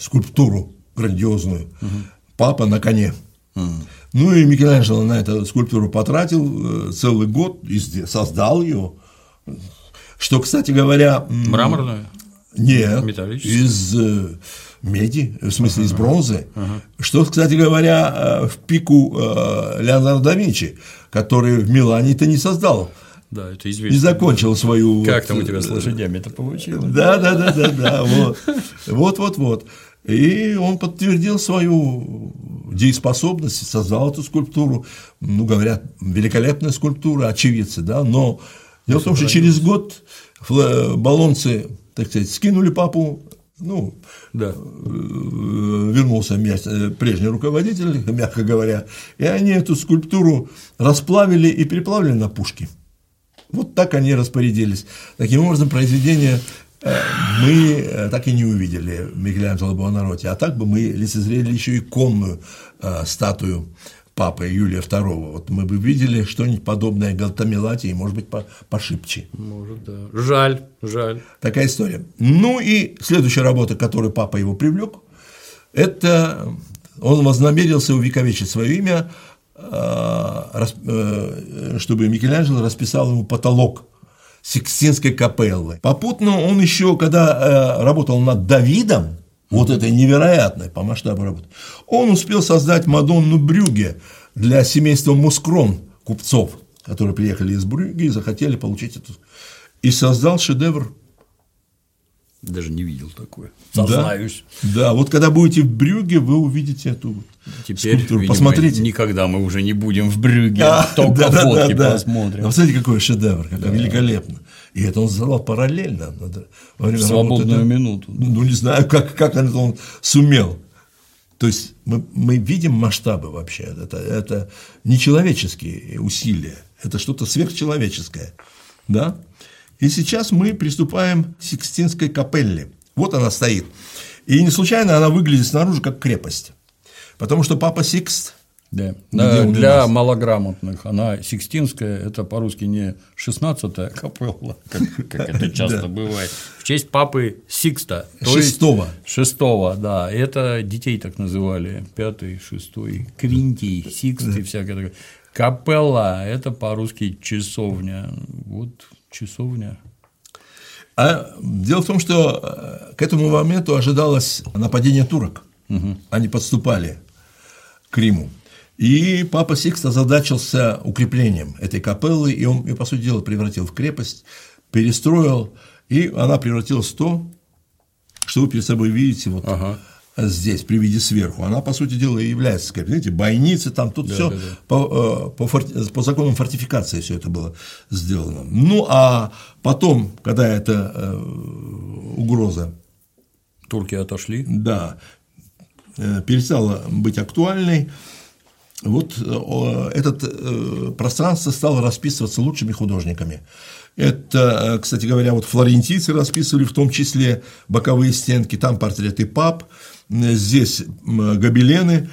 скульптуру грандиозную. Угу. Папа на коне. Угу. Ну и Микеланджело на эту скульптуру потратил э, целый год, и создал ее. Что, кстати говоря… Мраморную? Нет, из э, меди, в смысле из бронзы, что, кстати говоря, э, в пику э, Леонардо да Винчи, который в Милане-то не создал. Да, это известно. Не закончил свою. Как вот, там у тебя с лошадями это получилось? Да, да, да, да, да, вот, вот, вот, вот. И он подтвердил свою дееспособность, создал эту скульптуру. Ну, говорят, великолепная скульптура, очевидцы, да, но дело в том, что через год баллонцы, так сказать, скинули папу ну, да. Э, вернулся э, прежний руководитель, мягко говоря, и они эту скульптуру расплавили и переплавили на пушки. Вот так они распорядились. Таким образом, произведение э, мы так и не увидели Микеланджело Буонаротти, а так бы мы лицезрели еще иконную э, статую папы Юлия II. Вот мы бы видели что-нибудь подобное Галтамилате и, может быть, пошибче. Может, да. Жаль, жаль. Такая история. Ну и следующая работа, которую папа его привлек, это он вознамерился увековечить свое имя, чтобы Микеланджело расписал ему потолок Сикстинской капеллы. Попутно он еще, когда э, работал над Давидом, вот этой невероятной по масштабу работы, он успел создать Мадонну Брюге для семейства Мускрон, купцов, которые приехали из Брюги и захотели получить эту. И создал шедевр даже не видел такое. Сознаюсь. Да, да, вот когда будете в Брюге, вы увидите эту Теперь, скульптуру. Видимо, Посмотрите. Никогда мы уже не будем в Брюге, а, только да, фотки да, да, посмотрим. Да. Посмотрите, какой шедевр, как да. великолепно. И это он сделал параллельно. Во время Свободную работы, минуту. Ну, ну, не знаю, как, как это он сумел. То есть мы, мы видим масштабы вообще. Это, это нечеловеческие усилия, это что-то сверхчеловеческое. Да? И сейчас мы приступаем к Сикстинской капелле. Вот она стоит. И не случайно она выглядит снаружи как крепость. Потому что папа Сикст да. Для малограмотных она Сикстинская, это по-русски не 16-я капелла, как, как это (laughs) часто бывает, в честь папы Сикста. Шестого. Шестого, да. Это детей так называли, пятый, шестой, Квинтий, Сикст и всякое такое. Капелла – это по-русски часовня. Вот часовня. А дело в том, что э, к этому моменту ожидалось нападение турок. Угу. Они подступали к Риму. И папа Сикст озадачился укреплением этой капеллы, и он ее, по сути дела, превратил в крепость, перестроил, и она превратилась в то, что вы перед собой видите вот ага здесь при виде сверху, она, по сути дела, и является скрепой. Видите, бойницы, там тут да, все да, да. По, э, по, форти, по законам фортификации все это было сделано. Ну, а потом, когда эта э, угроза. Турки отошли. Да, э, перестала быть актуальной, вот э, это э, пространство стало расписываться лучшими художниками. Это, кстати говоря, вот флорентийцы расписывали в том числе боковые стенки, там портреты пап, здесь гобелены,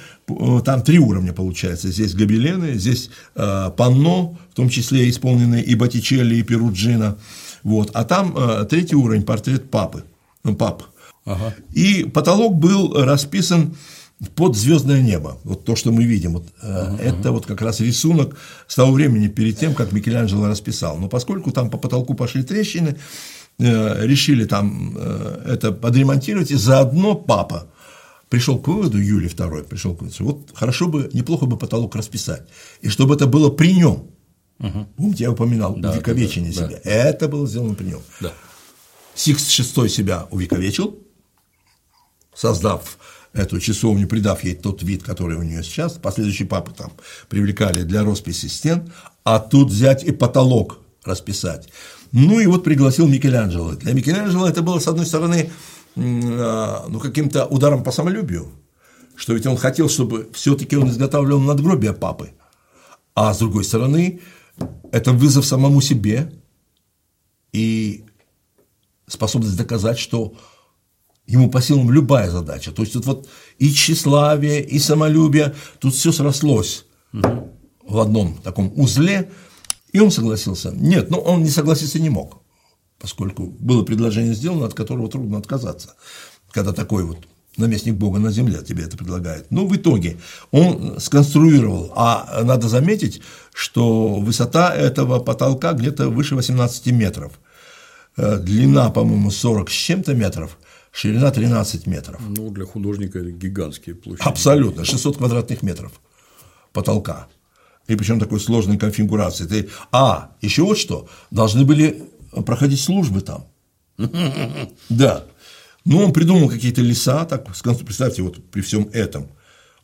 там три уровня получается, здесь гобелены, здесь э, панно, в том числе исполненные и Боттичелли, и Перуджино, вот, а там э, третий уровень, портрет папы, пап. Ага. И потолок был расписан под звездное небо, вот то, что мы видим, вот, uh-huh. это вот как раз рисунок с того времени перед тем, как Микеланджело расписал. Но поскольку там по потолку пошли трещины, решили там это подремонтировать, и заодно папа пришел к выводу, Юлий II пришел к выводу, вот хорошо бы, неплохо бы потолок расписать, и чтобы это было при нем. Угу. Помните, я упоминал да, увековечение да, себя. Да. Это было сделано при нем. Да. Сикс VI себя увековечил, создав эту часовню, придав ей тот вид, который у нее сейчас. Последующие папы там привлекали для росписи стен, а тут взять и потолок расписать. Ну и вот пригласил Микеланджело. Для Микеланджело это было, с одной стороны, а, ну, каким-то ударом по самолюбию, что ведь он хотел, чтобы все-таки он изготавливал надгробие папы, а с другой стороны, это вызов самому себе и способность доказать, что ему по силам любая задача. То есть тут вот и тщеславие, и самолюбие, тут все срослось угу. в одном таком узле, и он согласился. Нет, ну он не согласиться не мог поскольку было предложение сделано, от которого трудно отказаться, когда такой вот наместник Бога на земле тебе это предлагает. Но в итоге он сконструировал, а надо заметить, что высота этого потолка где-то выше 18 метров, э, длина, по-моему, 40 с чем-то метров, ширина 13 метров. Ну, для художника это гигантские площади. Абсолютно, 600 квадратных метров потолка. И причем такой сложной конфигурации. Ты... А, еще вот что, должны были проходить службы там. (laughs) Да. Ну, он придумал какие-то леса, так, представьте, вот при всем этом,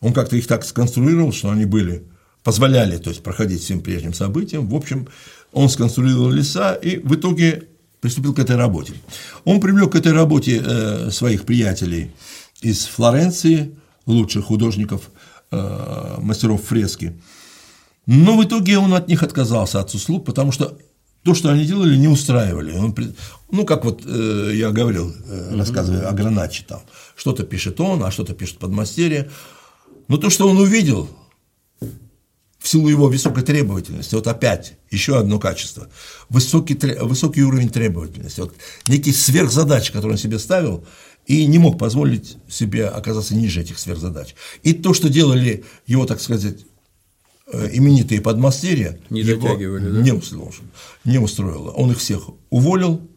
он как-то их так сконструировал, что они были, позволяли, то есть, проходить всем прежним событиям. В общем, он сконструировал леса и в итоге приступил к этой работе. Он привлек к этой работе э, своих приятелей из Флоренции, лучших художников, э, мастеров фрески. Но в итоге он от них отказался, от услуг, потому что то, что они делали, не устраивали. Он, ну, как вот э, я говорил, э, рассказывая о Граначе там, что-то пишет он, а что-то пишет подмастерье. Но то, что он увидел, в силу его высокой требовательности, вот опять еще одно качество, высокий, высокий уровень требовательности, вот некие сверхзадачи, которые он себе ставил, и не мог позволить себе оказаться ниже этих сверхзадач. И то, что делали его, так сказать, э, именитые подмастерья, не да? не, устроило, не устроило. Он их всех уволил,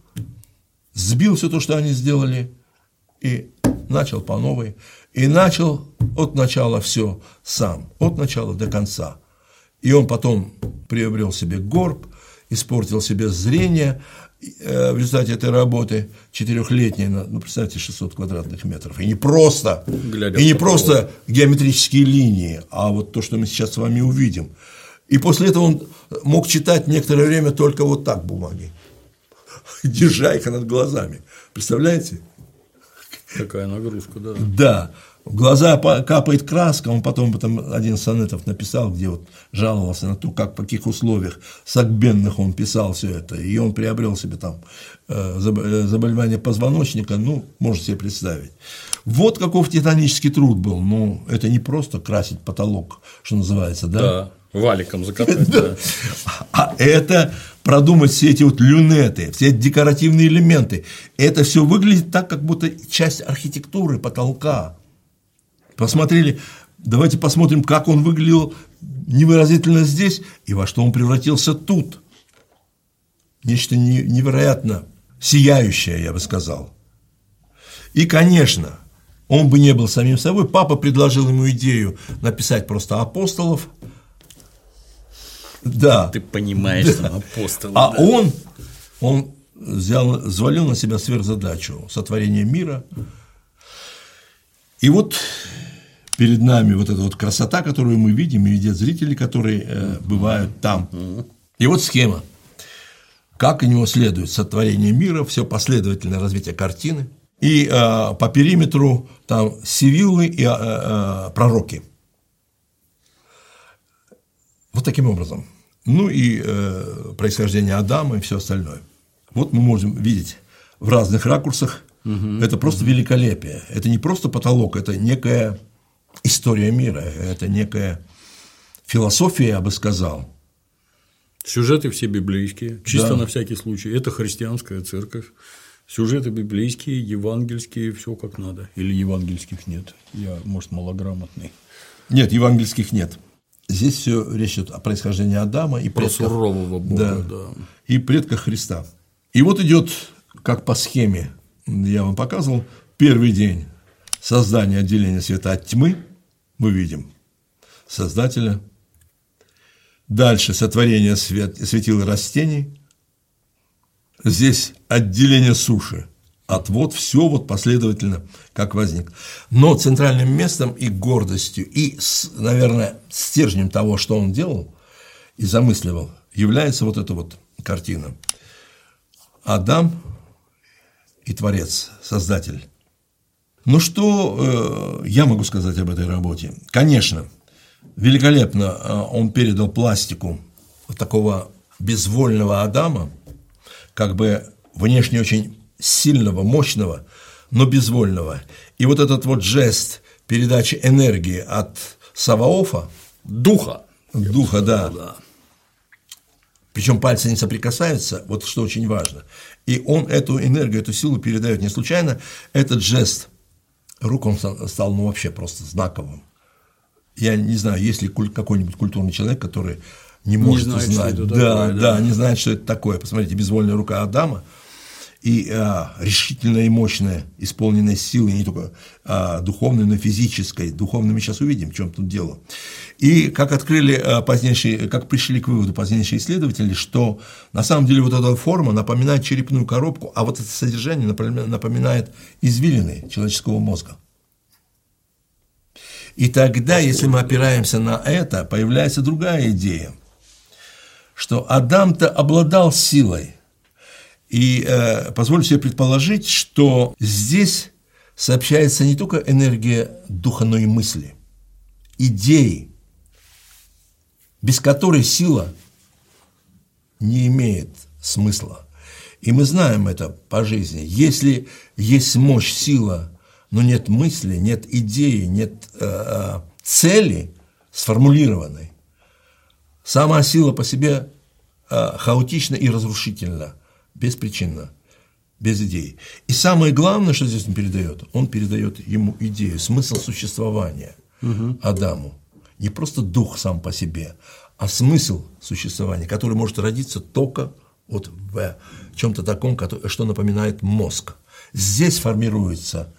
сбил все то, что они сделали, и начал по новой. И начал от начала все сам, от начала до конца. И он потом приобрел себе горб, испортил себе зрение э, в результате этой работы четырехлетней, ну, представьте, 600 квадратных метров. И не просто, Глядя и не просто геометрические линии, а вот то, что мы сейчас с вами увидим. И после этого он мог читать некоторое время только вот так бумаги, (laughs) держа их над глазами. Представляете? Какая нагрузка, да. Да в глаза капает краска, он потом, потом один сонетов написал, где вот жаловался на то, как, в каких условиях сагбенных он писал все это, и он приобрел себе там э, э, заболевание позвоночника, ну, можете себе представить. Вот каков титанический труд был, ну, это не просто красить потолок, что называется, да? Да, валиком закатать, (laughs) да. А это продумать все эти вот люнеты, все эти декоративные элементы, это все выглядит так, как будто часть архитектуры потолка, посмотрели, давайте посмотрим, как он выглядел невыразительно здесь и во что он превратился тут. Нечто невероятно сияющее, я бы сказал. И, конечно, он бы не был самим собой. Папа предложил ему идею написать просто апостолов. Да. Ты понимаешь, да. там апостолы. А да. он, он взял, взвалил на себя сверхзадачу сотворения мира. И вот перед нами вот эта вот красота, которую мы видим, и видят зрители, которые э, бывают там. И вот схема. Как у него следует сотворение мира, все последовательное развитие картины. И э, по периметру там сивиллы и э, э, пророки. Вот таким образом. Ну и э, происхождение Адама и все остальное. Вот мы можем видеть в разных ракурсах. Угу, это просто угу. великолепие. Это не просто потолок, это некая история мира, это некая философия, я бы сказал. Сюжеты все библейские, чисто да. на всякий случай. Это христианская церковь. Сюжеты библейские, евангельские, все как надо. Или евангельских нет. Я, может, малограмотный. Нет, евангельских нет. Здесь все речь идет о происхождении Адама и Про предках, сурового Бога, да, да. И предках Христа. И вот идет, как по схеме, я вам показывал, первый день создания отделения света от тьмы, мы видим Создателя. Дальше сотворение свет, светил растений. Здесь отделение суши. Отвод, все вот последовательно, как возник. Но центральным местом и гордостью, и, наверное, стержнем того, что он делал и замысливал, является вот эта вот картина. Адам и Творец, Создатель. Ну что э, я могу сказать об этой работе? Конечно, великолепно э, он передал пластику такого безвольного Адама, как бы внешне очень сильного, мощного, но безвольного. И вот этот вот жест передачи энергии от Саваофа, духа, духа, да, да. Причем пальцы не соприкасаются, вот что очень важно. И он эту энергию, эту силу передает не случайно. Этот жест рук он стал ну, вообще просто знаковым. Я не знаю, есть ли какой-нибудь культурный человек, который не может не знает, знать, да, такое, да, да, не знает, что это такое. Посмотрите, безвольная рука Адама и а, решительная и мощная, исполненная силой не только а, духовной, но и физической. Духовной мы сейчас увидим, в чем тут дело. И как открыли а, позднейшие, как пришли к выводу позднейшие исследователи, что на самом деле вот эта форма напоминает черепную коробку, а вот это содержание напоминает извилины человеческого мозга. И тогда, если мы опираемся на это, появляется другая идея, что Адам-то обладал силой. И э, позволю себе предположить, что здесь сообщается не только энергия духа, но и мысли, идеи, без которой сила не имеет смысла. И мы знаем это по жизни. Если есть мощь, сила, но нет мысли, нет идеи, нет э, э цели сформулированной, сама сила по себе э, хаотична и разрушительна, беспричинна, без идеи. И самое главное, что здесь он передает, он передает ему идею, смысл существования угу. Адаму. Не просто дух сам по себе, а смысл существования, который может родиться только вот в чем-то таком, что напоминает мозг. Здесь формируется,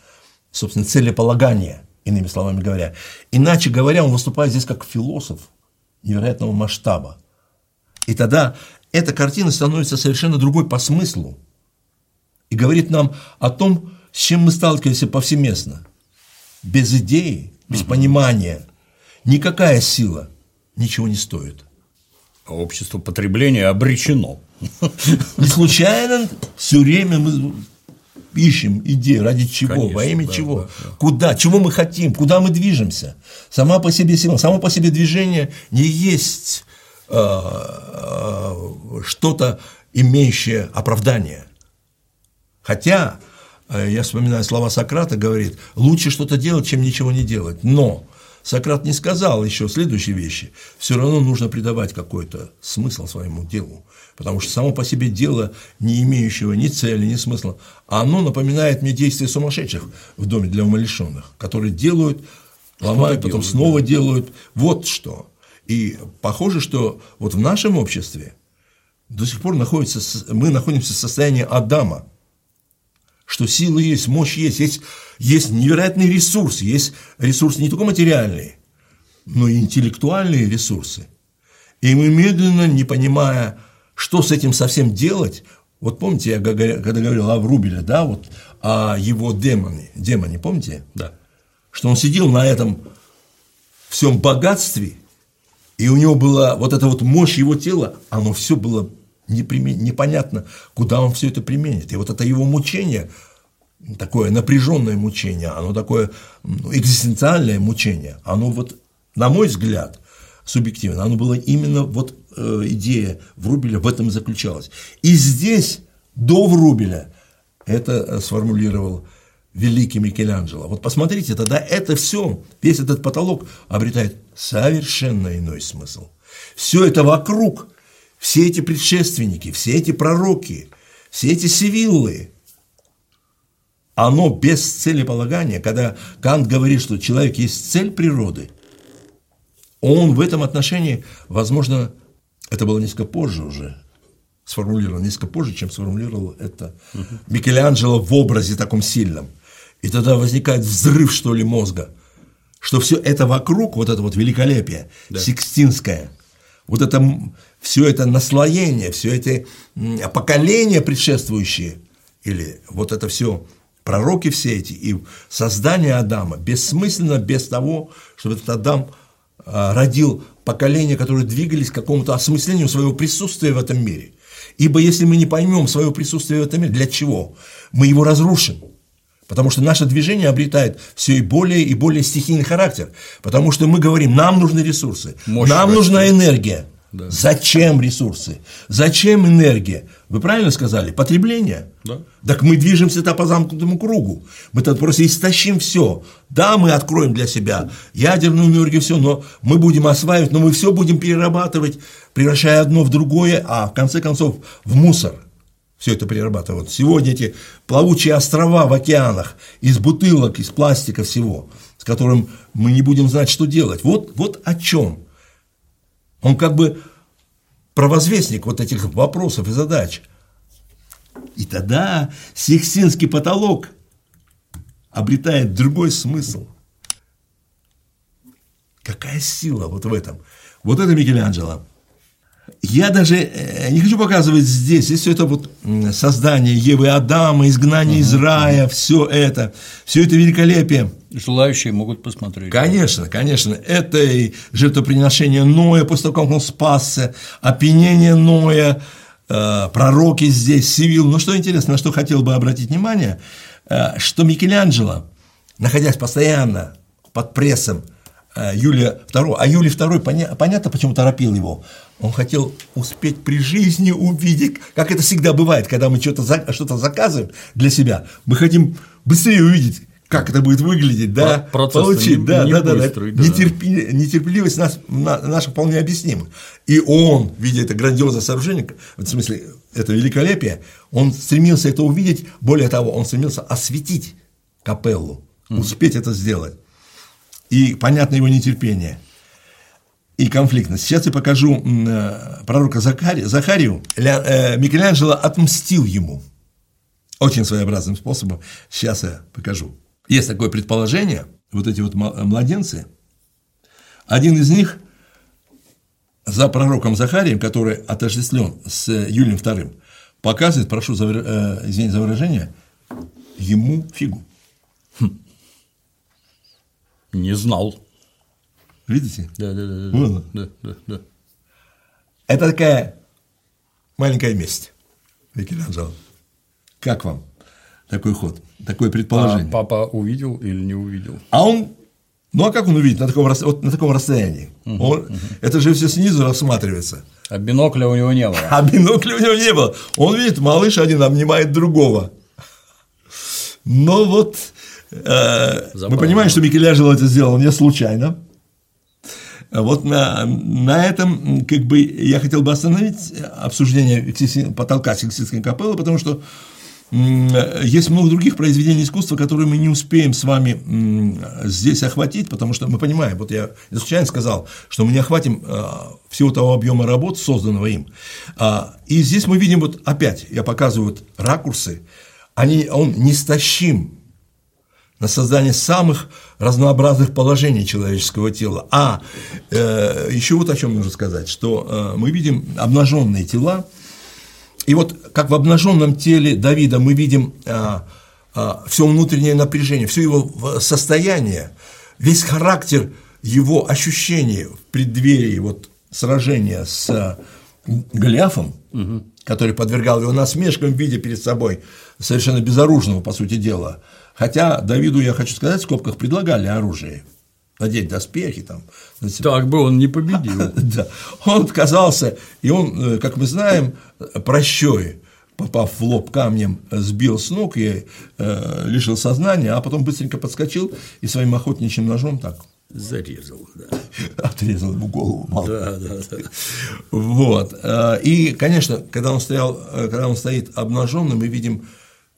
собственно, целеполагание, иными словами говоря. Иначе говоря, он выступает здесь как философ невероятного масштаба. И тогда эта картина становится совершенно другой по смыслу и говорит нам о том, с чем мы сталкиваемся повсеместно. Без идеи, без угу. понимания никакая сила ничего не стоит. А общество потребления обречено. Не случайно все время мы ищем идеи, ради чего, Конечно, во имя да, чего, да, да. куда, чего мы хотим, куда мы движемся. Сама по себе сила, само по себе движение не есть что-то, имеющее оправдание. Хотя, э, я вспоминаю слова Сократа, говорит, лучше что-то делать, чем ничего не делать. Но Сократ не сказал еще следующие вещи. Все равно нужно придавать какой-то смысл своему делу, потому что само по себе дело, не имеющего ни цели, ни смысла, оно напоминает мне действия сумасшедших в доме для умалишенных, которые делают, ломают, потом делают, снова да. делают. Вот что. И похоже, что вот в нашем обществе до сих пор находится, мы находимся в состоянии Адама – что силы есть, мощь есть, есть, есть невероятные ресурсы, есть ресурсы не только материальные, но и интеллектуальные ресурсы. И мы медленно, не понимая, что с этим совсем делать, вот помните, я когда говорил о Врубеле, да, вот о его демоне, демоне, помните? Да. Что он сидел на этом всем богатстве, и у него была вот эта вот мощь его тела, оно все было непонятно, куда он все это применит. И вот это его мучение, такое напряженное мучение, оно такое ну, экзистенциальное мучение, оно вот, на мой взгляд, субъективно, оно было именно вот э, идея Врубеля в этом заключалась. И здесь, до Врубеля, это э, сформулировал великий Микеланджело. Вот посмотрите, тогда это все, весь этот потолок обретает совершенно иной смысл. Все это вокруг все эти предшественники, все эти пророки, все эти сивиллы, оно без целеполагания, когда Кант говорит, что человек есть цель природы, он в этом отношении, возможно, это было несколько позже уже, сформулировано несколько позже, чем сформулировал это угу. Микеланджело в образе таком сильном. И тогда возникает взрыв, что ли, мозга, что все это вокруг, вот это вот великолепие, да. секстинское, вот это все это наслоение, все это поколения предшествующие, или вот это все пророки все эти, и создание Адама бессмысленно без того, чтобы этот Адам а, родил поколения, которые двигались к какому-то осмыслению своего присутствия в этом мире. Ибо если мы не поймем свое присутствие в этом мире, для чего? Мы его разрушим. Потому что наше движение обретает все и более и более стихийный характер. Потому что мы говорим, нам нужны ресурсы, Мощь нам растет. нужна энергия. Да. Зачем ресурсы? Зачем энергия? Вы правильно сказали? Потребление. Да. Так мы движемся-то по замкнутому кругу. Мы то просто истощим все. Да, мы откроем для себя ядерную энергию, все, но мы будем осваивать, но мы все будем перерабатывать, превращая одно в другое, а в конце концов в мусор. Все это перерабатывать. Сегодня эти плавучие острова в океанах из бутылок, из пластика всего, с которым мы не будем знать, что делать. Вот, вот о чем он как бы провозвестник вот этих вопросов и задач. И тогда Сикстинский потолок обретает другой смысл. Какая сила вот в этом. Вот это Микеланджело. Я даже э, не хочу показывать здесь, здесь все это вот создание Евы Адама, изгнание uh-huh. из рая, все это, все это великолепие. Желающие могут посмотреть. Конечно, конечно. Это и жертвоприношение Ноя после того, как он спасся, опьянение Ноя, э, пророки здесь, Сивил. Но что интересно, на что хотел бы обратить внимание, э, что Микеланджело, находясь постоянно под прессом Юлия II, а Юлий II, поня, понятно, почему торопил его, он хотел успеть при жизни увидеть, как это всегда бывает, когда мы что-то что заказываем для себя, мы хотим быстрее увидеть, как это будет выглядеть, да, Процесс получить, не, да, не да, быстрый, да, да. Нетерпи, нетерпеливость нас, наша вполне объяснима. И он, видя это грандиозное сооружение, в смысле, это великолепие, он стремился это увидеть, более того, он стремился осветить капеллу, успеть это сделать. И понятно его нетерпение и конфликтность. Сейчас я покажу э, пророка Захари, Захарию. Э, Микеланджело отмстил ему очень своеобразным способом. Сейчас я покажу. Есть такое предположение, вот эти вот младенцы, один из них за пророком Захарием, который отождествлен с Юлием II, показывает, прошу за, э, извините за выражение, ему фигу. Хм. Не знал. Видите? Да, да, да. Вот. да, да, да. Это такая маленькая месть, Микеланджело. Как вам такой ход, такое предположение? А папа увидел или не увидел? А он, ну а как он увидит на таком, вот на таком расстоянии? Угу, он, угу. Это же все снизу рассматривается. А бинокля у него не было. А бинокля у него не было. Он видит, малыш один обнимает другого. Но вот э, мы понимаем, что Микеланджело это сделал не случайно. Вот на, на этом как бы я хотел бы остановить обсуждение потолка Сикстинской капеллы, потому что есть много других произведений искусства, которые мы не успеем с вами здесь охватить, потому что мы понимаем, вот я случайно сказал, что мы не охватим а, всего того объема работ, созданного им. А, и здесь мы видим вот опять, я показываю вот ракурсы, они, он нестащим на создание самых разнообразных положений человеческого тела. А э, еще вот о чем нужно сказать, что э, мы видим обнаженные тела, и вот как в обнаженном теле Давида мы видим э, э, все внутреннее напряжение, все его состояние, весь характер его ощущений в преддверии вот сражения с э, Голиафом, угу. который подвергал его насмешкам, видя перед собой совершенно безоружного, по сути дела, Хотя Давиду, я хочу сказать, в скобках предлагали оружие, надеть доспехи там. Так бы он не победил. (laughs) да. Он отказался, и он, э, как мы знаем, прощой, попав в лоб камнем, сбил с ног и э, лишил сознания, а потом быстренько подскочил и своим охотничьим ножом так Зарезал, да. (laughs) Отрезал ему голову. Мало. Да, да, да. Вот. Э, и, конечно, когда он, стоял, э, когда он стоит обнаженным, мы видим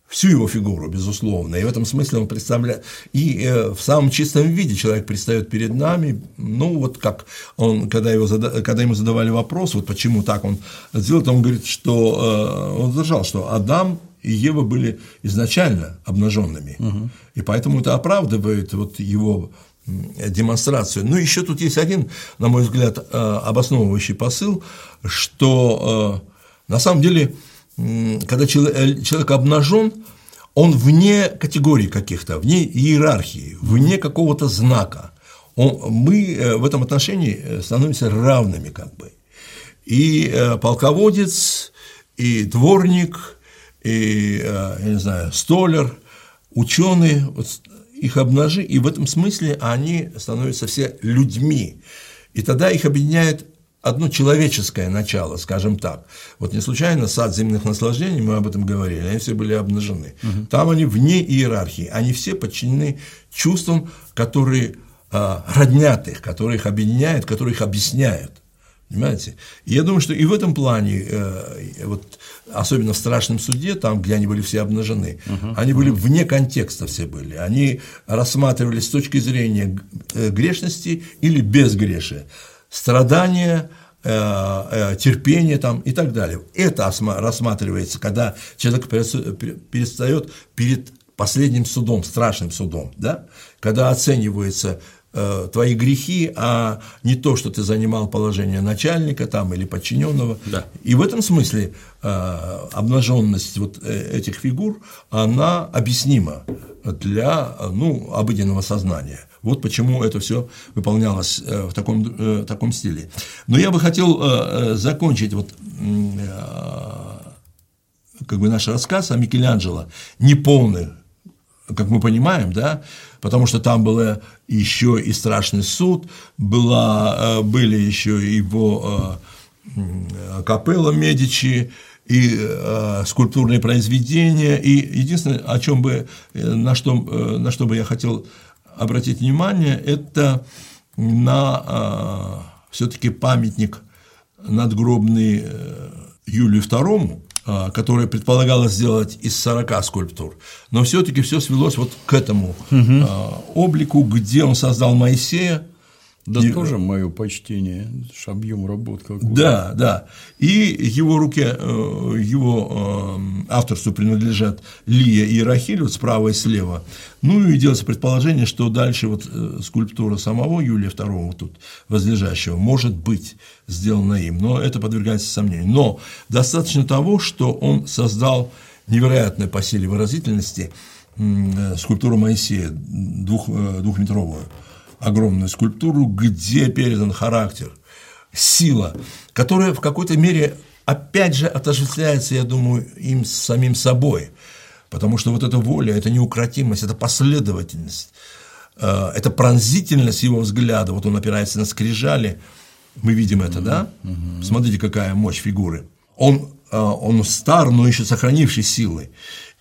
всю его фигуру, безусловно, и в этом смысле он представляет, и э, в самом чистом виде человек предстает перед нами, ну, вот как он, когда, его зада... когда ему задавали вопрос, вот почему так он сделал, то он говорит, что э, он держал, что Адам и Ева были изначально обнаженными, угу. и поэтому это оправдывает вот его демонстрацию. Ну, еще тут есть один, на мой взгляд, э, обосновывающий посыл, что на самом деле когда э, человек обнажен, он вне категорий каких-то, вне иерархии, вне какого-то знака. Он, мы э, в этом отношении э, становимся равными как бы. И полководец, и дворник, и, я не знаю, столер, ученые, вот их обнажи, и в этом смысле они становятся все людьми. И тогда их объединяет одно человеческое начало, скажем так. Вот не случайно сад земных наслаждений, мы об этом говорили, они все были обнажены. Угу. Там они вне иерархии, они все подчинены чувствам, которые а, роднят их, которые их объединяют, которые их объясняют. Понимаете? И я думаю, что и в этом плане, э, вот, особенно в страшном суде, там, где они были все обнажены, uh-huh, они были uh-huh. вне контекста все были. Они рассматривались с точки зрения э, грешности или безгрешия страдания, э, э, терпение там и так далее. Это рассматривается, когда человек перестает перед последним судом, страшным судом, да? когда оцениваются э, твои грехи, а не то, что ты занимал положение начальника там или подчиненного. Да. И в этом смысле обнаженность вот этих фигур, она объяснима для ну, обыденного сознания. Вот почему это все выполнялось э, в таком, в э, таком стиле. Но я бы хотел э, закончить вот как бы наш рассказ о Микеланджело, неполный, как мы понимаем, да, потому что там было еще и страшный суд, была, были еще его капелла Медичи, и э, скульптурные произведения, и единственное, о чем бы, на что, на что бы я хотел обратить внимание, это на э, все-таки памятник надгробный э, Юлию II, э, который предполагалось сделать из 40 скульптур, но все-таки все свелось вот к этому угу. облику, где он создал Моисея, да и... тоже мое почтение, объем работ какой. Да, да. И его руке, э, его э, авторству принадлежат Лия и Рахиль, вот справа и слева. Ну и делается предположение, что дальше вот э, скульптура самого Юлия II тут возлежащего может быть сделана им, но это подвергается сомнению. Но достаточно того, что он создал невероятное по силе выразительности скульптуру Моисея двух, двухметровую огромную скульптуру, где передан характер, сила, которая в какой-то мере опять же отождествляется, я думаю, им с самим собой, потому что вот эта воля, это неукротимость, это последовательность, э, это пронзительность его взгляда, вот он опирается на скрижали, мы видим это, да? Смотрите, какая мощь фигуры. Он, э, он стар, но еще сохранивший силы.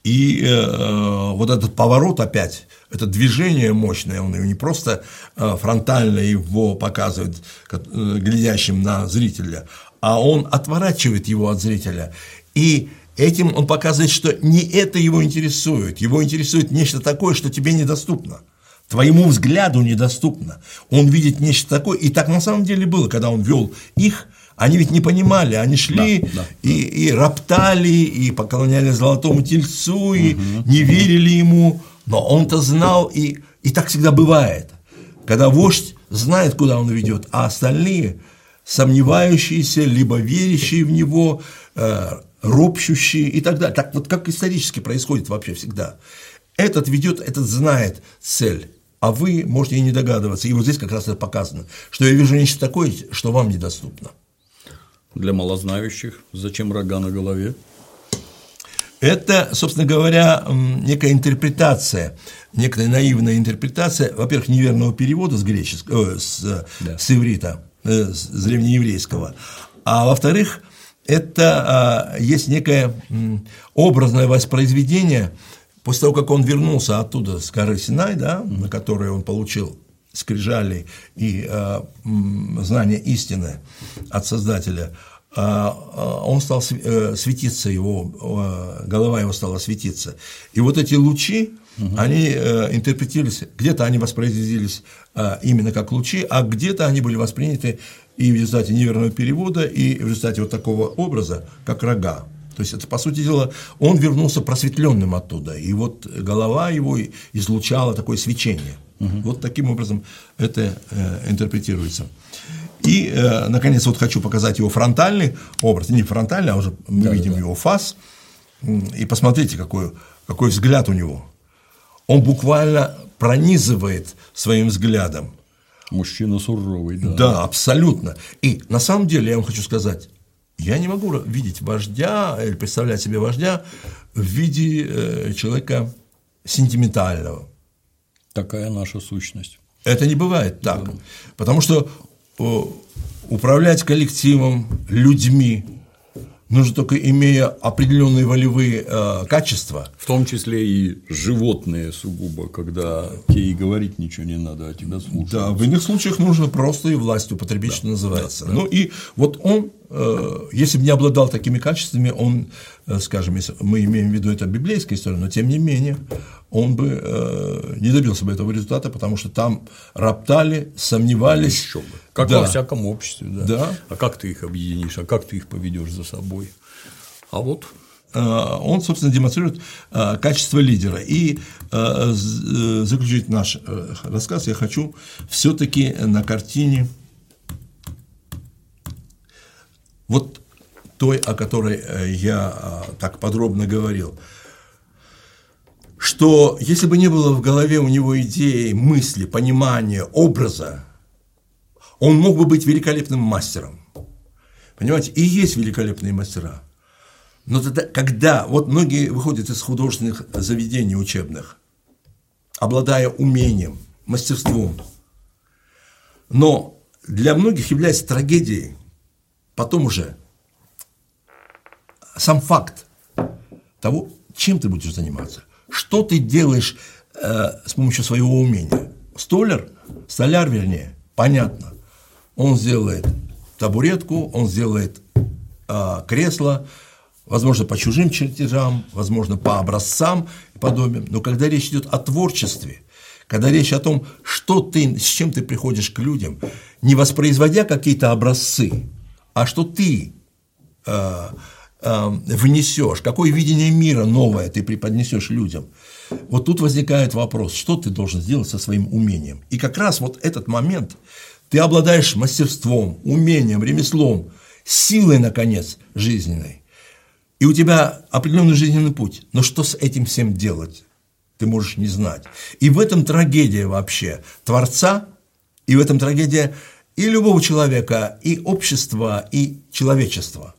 И э, вот этот поворот опять, это движение мощное, он не просто э, фронтально его показывает э, глядящим на зрителя, а он отворачивает его от зрителя. И этим он показывает, что не это его интересует, его интересует нечто такое, что тебе недоступно. Твоему взгляду недоступно. Он видит нечто такое. И так на самом деле было, когда он вел их они ведь не понимали, они шли да, да, и, да. и роптали, и поклоняли золотому тельцу, и угу, не верили ему, но он-то знал, и, и так всегда бывает, когда вождь знает, куда он ведет, а остальные, сомневающиеся, либо верящие в него, э, ропщущие и так далее. Так вот как исторически происходит вообще всегда. Этот ведет, этот знает цель, а вы можете и не догадываться. И вот здесь как раз это показано, что я вижу нечто такое, что вам недоступно для малознающих. Зачем рога на голове? Это, собственно говоря, некая интерпретация, некая наивная интерпретация, во-первых, неверного перевода с греческого, э, с, да. с иврита, э, с древнееврейского, а во-вторых, это а, есть некое образное воспроизведение после того, как он вернулся оттуда с горы Синай, да, на которой он получил скрижали и э, знание истины от Создателя, э, он стал э, светиться, его, э, голова его стала светиться. И вот эти лучи, угу. они интерпретировались, где-то они воспроизводились именно как лучи, а где-то они были восприняты и в результате неверного перевода, и в результате вот такого образа, как рога. То есть это, по сути дела, он вернулся просветленным оттуда, и вот голова его излучала такое свечение. Угу. Вот таким образом это э, интерпретируется. И, э, наконец, вот хочу показать его фронтальный образ, не фронтальный, а уже мы да, видим да. его фас, и посмотрите, какой, какой взгляд у него. Он буквально пронизывает своим взглядом. Мужчина суровый, да. Да, абсолютно. И на самом деле я вам хочу сказать, я не могу видеть вождя или представлять себе вождя в виде э, человека сентиментального, Такая наша сущность. Это не бывает так, да. потому что управлять коллективом, людьми, нужно только имея определенные волевые э, качества. В том числе и животные сугубо, когда тебе и говорить ничего не надо, а тебя слушают. Да, в иных случаях нужно просто и власть употребить, да, что называется. Да, да. Ну и вот он, э, если бы не обладал такими качествами, он, э, скажем, если мы имеем в виду это библейская история, но тем не менее, он бы э, не добился бы этого результата, потому что там роптали, сомневались. Еще бы. Как да. во всяком обществе, да. да. А как ты их объединишь, а как ты их поведешь за собой? А вот э, он, собственно, демонстрирует э, качество лидера. И э, заключить наш рассказ я хочу все-таки на картине вот той, о которой я так подробно говорил – что если бы не было в голове у него идеи, мысли, понимания, образа, он мог бы быть великолепным мастером. Понимаете, и есть великолепные мастера. Но тогда, когда вот многие выходят из художественных заведений учебных, обладая умением, мастерством. Но для многих является трагедией потом уже сам факт того, чем ты будешь заниматься, что ты делаешь э, с помощью своего умения. Столер, столяр, вернее, понятно, он сделает табуретку, он сделает э, кресло, возможно, по чужим чертежам, возможно, по образцам и подобиям. Но когда речь идет о творчестве, когда речь о том, что ты, с чем ты приходишь к людям, не воспроизводя какие-то образцы, а что ты э, внесешь, какое видение мира новое ты преподнесешь людям. Вот тут возникает вопрос, что ты должен сделать со своим умением. И как раз вот этот момент ты обладаешь мастерством, умением, ремеслом, силой, наконец, жизненной. И у тебя определенный жизненный путь. Но что с этим всем делать? Ты можешь не знать. И в этом трагедия вообще Творца, и в этом трагедия и любого человека, и общества, и человечества,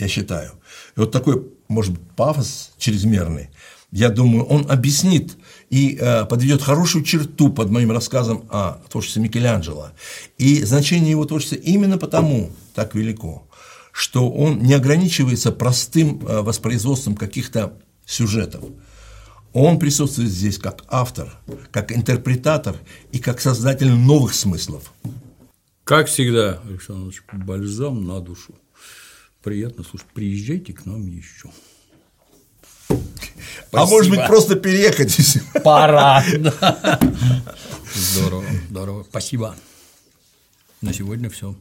я считаю. И вот такой, может быть, пафос чрезмерный, я думаю, он объяснит и э, подведет хорошую черту под моим рассказом о творчестве Микеланджело. И значение его творчества именно потому так велико, что он не ограничивается простым э, воспроизводством каких-то сюжетов. Он присутствует здесь как автор, как интерпретатор и как создатель новых смыслов. Как всегда, Александр Ильич, бальзам на душу. Приятно слушать. Приезжайте к нам еще. А может быть, просто переехать? Пора. (laughs) Здорово, здорово. Спасибо. На сегодня все.